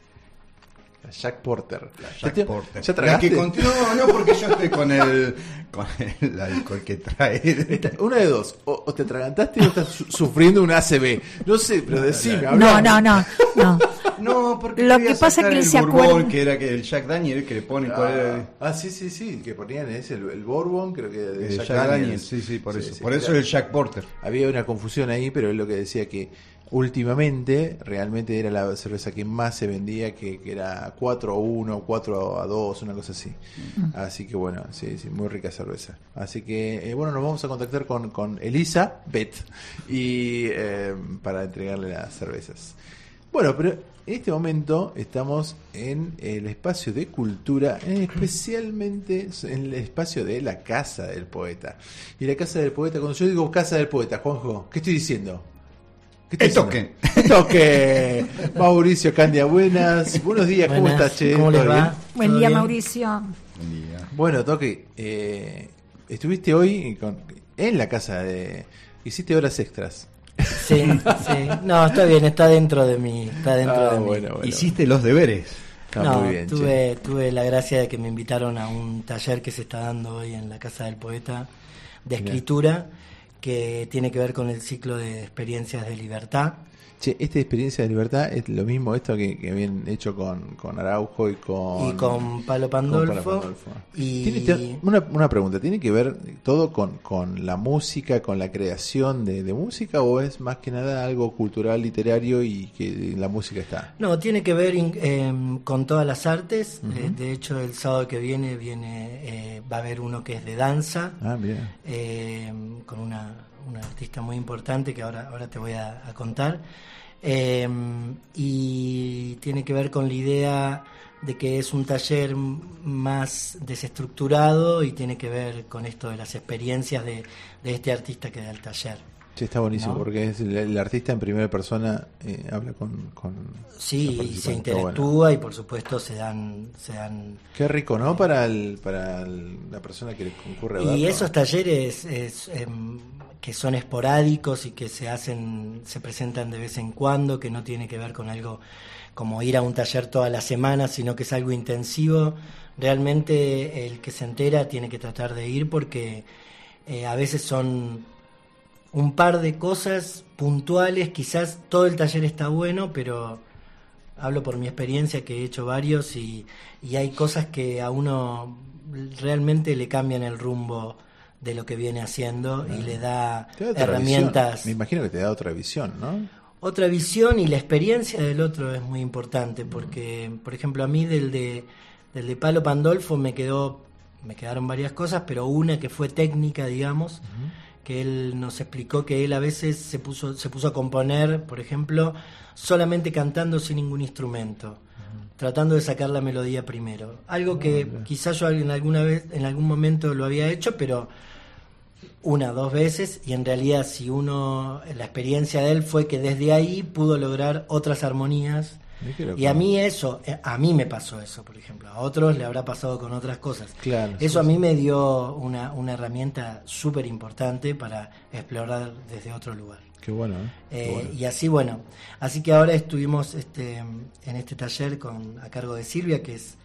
La Jack Porter. la ¿Ya Jack te- Porter. ¿Ya La tragaste? que continúa, no, porque yo estoy con el, con el alcohol que trae. Esta- Una de dos, o, o te atragantaste o estás su- sufriendo un ACB. No sé, pero decime, No, hablame. no, no, no. No, (laughs) porque Lo quería que pasa es que él el se Bourbon, acuerda- que era que el Jack Daniel que le pone cuál era el- Ah, ah, sí, sí, sí, que ponían ese, el, el Bourbon, creo que de el Jack, Jack. Daniel, sí, sí, por eso. sí, por eso claro. el Jack Porter. Había una confusión ahí, pero es lo que decía que últimamente realmente era la cerveza que más se vendía, que, que era 4 a 1, 4 a 2, una cosa así. Así que bueno, sí, sí, muy rica cerveza. Así que eh, bueno, nos vamos a contactar con, con Elisa Bet y eh, para entregarle las cervezas. Bueno, pero en este momento estamos en el espacio de cultura, especialmente en el espacio de la casa del poeta. Y la casa del poeta, cuando yo digo casa del poeta, Juanjo, ¿qué estoy diciendo? ¿Qué diciendo? El toque. (laughs) Mauricio Candia, buenas. Buenos días, ¿cómo Buenas, estás, Che? ¿cómo les ¿Todo va? Buen ¿Todo día, bien? Mauricio. Bueno, Toque, eh, estuviste hoy con- en la casa de... Hiciste horas extras. Sí, sí. No, está bien, está dentro de mí. Está dentro Ah, de mí. bueno, bueno. Hiciste los deberes. Está no, muy bien, che. tuve, tuve la gracia de que me invitaron a un taller que se está dando hoy en la Casa del Poeta de Bien. Que tiene que ver con el ciclo de experiencias de libertad. Che, esta experiencia de libertad es lo mismo esto que, que habían hecho con, con Araujo y con... Y con Palo con Pandolfo. Pandolfo. Y- Tiene- te- una, una pregunta, ¿tiene que ver todo con, con la música, con la creación de, de música o es más que nada algo cultural, literario y que la música está? No, tiene que ver in- em, con todas las artes. Eh, de hecho, el sábado que viene viene eh, va a haber uno que es de danza. Ah, bien. eh, con una, una artista muy importante que ahora, ahora te voy a, contar. Eh, y tiene que ver con la idea de que es un taller más desestructurado y tiene que ver con esto de las experiencias de, de este artista que da el taller. Sí, está buenísimo ¿No? porque es el, el artista en primera persona eh, habla con... con Sí, se interactúa bueno. y por supuesto se dan, se dan Qué rico, ¿no? Para, el, para el- la persona que le concurre a Y verlo. esos talleres es, em, que son esporádicos y que se hacen, se presentan de vez en cuando, que no tiene que ver con algo como ir a un taller toda la semana, sino que es algo intensivo. Realmente el que se entera tiene que tratar de ir porque eh, a veces son un par de cosas puntuales, quizás todo el taller está bueno, pero hablo por mi experiencia que he hecho varios y, y hay cosas que a uno realmente le cambian el rumbo de lo que viene haciendo y le da herramientas. visión. Me imagino que te da otra visión, ¿no? Otra visión y la experiencia del otro es muy importante porque, por ejemplo, a mí del de, del de Palo Pandolfo me quedó, me quedaron varias cosas, pero una que fue técnica, digamos, que él nos explicó que él a veces se puso, se puso a componer, por ejemplo, solamente cantando sin ningún instrumento, tratando de sacar la melodía primero. Algo que quizás yo en alguna vez, en algún momento lo había hecho, pero una, dos veces, y en realidad si uno, la experiencia de él fue que desde ahí pudo lograr otras armonías. Y a mí eso, eh, a mí me pasó eso, por ejemplo, a otros le habrá pasado con otras cosas. Claro, Eso sí, a sí. mí me dio una, una herramienta súper importante para explorar desde otro lugar. Qué bueno, ¿eh? Qué Eh. Y así, bueno, así que ahora estuvimos este, en este taller con, a cargo de Silvia, que es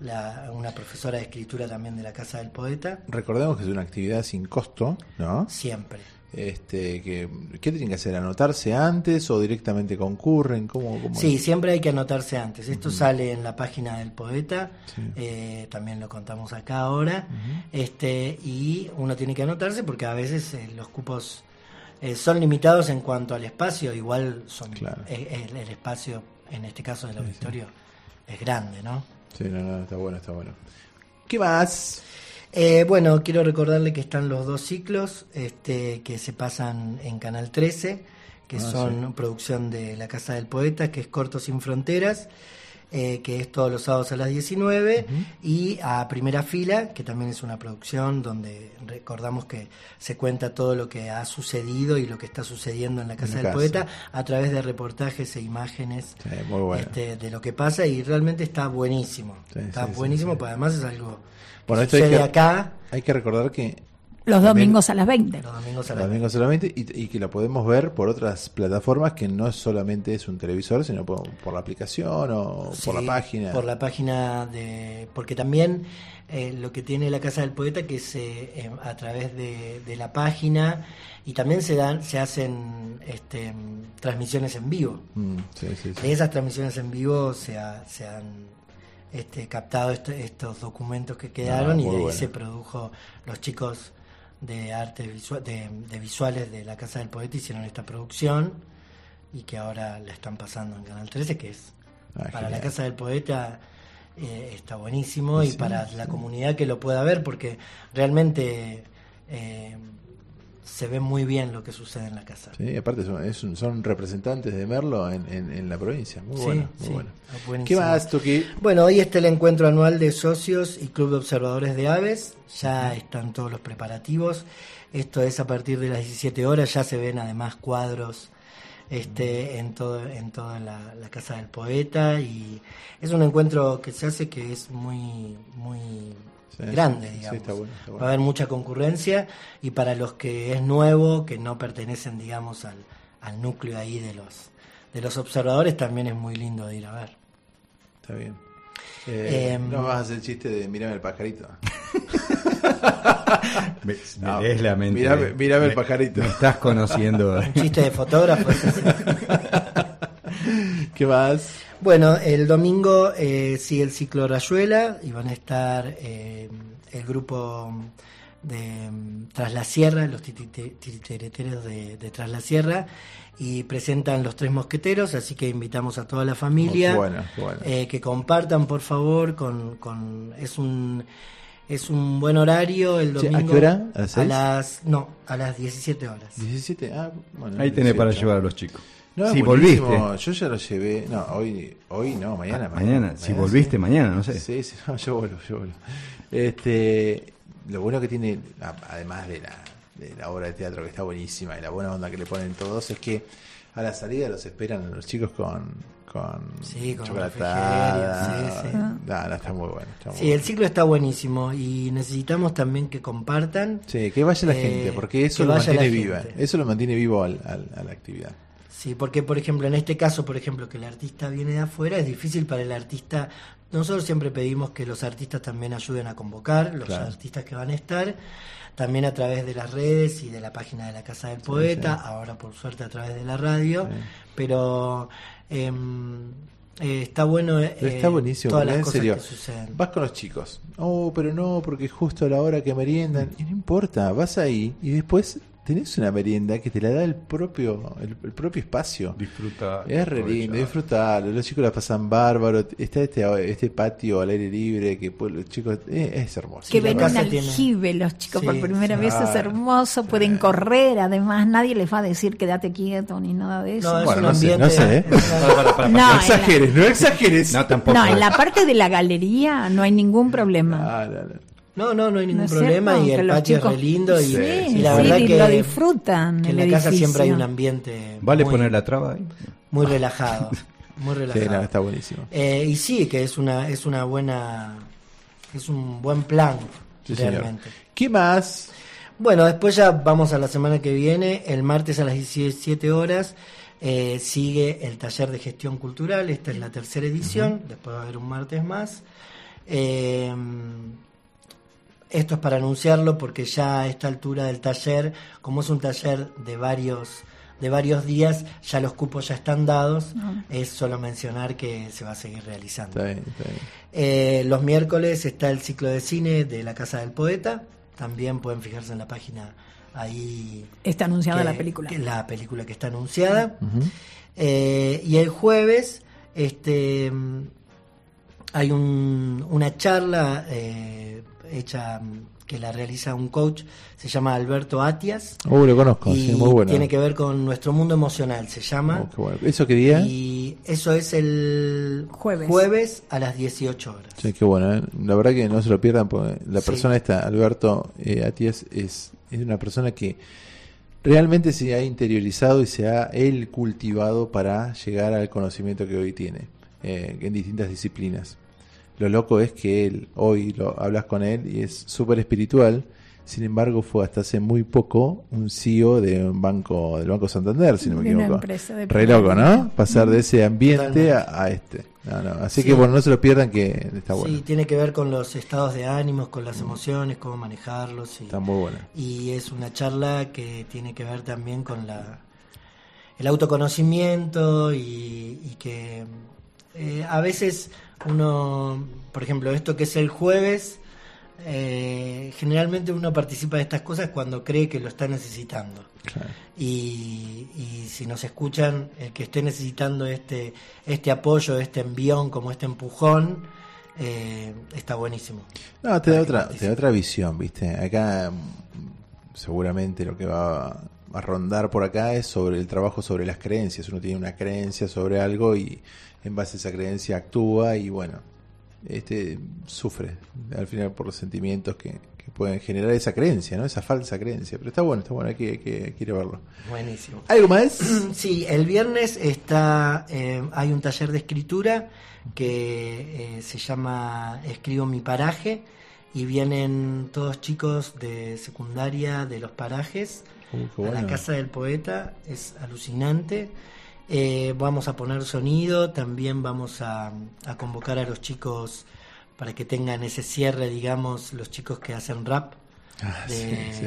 la- una profesora de escritura también de la Casa del Poeta. Recordemos que es una actividad sin costo, ¿no? Siempre. Este, que, ¿Qué tienen que hacer? ¿Anotarse antes o directamente concurren? ¿Cómo, cómo Sí, es? siempre hay que anotarse antes. Esto sale en la página del poeta, Sí. eh, también lo contamos acá ahora. este Y uno tiene que anotarse porque a veces eh, los cupos eh, son limitados en cuanto al espacio. Igual son eh, el, el espacio, en este caso del auditorio, es grande, ¿no? Sí, no, no, está bueno, está bueno. ¿Qué más? Eh, bueno, quiero recordarle que están los dos ciclos este, que se pasan en Canal 13, que Ah, son sí. producción de La Casa del Poeta, que es Corto Sin Fronteras, eh, que es todos los sábados a las 19, y a Primera Fila, que también es una producción donde recordamos que se cuenta todo lo que ha sucedido y lo que está sucediendo en la Casa del casa. Poeta a través de reportajes e imágenes Sí, muy bueno. este, de lo que pasa y realmente está buenísimo. Sí, está buenísimo, sí. porque además es algo Bueno, esto hay que, acá. hay que recordar que Los También- domingos a las 20. Los domingos a las domingos solamente y, y que la podemos ver por otras plataformas que no solamente es un televisor, sino por, por la aplicación o por la página. Por la página de. Porque también eh, lo que tiene la Casa del Poeta, que es eh, eh, a través de, de la página y también se dan se hacen este, transmisiones en vivo. Mm, sí, sí, sí. De esas transmisiones en vivo se, ha- se han este, captado esto- estos documentos que quedaron Ah, y de ahí bueno. se produjo los chicos de arte visual, de, de visuales de la Casa del Poeta hicieron esta producción y que ahora la están pasando en Canal 13 que es Ah, para la. Casa del Poeta eh, está buenísimo y para sí. la comunidad que lo pueda ver porque realmente eh, se ve muy bien lo que sucede en la casa. Sí, aparte son, es un- son representantes de Merlo en, en, en la provincia. Muy Sí, bueno, muy sí, bueno. buenísimo. ¿Qué más, Tuki? Bueno, hoy está el encuentro anual de socios y club de observadores de aves. Ya están todos los preparativos. Esto es a partir de las 17 horas. Ya se ven además cuadros este, en todo en toda la, la casa del poeta y es un encuentro que se hace que es muy muy Sí, grande, sí, digamos. está bueno, está bueno. Va a haber mucha concurrencia y para los que es nuevo, que no pertenecen, digamos, al, al núcleo ahí de los de los observadores, también es muy lindo de ir a ver. Está bien. Eh, Em, no vas a hacer el chiste de mirame el pajarito. (laughs) Me, No, me lees la mente. mirame- mirame el Me- pajarito. Me estás conociendo. Un chiste de fotógrafo. (laughs) (laughs) ¿Qué más? Bueno, el domingo eh, sigue el ciclo Rayuela y van a estar eh, el grupo de mm, Tras la Sierra, los titireteros de, de Tras la Sierra, y presentan Los Tres Mosqueteros, así que invitamos a toda la familia Oh, bueno, bueno. eh, que compartan, por favor, con, con es un es un buen horario el Sí, ¿a domingo qué hora? ¿A las no, a las 17 horas. 17. Ah, bueno. Ahí tenés para 18. llevar a los chicos. No, si buenísimo. volviste. Yo ya lo llevé. No, hoy, hoy no, mañana. Ah, mañana, si volviste, sí. mañana, no sé. Sí, sí, no, yo vuelvo, yo vuelvo. Este, lo bueno que tiene, además de la, de la obra de teatro que está buenísima y la buena onda que le ponen todos, es que a la salida los esperan los chicos con, con, Sí, con chocolatada. sí, sí. No, no, está muy bueno. está muy Sí, el ciclo está buenísimo y necesitamos también que compartan. Sí, que vaya la Eh, gente, porque eso lo mantiene viva. gente. Eso lo mantiene vivo al- al- a la actividad. Sí, porque por ejemplo, en este caso, por ejemplo, que el artista viene de afuera, es difícil para el artista. Nosotros siempre pedimos que los artistas también ayuden a convocar, los Claro. artistas que van a estar, también a través de las redes y de la página de la Casa del Poeta, sí. ahora por suerte a través de la radio, Sí. pero em, eh, está bueno. eh, está buenísimo, todas las en cosas serio, que suceden. vas con los chicos. Oh, pero no, porque justo a la hora que meriendan. Y no importa, vas ahí y después tenés una merienda que te la da el propio el, el propio espacio. Disfruta. Es re lindo, disfrutarlo. Los chicos la pasan bárbaro. Está este, este patio al aire libre que pues, los chicos. eh, es hermoso. Que ven un aljibe los chicos Sí, por primera sí. vez, es hermoso, pueden correr, además nadie les va a decir quédate quieto ni nada de eso. No, Bueno, no sé, no sé, ¿eh? (laughs) No, exageres, no exageres. No, tampoco. No, en la parte de la galería no hay ningún problema. Ah, no, no. No, no, no hay ningún ¿No es problema cierto? y el patio chicos- es re lindo y, Sí, y la sí, verdad y que, lo disfrutan. que en la casa siempre hay un ambiente ¿Vale muy, poner la traba ahí? muy relajado, muy (laughs) Sí, relajado. no, está buenísimo. Eh, y sí, que es una es una buena es un buen plan Sí, señor. realmente. ¿Qué más? Bueno, después ya vamos a la semana que viene, el martes a las 17 horas. eh, sigue el taller de gestión cultural, esta es la tercera edición, después va a haber un martes más. Eh, esto es para anunciarlo porque ya a esta altura del taller, como es un taller de varios de varios días, ya los cupos ya están dados, es solo mencionar que se va a seguir realizando. Está bien, está bien. Eh, los miércoles está el ciclo de cine de la Casa del Poeta, también pueden fijarse en la página ahí. Está anunciada que- la película. que la película que está anunciada. Eh, y el jueves este, hay un- una charla eh, hecha que la realiza un coach, se llama Alberto Atias. Uh, lo conozco, y sí, muy bueno. tiene que ver con nuestro mundo emocional, se llama. Oh, qué bueno. ¿Eso qué día? Y eso es el Jueves. a las 18 horas. Sí, qué bueno, ¿eh? la verdad que no se lo pierdan porque la Sí. persona esta, Alberto eh, Atias, es, es una persona que realmente se ha interiorizado y se ha él cultivado para llegar al conocimiento que hoy tiene eh, en distintas disciplinas. Lo loco es que él, hoy lo hablas con él y es súper espiritual, sin embargo fue hasta hace muy poco un CEO de un banco, del Banco Santander, si no me una equivoco. empresa de Re loco, ¿no? Pasar de ese ambiente a, a este. No, no. Así Sí. que bueno, no se lo pierdan que está bueno. Sí, tiene que ver con los estados de ánimos, con las emociones, cómo manejarlos. Y, Está muy bueno. y es una charla que tiene que ver también con la el autoconocimiento y, y que eh, a veces uno, por ejemplo, esto que es el jueves, eh, generalmente uno participa de estas cosas cuando cree que lo está necesitando. Y, y si nos escuchan, el que esté necesitando este, este apoyo, este envión, como este empujón, eh, está buenísimo. No, te da otra, te da otra visión, ¿viste? Acá mm, seguramente lo que va a rondar por acá es sobre el trabajo sobre las creencias. Uno tiene una creencia sobre algo y en base a esa creencia actúa y bueno, este sufre al final por los sentimientos que, que pueden generar esa creencia, ¿no? Esa falsa creencia. Pero está bueno, está bueno, hay que, hay que, hay que ir a verlo. Buenísimo. ¿Algo más? (clears throat) Sí, el viernes está eh, hay un taller de escritura que eh, se llama Escribo mi paraje y vienen todos chicos de secundaria de los parajes a la casa del poeta, es alucinante. Eh, vamos a poner sonido, también vamos a, a convocar a los chicos para que tengan ese cierre, digamos, los chicos que hacen rap Ah, de, sí, sí.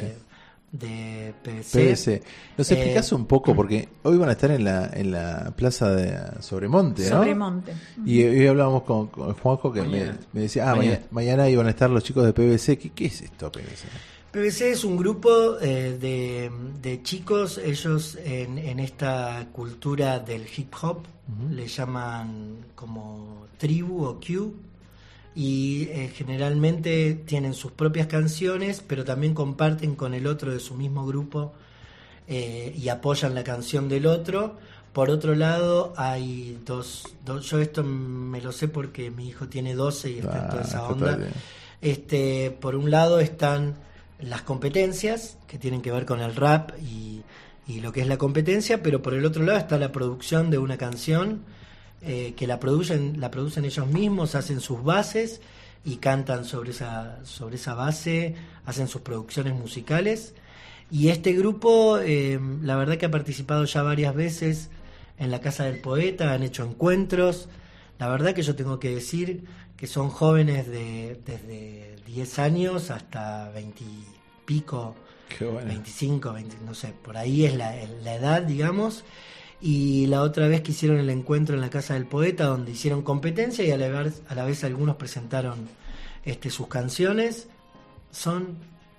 de PVC. PVC. ¿Nos Eh, explicás un poco? Porque hoy van a estar en la, en la plaza de Sobremonte, ¿no? Sobremonte. Y hoy hablábamos con, con Juanjo que me, decía, ah, Mañana. mañana. mañana iban a estar los chicos de PVC. ¿Qué, qué es esto, PVC? PVC es un grupo eh, de, de chicos, ellos en, en esta cultura del hip hop le llaman como tribu o Q y eh, generalmente tienen sus propias canciones, pero también comparten con el otro de su mismo grupo eh, y apoyan la canción del otro. Por otro lado, hay dos, dos- yo esto me lo sé porque mi hijo tiene 12 y está en toda Ah, esa onda. Este, por un lado están las competencias que tienen que ver con el rap y, y lo que es la competencia, pero por el otro lado está la producción de una canción eh, que la producen, la producen ellos mismos, hacen sus bases y cantan sobre esa, sobre esa base, hacen sus producciones musicales. Y este grupo, eh, la verdad que ha participado ya varias veces en la Casa del Poeta, han hecho encuentros. La verdad que yo tengo que decir que son jóvenes de, desde 10 años hasta 20 y pico, Qué bueno. 25, 20, no sé, por ahí es la, la edad, digamos. Y la otra vez que hicieron el encuentro en la Casa del Poeta, donde hicieron competencia y a la vez, a la vez algunos presentaron este, sus canciones, son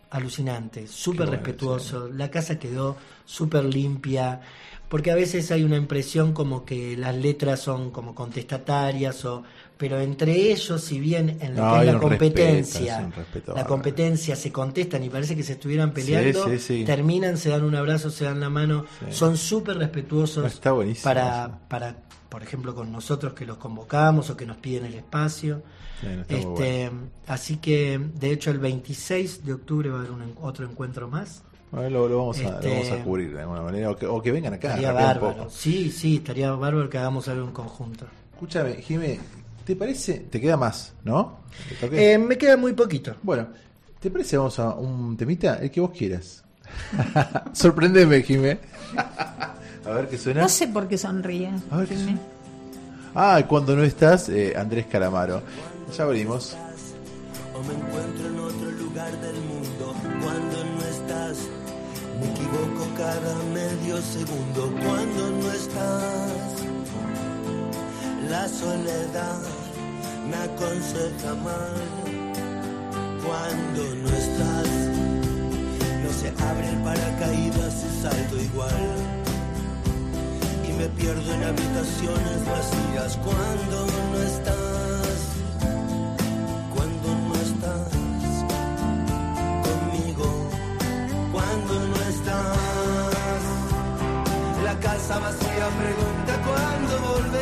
alucinantes, súper respetuosos. La casa quedó súper limpia, porque a veces hay una impresión como que las letras son como contestatarias, o, pero entre ellos, si bien en lo No, que es la competencia, la competencia se contestan y parece que se estuvieran peleando, sí, sí. terminan, se dan un abrazo, se dan la mano, son súper respetuosos Está buenísimo para, para, por ejemplo, con nosotros que los convocamos o que nos piden el espacio. No, Este, Así que, de hecho, el 26 de octubre va a haber un, otro encuentro más. Bueno, lo, lo vamos a, Este, lo vamos a cubrir de alguna manera. O que, o que vengan acá. estaría un bárbaro. poco. Sí, sí, estaría bárbaro que hagamos algo en conjunto. Escúchame, Jimé, ¿te parece? Te queda más, ¿no? ¿Te? Eh, me queda muy poquito. Bueno, ¿te parece? Vamos a un temita, el que vos quieras. (laughs) Sorprendeme, Jimé. a ver qué suena. No sé por qué sonríe. A ver qué Jimé. Ah, cuando no estás, eh, Andrés Calamaro. Ya venimos. o me encuentro en otro lugar Me equivoco cada medio segundo cuando no estás. La soledad me aconseja mal cuando no estás. No se abre el paracaídas y salto igual. Y me pierdo en habitaciones vacías cuando no estás. Casa vacía pregunta cuándo volverás.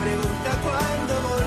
Pregunta cuándo.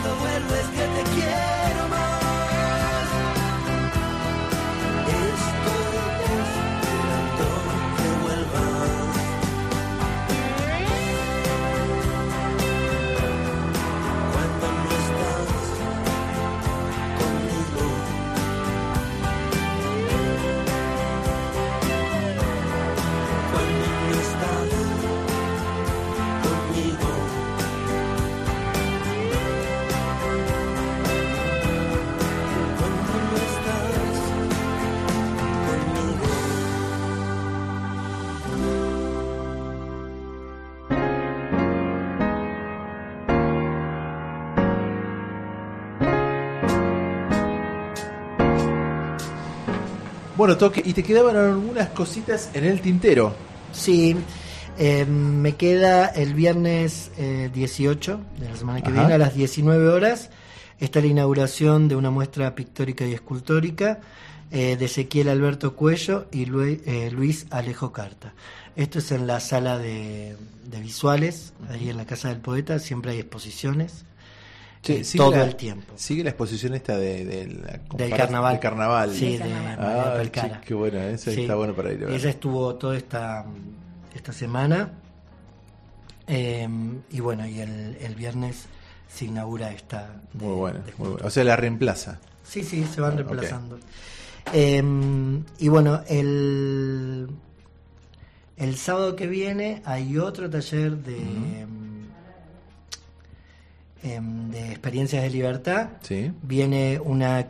Cuando Bueno, Toque, y te quedaban algunas cositas en el tintero. Sí, eh, me queda el viernes eh, 18 de la semana que Ajá. viene a las 19 horas. Está la inauguración de una muestra pictórica y escultórica eh, de Ezequiel Alberto Cuello y eh, Luis Alejo Carta. Esto es en la sala de, de visuales, ahí en la Casa del Poeta, siempre hay exposiciones. Che, eh, todo la- el tiempo. Sigue la exposición esta de, de la Del carnaval. del carnaval. Sí, de Ah, qué bueno, eso Sí. está bueno para ir a ver. Ella estuvo toda esta, esta semana. eh, y bueno, y el, el viernes se inaugura esta. de- Muy bueno, muy bueno. O sea, la reemplaza. Sí, sí, se van Ah, reemplazando. Eh, y bueno, el, el sábado que viene hay otro taller de, em, de experiencias de libertad. Sí. Viene una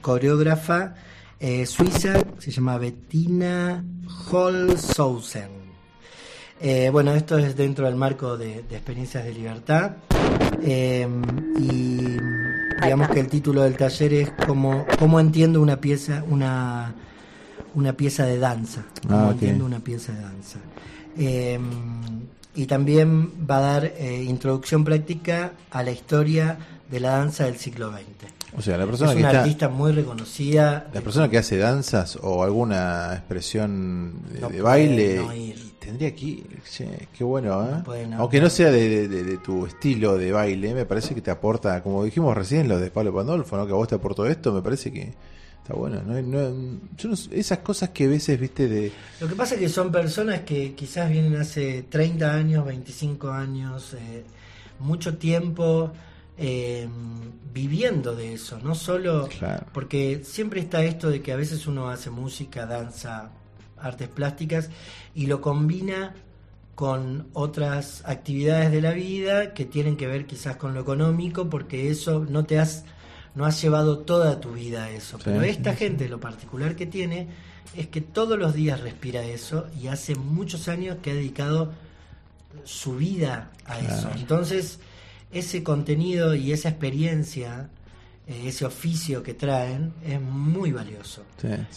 coreógrafa eh, suiza, se llama Bettina Holzhausen. Eh, bueno, esto es dentro del marco de, de experiencias de libertad. Eh, y digamos que el título del taller es cómo, cómo entiendo una pieza, una, una pieza de danza. Cómo Ah, ok. entiendo una pieza de danza. Y también va a dar eh, introducción práctica a la historia de la danza del siglo XX. O sea, la persona es que una está- artista muy reconocida. La persona que hace danzas o alguna expresión de, No de puede baile no ir. tendría que ir. Che, qué bueno, ¿eh? no. Aunque no sea de, de- de- de tu estilo de baile, me parece que te aporta, como dijimos recién, lo de Pablo Pandolfo, ¿no? Que a vos te aportó esto, me parece que Está bueno. No, no- yo no- esas cosas que a veces, viste, de. Lo que pasa es que son personas que quizás vienen hace 30 años, 25 años, eh, mucho tiempo eh, viviendo de eso, no solo Claro. porque siempre está esto de que a veces uno hace música, danza, artes plásticas y lo combina con otras actividades de la vida que tienen que ver quizás con lo económico porque eso no te has no has llevado toda tu vida a eso Sí, pero esta sí. gente lo particular que tiene es que todos los días respira eso y hace muchos años que ha dedicado su vida a Claro. eso entonces ese contenido y esa experiencia eh, ese oficio que traen es muy valioso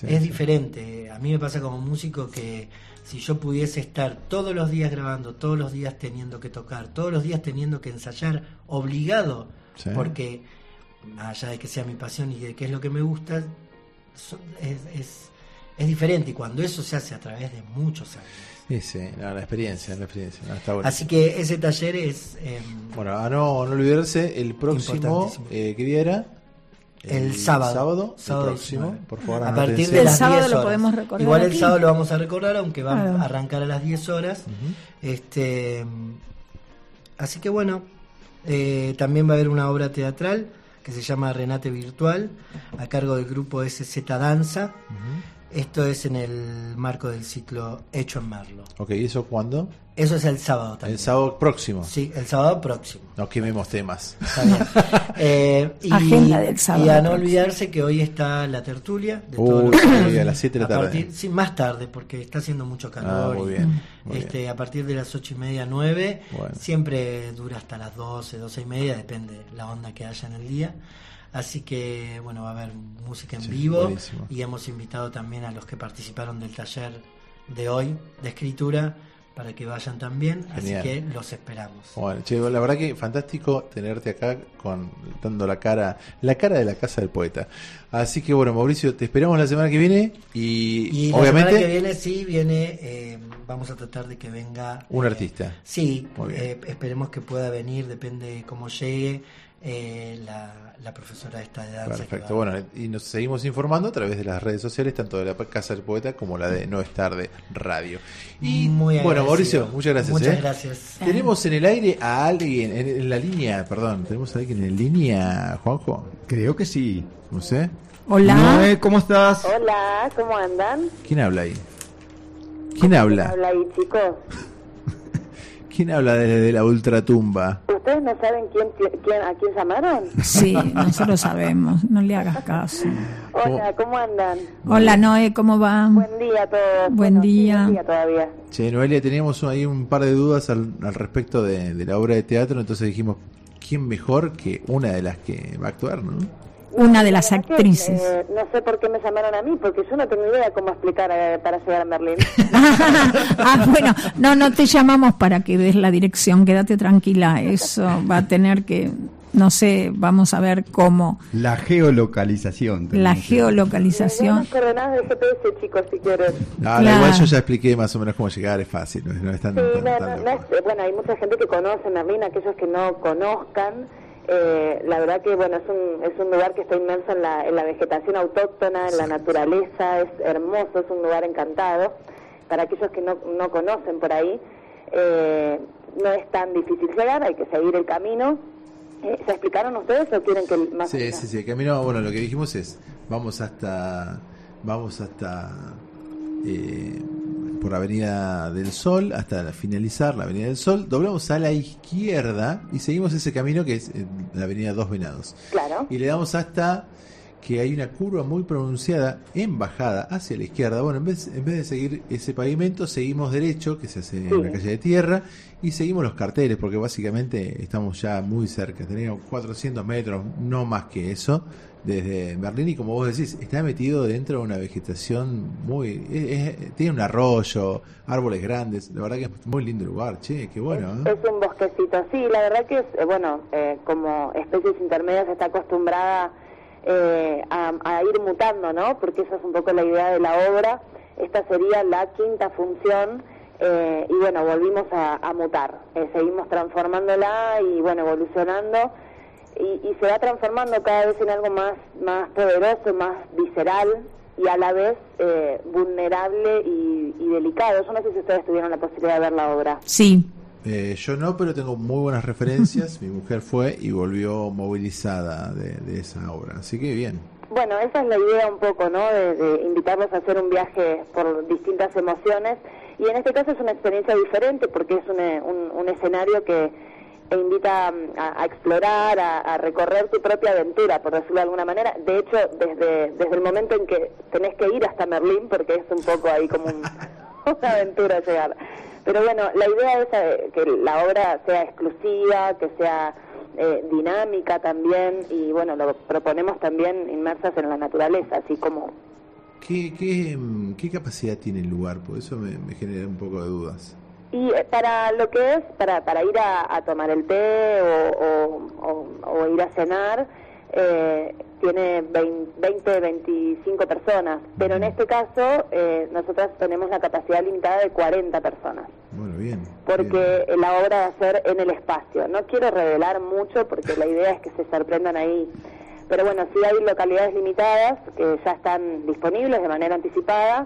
es diferente. A mí me pasa como músico que si yo pudiese estar todos los días grabando, todos los días teniendo que tocar, todos los días teniendo que ensayar, obligado, porque allá de que sea mi pasión y de que es lo que me gusta, so- es, es, es diferente. Y cuando eso se hace a través de muchos años. Sí, sí, no, la experiencia, la experiencia. no, está bueno. Así que ese taller es... em, Bueno, a no, no olvidarse, el próximo, eh, ¿qué día era? El sábado. Sábado, Sábado el próximo, 19. por favor. a partir de El las sábado 10 lo podemos recordar Igual el aquí. sábado lo vamos a recordar, aunque va Claro. a arrancar a las 10 horas. Este, así que bueno, eh, también va a haber una obra teatral que se llama Renate Virtual, a cargo del grupo SZ Danza. Esto es en el marco del ciclo Hecho en Merlo. Ok, ¿y eso cuándo? Eso es el sábado también. El sábado próximo. Sí, el sábado próximo. No quememos temas. Está bien. (laughs) Eh, y, Agenda del sábado y a no próximo. olvidarse que hoy está la tertulia. De Uy, todos los a las siete de la tarde. partir- sí, más tarde, porque está haciendo mucho calor. Ah, muy bien, muy este, A partir de las ocho y media, nueve. Bueno. Siempre dura hasta las doce, doce y media, depende la onda que haya en el día. Así que, bueno, va a haber música en Sí, vivo. buenísimo. Y hemos invitado también a los que participaron del taller de hoy de escritura para que vayan también. Genial. Así que los esperamos. Bueno, che, la verdad que fantástico tenerte acá con dando la cara, la cara de la casa del poeta. Así que bueno, Mauricio, te esperamos la semana que viene y, Y la obviamente semana que viene sí viene, eh, vamos a tratar de que venga un eh, artista. Sí, Muy bien. eh, esperemos que pueda venir, depende de cómo llegue eh, la, la profesora esta de danza. Perfecto, bueno, y nos seguimos informando a través de las redes sociales, tanto de la Casa del Poeta como la de No es Tarde Radio. Y Muy bueno. Mauricio, muchas gracias. Muchas ¿eh? gracias. Tenemos en el aire a alguien, en, en la línea, perdón, tenemos a alguien en línea, Juanjo. Creo que sí. No sé. Hola. Noé, ¿cómo estás? Hola, ¿cómo andan? ¿Quién habla ahí? ¿Quién habla? Habla ahí, chicos. ¿Quién habla desde la ultratumba? ¿Ustedes no saben quién, quién a quién llamaron? Sí, nosotros sabemos, no le hagas caso. Hola, ¿cómo andan? Hola Noé, ¿cómo va? Buen día a todos. Buen Bueno, sí, día. buen día todavía. Che, Noelia, teníamos ahí un par de dudas al, al respecto de, de la obra de teatro, entonces dijimos, ¿quién mejor que una de las que va a actuar, no? Una de las actrices. eh, no sé por qué me llamaron a mí, porque yo no tengo idea cómo explicar eh, para llegar a Merlín. (laughs) ah, bueno, no, no te llamamos para que des la dirección, quédate tranquila, eso va a tener que, no sé, vamos a ver cómo. La geolocalización. La. Las geolocalización. coordenadas del GPS, chicos, si quieren. Ah, Claro. igual yo ya expliqué más o menos cómo llegar, es fácil, no, no es tan, Sí, tan- no, tan no, es- bueno, hay mucha gente que conoce Merlín, aquellos que no conozcan. Eh, la verdad que bueno es un, es un lugar que está inmerso en la, en la vegetación autóctona, en la naturaleza, es hermoso, es un lugar encantado. Para aquellos que no, no conocen por ahí, eh, no es tan difícil llegar, hay que seguir el camino. Eh, ¿Se explicaron ustedes o quieren que más Sí, sí, sí, el camino, bueno, lo que dijimos es, vamos hasta, vamos hasta, eh, por Avenida del Sol, hasta finalizar la Avenida del Sol, doblamos a la izquierda y seguimos ese camino que es la Avenida Dos Venados. Claro. Y le damos hasta que hay una curva muy pronunciada en bajada hacia la izquierda. Bueno, en vez, en vez de seguir ese pavimento, seguimos derecho, que se hace en la calle de tierra, y seguimos los carteles, porque básicamente estamos ya muy cerca. Tenemos 400 metros, no más que eso, desde Berlín. Y como vos decís, está metido dentro de una vegetación muy. es- es- tiene un arroyo, árboles grandes. La verdad que es muy lindo lugar, che, qué bueno. ¿eh? Es un bosquecito, sí, la verdad que es, eh, bueno, eh, como especies intermedias está acostumbrada eh, a, a ir mutando, ¿no? Porque esa es un poco la idea de la obra. Esta sería la quinta función eh, y bueno, volvimos a, a mutar. Eh, seguimos transformándola y bueno, evolucionando y, y se va transformando cada vez en algo más, más poderoso, más visceral y a la vez eh, vulnerable y, y delicado. Yo no sé si ustedes tuvieron la posibilidad de ver la obra. Sí. Eh, yo no, pero tengo muy buenas referencias. (laughs) Mi mujer fue y volvió movilizada de, de esa obra. Así que bien. Bueno, esa es la idea un poco, ¿no? De, de invitarlos a hacer un viaje por distintas emociones. Y en este caso es una experiencia diferente porque es un, eh, un- un escenario que e invita mm, a, explorar, a, recorrer tu propia aventura, por decirlo de alguna manera. De hecho, desde, desde el momento en que tenés que ir hasta Merlín, porque es un poco ahí como un- (laughs) una aventura llegar. Pero bueno, la idea es eh, que la obra sea exclusiva, que sea eh, dinámica también, y bueno, lo proponemos también inmersas en la naturaleza, así como ¿Qué, qué, mm, capacidad tiene el lugar? Por eso me, me genera un poco de dudas. Y eh, para lo que es, para, para ir a, a tomar el té o, o- o- o ir a cenar, eh, tiene 20, 20, 25 personas, pero en este caso eh, nosotros tenemos la capacidad limitada de 40 personas, Bueno, bien. porque la obra va a ser en el espacio. No quiero revelar mucho porque la idea es que se sorprendan ahí. Pero bueno, sí hay localidades limitadas que ya están disponibles de manera anticipada.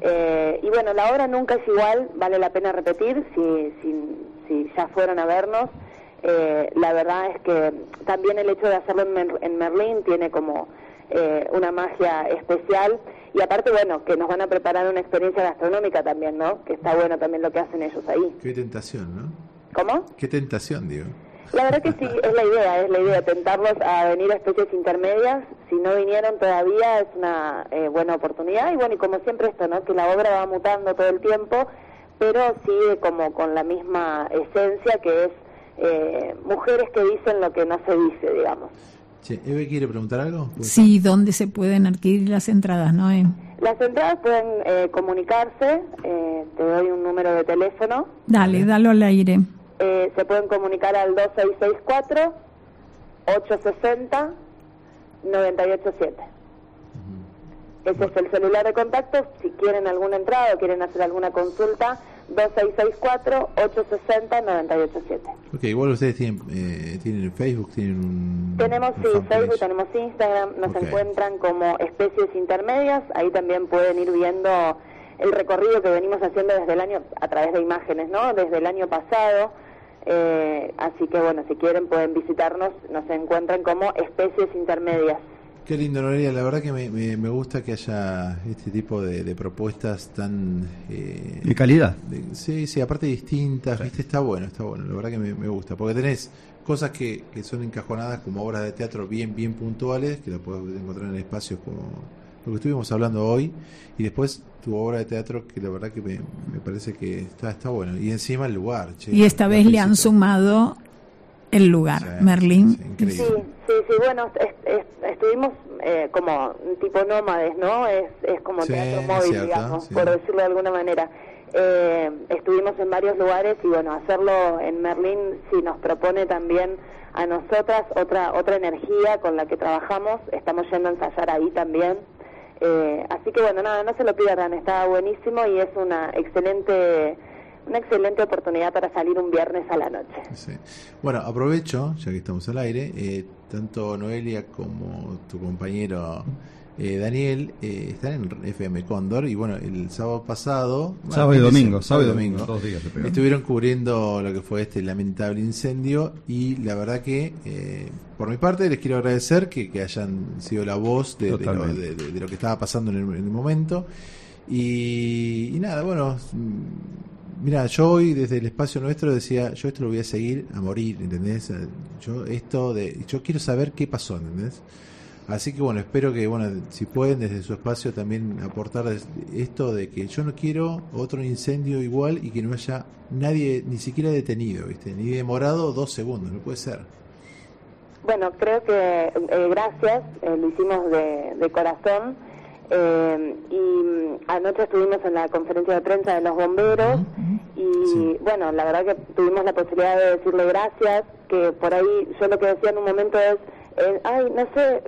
Eh, y bueno, la obra nunca es igual, vale la pena repetir si, si, si ya fueron a vernos. Eh, la verdad es que también el hecho de hacerlo en, Mer- en Merlín tiene como eh, una magia especial. Y aparte, bueno, que nos van a preparar una experiencia gastronómica también, ¿no? Que está bueno también lo que hacen ellos ahí. Qué tentación, ¿no? ¿Cómo? Qué tentación, digo. La verdad que sí, es la idea, es la idea, tentarlos a venir a especies intermedias. Si no vinieron todavía es una eh, buena oportunidad. Y bueno, y como siempre esto, ¿no? Que la obra va mutando todo el tiempo, pero sigue como con la misma esencia que es eh, mujeres que dicen lo que no se dice, digamos. Che, Eve quiere preguntar algo. Sí, ¿dónde se pueden adquirir las entradas, Noé? Las entradas pueden eh, comunicarse, eh, te doy un número de teléfono, Dale, dalo al aire. Eh, se pueden comunicar al 2664 860 987. Ese es el celular de contacto. Si quieren alguna entrada o quieren hacer alguna consulta, 2664-860-987. Ok, igual ustedes tienen, eh, tienen Facebook, tienen un. Tenemos un sí, fanpage. Facebook, tenemos Instagram, nos encuentran como especies intermedias. Ahí también pueden ir viendo el recorrido que venimos haciendo desde el año, a través de imágenes, ¿no? Desde el año pasado. Eh, así que bueno, si quieren pueden visitarnos, nos encuentran como especies intermedias. Qué lindo, Noelia. La verdad que me, me, me gusta que haya este tipo de, de propuestas tan. eh, De calidad. de- sí, sí, aparte distintas, ¿viste? Está bueno, está bueno. La verdad que me, me gusta. Porque tenés cosas que, que son encajonadas como obras de teatro bien, bien puntuales, que la puedes encontrar en espacios como lo que estuvimos hablando hoy. Y después tu obra de teatro, que la verdad que me, me parece que está, está bueno. Y encima el lugar, che. Y esta vez le han sumado el lugar, Merlín. Sí, sí, sí, bueno, est- est- estuvimos eh, como un tipo nómades, ¿no? Es, es como Sí, teatro móvil, cierto, digamos, sí. por decirlo de alguna manera. Eh, estuvimos en varios lugares y bueno, hacerlo en Merlín sí nos propone también a nosotras otra otra energía con la que trabajamos. Estamos yendo a ensayar ahí también. Eh, así que bueno, nada, no se lo pierdan, está buenísimo y es una excelente una excelente oportunidad para salir un viernes a la noche. Bueno, aprovecho, ya que estamos al aire, eh, tanto Noelia como tu compañero eh, Daniel eh, están en FM Cóndor y bueno, el sábado pasado... Sábado y domingo, sábado y domingo, dos días estuvieron cubriendo lo que fue este lamentable incendio y la verdad que, eh, por mi parte, les quiero agradecer que, que hayan sido la voz de, de lo, Totalmente. de- de- de lo que estaba pasando en el, en el momento. Y, y nada, bueno, mm, mira, yo hoy desde el espacio nuestro decía, yo esto lo voy a seguir a morir, ¿entendés? Yo esto de, yo quiero saber qué pasó, ¿entendés? Así que bueno, espero que, bueno, si pueden desde su espacio también aportar esto de que yo no quiero otro incendio igual y que no haya nadie ni siquiera detenido, ¿viste? Ni demorado dos segundos, no puede ser. Bueno, creo que eh, gracias, eh, lo hicimos de, de corazón. eh, y mm, anoche estuvimos en la conferencia de prensa de los bomberos y bueno, la verdad que tuvimos la posibilidad de decirle gracias, que por ahí yo lo que decía en un momento es, eh, ay, no sé,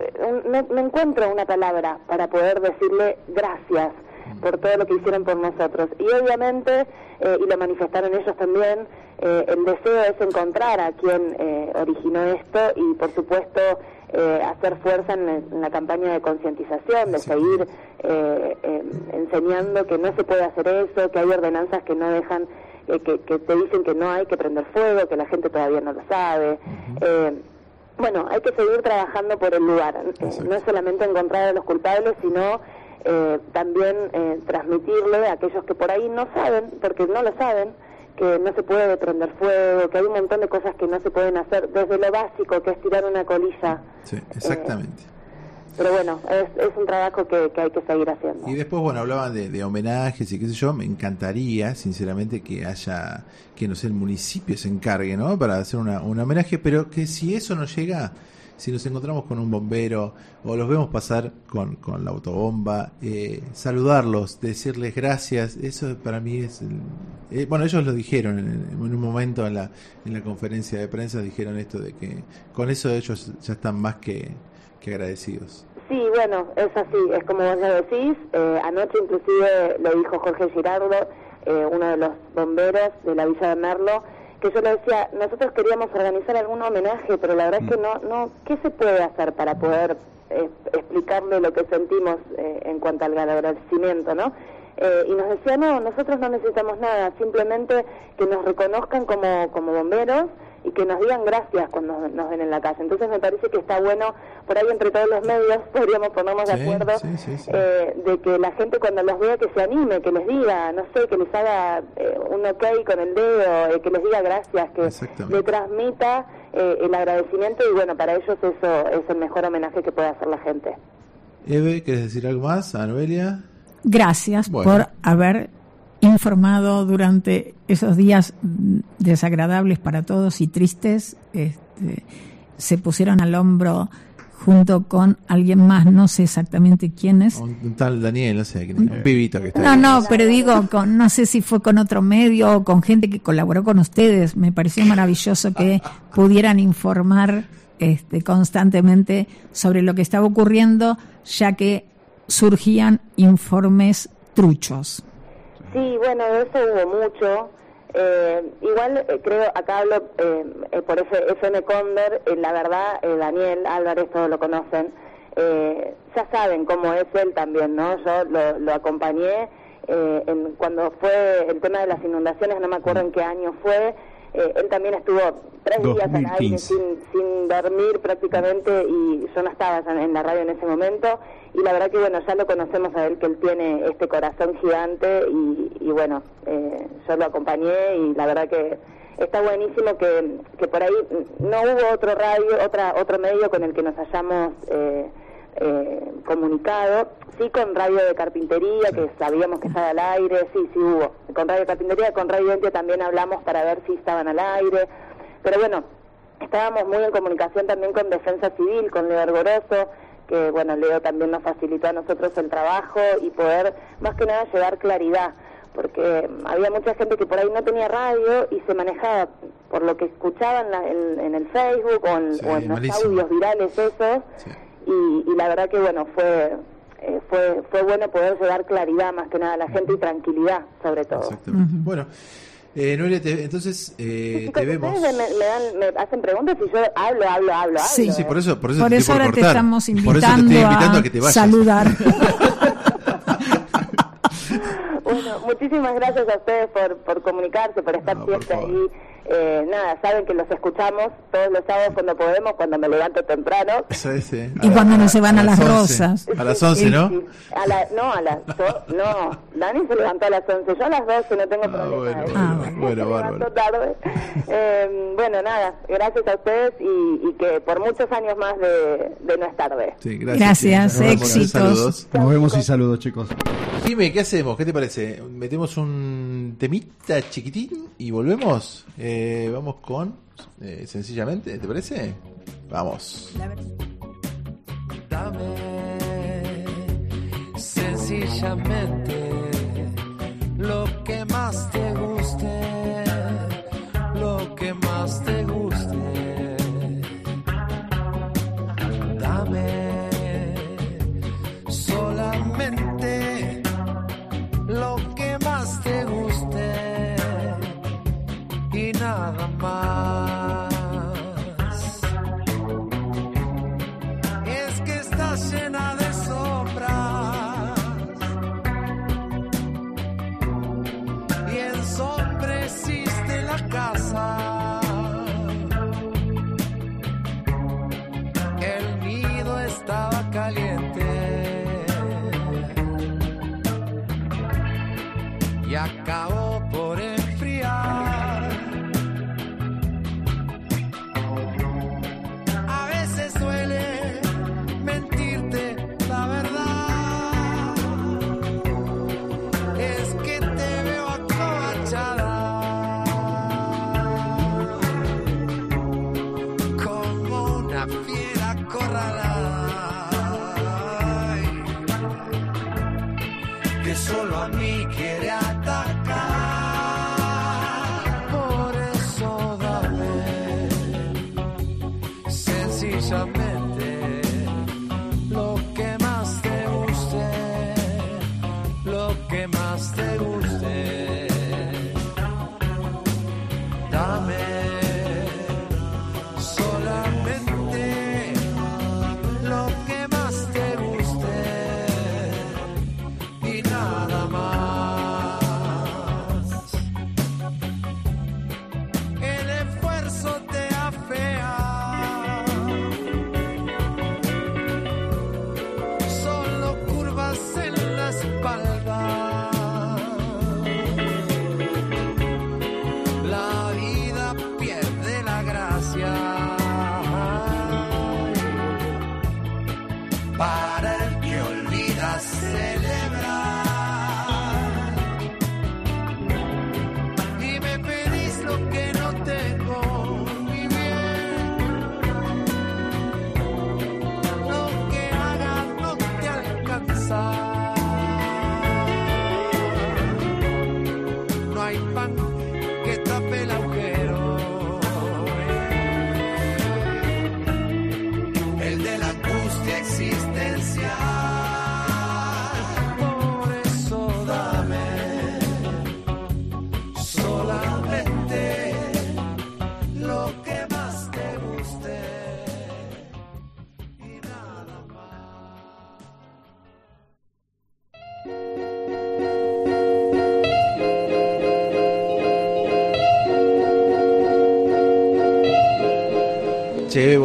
no, no encuentro una palabra para poder decirle gracias por todo lo que hicieron por nosotros. Y obviamente, eh, y lo manifestaron ellos también, eh, el deseo es encontrar a quien eh, originó esto y por supuesto eh, hacer fuerza en, en la campaña de concientización, de seguir eh, enseñando que no se puede hacer eso, que hay ordenanzas que no dejan, eh, que, que te dicen que no hay que prender fuego, que la gente todavía no lo sabe. Eh, bueno, hay que seguir trabajando por el lugar, eh, no es solamente encontrar a los culpables, sino eh, también eh, transmitirle a aquellos que por ahí no saben, porque no lo saben, que no se puede prender fuego, que hay un montón de cosas que no se pueden hacer, desde lo básico, que es tirar una colilla. Sí, exactamente. Pero bueno, es, es un trabajo que, hay que seguir haciendo. Y después, bueno, hablaban de, homenajes y qué sé yo. Me encantaría, sinceramente, que haya, que no sé, el municipio se encargue, ¿no? Para hacer una, un homenaje, pero que si eso no llega, si nos encontramos con un bombero o los vemos pasar con, con la autobomba, eh, saludarlos, decirles gracias, eso para mí es... eh, bueno, ellos lo dijeron en, en un momento en la, en la conferencia de prensa, dijeron esto de que con eso ellos ya están más que, que agradecidos. Sí, bueno, es así, es como vos lo decís. Eh, anoche inclusive lo dijo Jorge Girardo, eh, uno de los bomberos de la Villa de Merlo, que yo le decía, nosotros queríamos organizar algún homenaje, pero la verdad es que no, no, ¿qué se puede hacer para poder eh, explicarle lo que sentimos eh, en cuanto al agradecimiento, no? Eh, y nos decía, no, nosotros no necesitamos nada, simplemente que nos reconozcan como, como bomberos y que nos digan gracias cuando nos ven en la calle. Entonces me parece que está bueno, por ahí entre todos los medios (laughs) podríamos ponernos de acuerdo sí, sí, sí. eh, de que la gente cuando los vea que se anime, que les diga, no sé, que les haga eh, un ok con el dedo, eh, que les diga gracias, que le transmita eh, el agradecimiento y bueno, para ellos eso es el mejor homenaje que puede hacer la gente. Eve, ¿quieres decir algo más? Anuelia. Gracias Bueno. por haber informado durante esos días desagradables para todos y tristes. Este, se pusieron al hombro junto con alguien más, no sé exactamente quién es. Un, tal Daniel, no sé, un pibito que está No, ahí. no, pero digo, con, no sé si fue con otro medio o con gente que colaboró con ustedes. Me pareció maravilloso que (laughs) pudieran informar este, constantemente sobre lo que estaba ocurriendo, ya que surgían informes truchos. Sí, bueno, eso hubo mucho. Eh, igual eh, creo, acá hablo eh, eh, por ese FM Condor, eh, la verdad, Daniel Álvarez, todos lo conocen, ya saben cómo es él también, ¿no? Yo lo, lo acompañé en, cuando fue el tema de las inundaciones, no me acuerdo en qué año fue, eh, él también estuvo tres días al aire 2015. sin, sin dormir prácticamente y yo no estaba en en la radio en ese momento y la verdad que bueno, ya lo conocemos a él que él tiene este corazón gigante y, y bueno, eh, yo lo acompañé y la verdad que está buenísimo que, que por ahí no hubo otro radio, otra otro medio con el que nos hayamos eh, eh, comunicado, sí con Radio de Carpintería, que sabíamos que estaba al aire, sí, sí hubo, con Radio de Carpintería, con Radio Identia también hablamos para ver si estaban al aire, pero bueno, estábamos muy en comunicación también con Defensa Civil, con Leo Argoroso, que bueno, Leo también nos facilitó a nosotros el trabajo y poder más que nada llevar claridad, porque mm, había mucha gente que por ahí no tenía radio y se manejaba por lo que escuchaban en, en- el Facebook o en, Sí, o en los audios virales esos, y, y la verdad que bueno, fue... eh, fue fue bueno poder llevar claridad más que nada a la gente y tranquilidad sobre todo. Exactamente. Bueno, eh, Noelia, te- entonces eh, Chicos, te vemos. me, me dan, me hacen preguntas y yo hablo, hablo, hablo, Sí. hablo. Sí, por eso, por eso, Por te eso ahora te estamos Por eso te estoy invitando, invitando a, a que te vayas. saludar. (laughs) Bueno, muchísimas gracias a ustedes por, por comunicarse, por estar siempre ahí. Eh, nada, saben que los escuchamos todos los sábados cuando podemos, cuando me levanto temprano. Eso es, eh. Y cuando no se van a las 11. rosas. A las 11, ¿no? A la, no, a las no, Dani se levantó a las 11, yo a las 12 no tengo problema. Bueno, bueno, Se bárbaro. levantó tarde. Eh, bueno, nada, gracias a ustedes y, y que por muchos años más de, de no es tarde. Sí, gracias. Gracias, Nos vemos. éxitos. Saludos. Nos vemos y saludos, chicos. Dime, ¿qué hacemos? ¿Qué te parece? ¿Metemos un temita chiquitín y volvemos? Eh, vamos con, eh, sencillamente, ¿te parece? Vamos. Dame sencillamente lo que más te guste,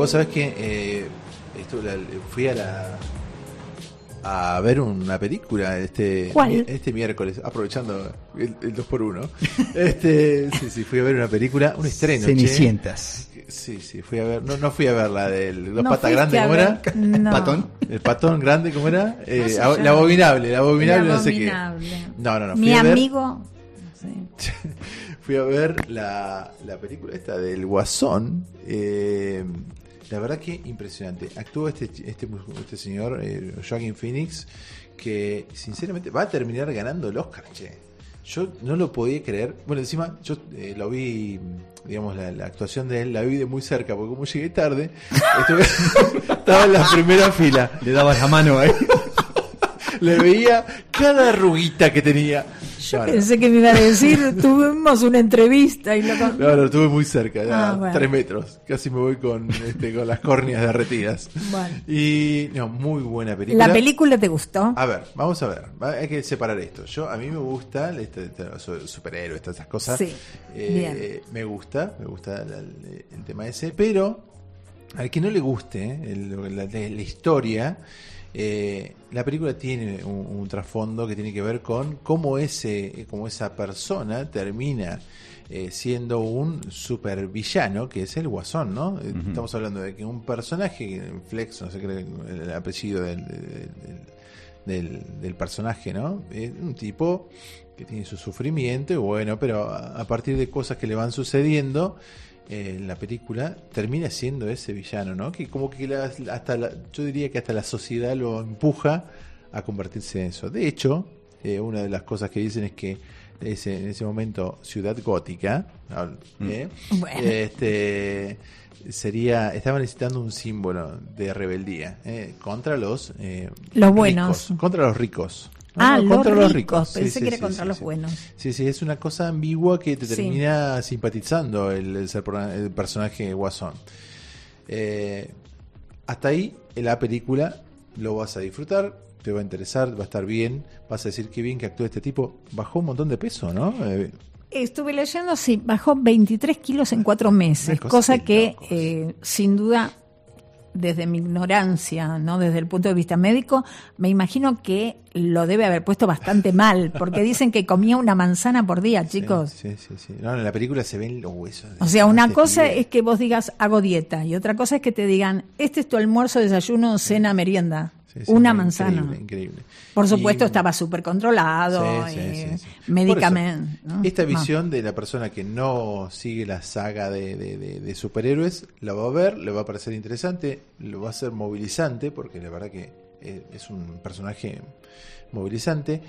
vos sabés que eh, esto, la- fui a la a ver una película este este miércoles, aprovechando el, el 2x1. (laughs) Este, sí, sí, fui a ver una película, un estreno. che. Cenicientas. Sí, sí, fui a ver, no, no fui a ver la del dos No patas a ¿cómo ver- era? no. ¿Patón? El patón grande, ¿cómo era? Eh, ab- la abominable, la abominable, no sé qué. Abominable. No, no, no. Fui Mi a ver, amigo. (laughs) fui a ver la, la película esta del Guasón. eh, la verdad que impresionante. Actúa este, este, este señor, eh, Joaquin Phoenix, que sinceramente va a terminar ganando el Oscar, che. Yo no lo podía creer. Bueno, encima yo eh, lo vi, digamos, la, la actuación de él, la vi de muy cerca, porque como llegué tarde, (laughs) estuve- (laughs) estaba en la primera fila. Le dabas la mano ahí. (laughs) Le veía cada arruguita que tenía. Yo pensé que me iba a decir, tuvimos una entrevista y lo con- No, no, estuve muy cerca, ya, Ah, bueno. tres metros. Casi me voy con, este, con las córneas derretidas. Bueno. Y, no, muy buena película. ¿La película te gustó? A ver, vamos a ver. Hay que separar esto. Yo, a mí me gusta este, este, su- superhéroes, todas esas cosas. Sí, Eh, me gusta, me gusta la- el, tema ese, pero al que no le guste eh, el- la, la historia, eh, la película tiene un, un trasfondo que tiene que ver con cómo ese, cómo esa persona termina eh, siendo un supervillano, que es el Guasón, ¿no? Eh, Estamos hablando de que un personaje, Flex, no sé qué el, el apellido del, del- del, del personaje, ¿no? Es un tipo que tiene su sufrimiento y bueno, pero a, a partir de cosas que le van sucediendo eh, en la película termina siendo ese villano, ¿no? Que como que la- hasta la, yo diría que hasta la sociedad lo empuja a convertirse en eso. De hecho, eh, una de las cosas que dicen es que ese, en ese momento Ciudad Gótica, ¿no? ¿eh? Bueno. este sería estaba necesitando un símbolo de rebeldía eh, contra los eh, Los buenos. ricos, contra los ricos Ah, los contra ricos. Pensé que era contra los buenos. Sí, sí, es una cosa ambigua que te termina simpatizando el, el ser- el personaje Guasón. Eh, hasta ahí, en la película lo vas a disfrutar, te va a interesar, va a estar bien, vas a decir qué bien que actúa este tipo. Bajó un montón de peso, ¿no? Eh, Estuve leyendo, sí, bajó 23 kilos en cuatro meses, cosa que eh, sin duda, desde mi ignorancia, no desde el punto de vista médico, me imagino que lo debe haber puesto bastante (laughs) mal, porque dicen que comía una manzana por día, chicos. Sí, sí, sí. No, en la película se ven los huesos. O sea, una este cosa es que vos digas hago dieta y otra cosa es que te digan este es tu almuerzo, desayuno, cena, merienda. Sí, sí, una manzana. Increíble, increíble. Por supuesto Y- estaba súper controlado, Sí, sí, eh, sí, sí. medicamento. Por eso, ¿no? Esta visión de la persona que no sigue la saga de, de- de- de superhéroes la va a ver, le va a parecer interesante, lo va a ser movilizante, porque la verdad que eh, es un personaje movilizante.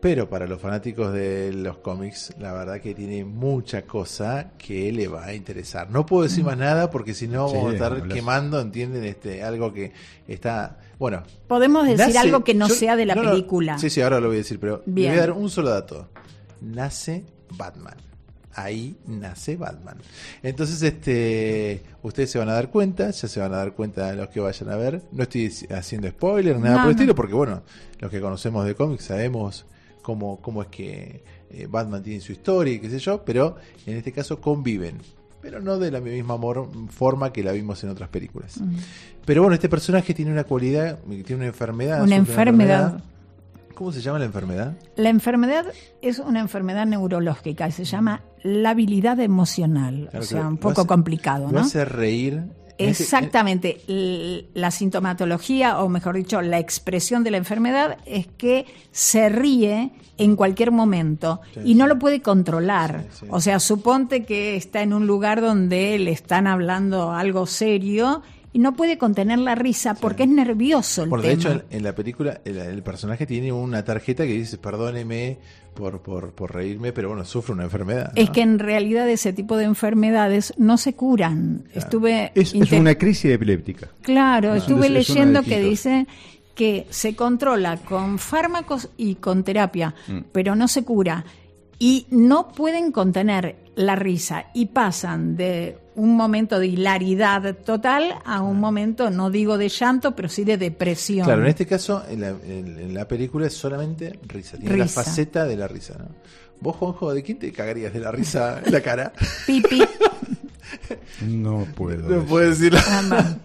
Pero para los fanáticos de los cómics, la verdad que tiene mucha cosa que le va a interesar. No puedo decir más nada porque si no Sí, vamos a estar quemando, ¿entienden? Este, algo que está, bueno. Podemos decir nace- algo que no yo- sea de la no, no, película. sí, sí, ahora lo voy a decir, pero Bien. le voy a dar un solo dato. Nace Batman. Ahí nace Batman. Entonces, este, ustedes se van a dar cuenta, ya se van a dar cuenta de los que vayan a ver. No estoy haciendo spoiler, nada No, por el estilo, porque bueno, los que conocemos de cómics sabemos cómo, cómo es que eh, Batman tiene su historia y qué sé yo, pero en este caso conviven. Pero no de la misma forma que la vimos en otras películas. Pero bueno, este personaje tiene una cualidad, tiene una enfermedad. Una enfermedad. ¿Cómo se llama la enfermedad? La enfermedad es una enfermedad neurológica y se llama la habilidad emocional. Claro, o sea, un lo poco hace- complicado, Lo ¿no? hace reír. Este- Exactamente. La sintomatología, o mejor dicho, la expresión de la enfermedad es que se ríe en cualquier momento Sí, y no lo puede controlar. Sí, sí. O sea, suponte que está en un lugar donde le están hablando algo serio y no puede contener la risa porque es nervioso el Bueno, de hecho, en, la película, el, el personaje tiene una tarjeta que dice: Perdóneme por, por, por reírme, pero bueno, sufre una enfermedad. Es que en realidad ese tipo de enfermedades no se curan. Estuve Es, una crisis epiléptica. Claro, Ah. estuve Es- leyendo que dice que se controla con fármacos y con terapia, Mm. pero no se cura. Y no pueden contener la risa y pasan de un momento de hilaridad total a un momento, no digo de llanto, pero sí de depresión. Claro, en este caso, en la, en- en la película es solamente risa. Tiene la faceta de la risa, ¿no? Vos, Juanjo, ¿de quién te cagarías de la risa en la cara? Pipi. (laughs) No puedo. No puedo decirlo.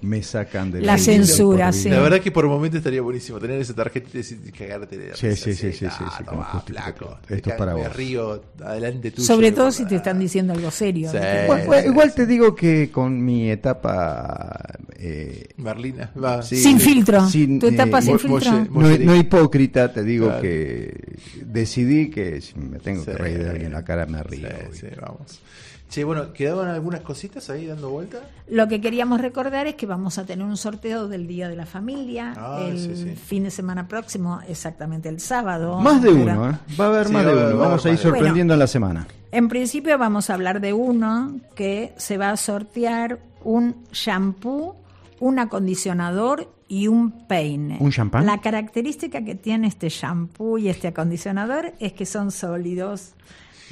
Me sacan de La censura, sí. La verdad que por momentos estaría buenísimo tener esa tarjeta y decir- cagarte de la Sí, sí, sí, sí, "Ah, sí, flaco. esto es para vos. río adelante tuyo. Sobre todo si te están diciendo algo serio. Sí. ¿no? Igual, te digo que con mi etapa eh, Merlina, va. sí, Sin filtro. sin, Tu etapa eh, sin filtro. no, hipócrita, te digo Claro. que decidí que si me tengo que reír de alguien en la cara me Sí, río. sí, vamos. Che, bueno, ¿quedaban algunas cositas ahí dando vuelta? Lo que queríamos recordar es que vamos a tener un sorteo del Día de la Familia Ah, el sí, sí. fin de semana próximo, exactamente el sábado. Más de Pero- uno, ¿eh? Va a haber Sí, más de haber- uno. Vamos a ir sorprendiendo en la semana. En principio vamos a hablar de uno que se va a sortear un shampoo, un acondicionador y un peine. ¿Un champán? La característica que tiene este shampoo y este acondicionador es que son sólidos.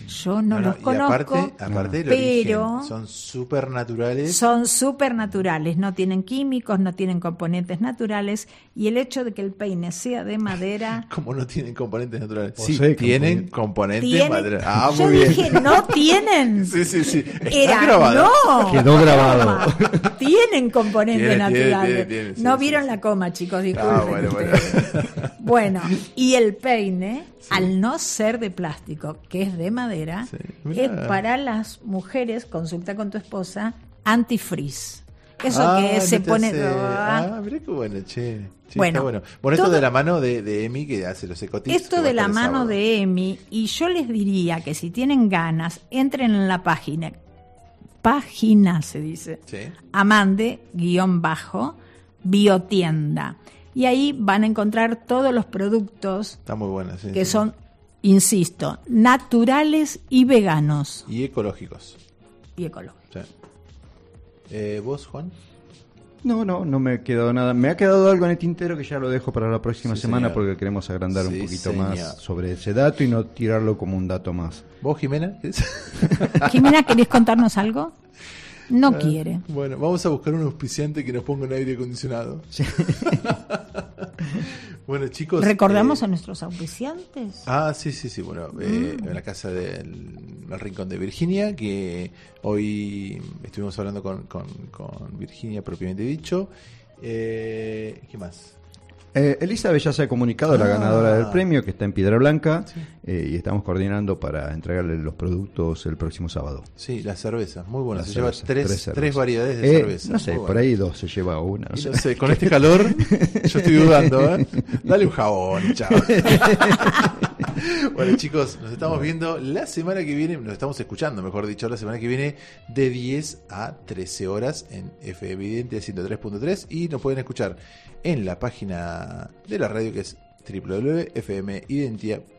Yo no, los y conozco. aparte, aparte del pero origen, son súper naturales. Son súper naturales, no tienen químicos, no tienen componentes naturales y el hecho de que el peine sea de madera (laughs) Como no tienen componentes naturales. Sí, tienen componentes tiene- naturales. Ah, Yo muy bien. dije, no (laughs) tienen. Sí, sí, sí. Era, grabado. no. Quedó grabado. (laughs) Tienen componentes Tiene, naturales. tiene, tiene, sí, no sí, vieron sí. la coma, chicos, disculpen. Ah, bueno, bueno. ustedes. Bueno, y el peine, al no ser de plástico, que es de madera, Sí, es para las mujeres, consulta con tu esposa, antifreeze. Eso Ah, que se pone... hace- Ah, mirá qué bueno, che. Bueno, está bueno. Bueno, esto todo- de la mano de, de Emi que hace los ecotips. Esto de la mano sábado. de Emi, y yo les diría que si tienen ganas, entren en la página. Página se dice. Sí. Amande, guion bajo, biotienda. Y ahí van a encontrar todos los productos Está muy buena, sí. que sí. son, insisto, naturales y veganos Y ecológicos. y ecológicos. Sí. Eh, ¿Vos, Juan? No, no, no me ha quedado nada. Me ha quedado algo en el tintero que ya lo dejo para la próxima Sí, semana señor. porque queremos agrandar Sí, un poquito señor. más sobre ese dato y no tirarlo como un dato más. ¿Vos, Jimena? (laughs) (laughs) Jimena, ¿querés contarnos algo? No Ah, quiere. Bueno, vamos a buscar un auspiciante que nos ponga un aire acondicionado. (laughs) bueno, chicos. ¿Recordamos eh, a nuestros auspiciantes? Ah, sí, sí, sí. Bueno, eh, Mm. en la casa del el Rincón de Virginia, que hoy estuvimos hablando con, con, con Virginia propiamente dicho. Eh, ¿Qué más? Eh, Elizabeth ya se ha comunicado, la Ah. ganadora del premio, que está en Piedra Blanca, eh, y estamos coordinando para entregarle los productos el próximo sábado. Sí, la cerveza, muy buena. La se cerveza, lleva tres, tres, cervezas. variedades de Eh, cerveza. No sé, por ahí dos se lleva una. no Y sé. no sé, con este calor, yo estoy dudando, ¿eh? (laughs) Dale un jabón, chao. (laughs) (laughs) bueno, chicos, nos estamos viendo la semana que viene, nos estamos escuchando, mejor dicho, la semana que viene, de 10 a 13 horas en FM Evidente 103.3 y nos pueden escuchar en la página de la radio que es www.fmidentia.com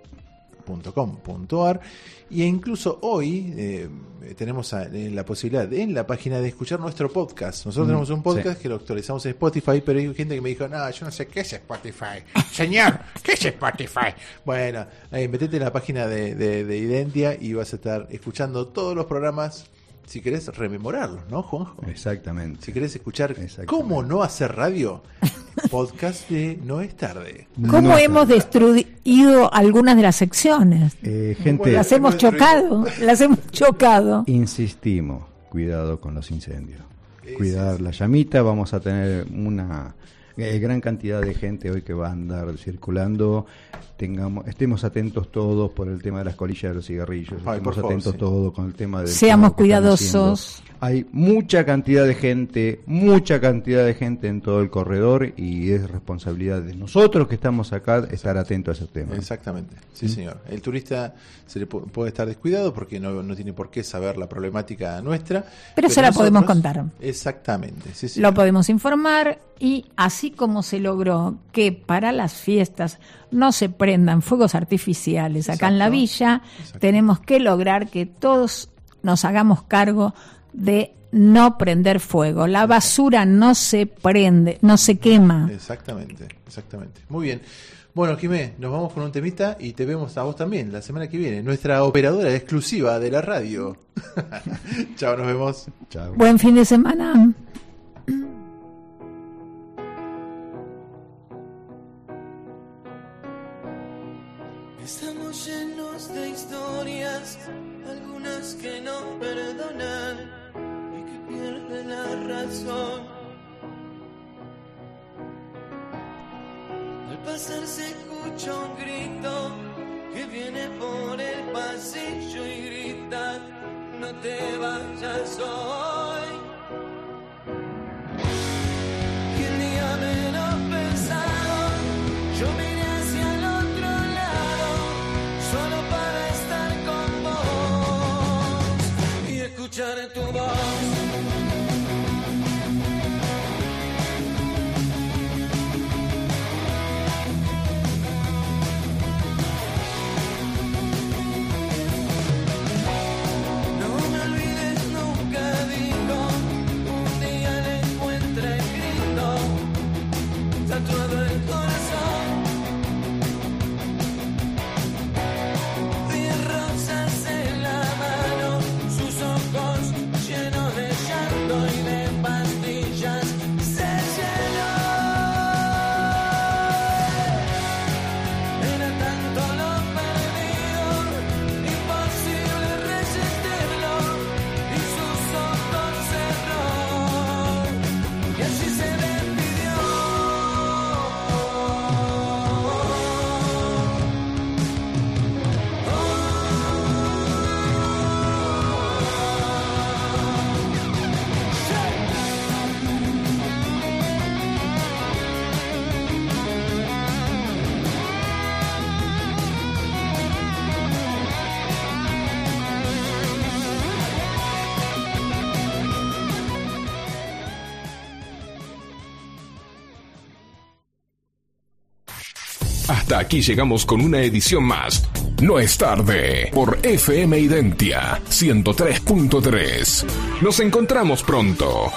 103.com.ar y incluso hoy eh, tenemos a- eh, la posibilidad en la página de escuchar nuestro podcast. Nosotros Mm, tenemos un podcast sí. que lo actualizamos en Spotify, pero hay gente que me dijo, no, yo no sé qué es Spotify. (laughs) Señor, ¿qué es Spotify? Bueno, eh, metete en la página de, de, de Identia y vas a estar escuchando todos los programas. Si querés rememorarlos, ¿no, Juanjo? Exactamente. Si querés escuchar cómo no hacer radio, (laughs) podcast de No es tarde. ¿Cómo hemos destruido algunas de las secciones? Eh, gente, las hemos chocado, las hemos chocado. insistimos, cuidado con los incendios. Cuidar la llamita, vamos a tener una eh, gran cantidad de gente hoy que va a andar circulando. Tengamos, estemos atentos todos por el tema de las colillas de los cigarrillos. Ay, estemos favor, atentos sí. todos con el tema del Seamos cuidadosos. Hay mucha cantidad de gente, mucha cantidad de gente en todo el corredor y es responsabilidad de nosotros que estamos acá estar atentos a ese tema. Exactamente, sí ¿Mm? señor. El turista se le pu- puede estar descuidado porque no, no tiene por qué saber la problemática nuestra. Pero se la podemos contar. Exactamente, sí. Lo podemos informar y así como se logró que para las fiestas no se prendan fuegos artificiales acá en la Exacto. villa, tenemos que lograr que todos nos hagamos cargo de no prender fuego. La basura no se prende, no se quema. Exactamente, exactamente. Muy bien. Bueno, Jimé, nos vamos con un temita y te vemos a vos también la semana que viene. Nuestra operadora exclusiva de la radio. (laughs) Chao, nos vemos. Chao. Buen fin de semana. Llenos de historias, algunas que no perdonan y que pierden la razón. Al pasar se escucha un grito que viene por el pasillo y grita, no te vayas hoy. Y el día menos y escuchar tu Aquí llegamos con una edición más. No es tarde por FM Identia 103.3. Nos encontramos pronto.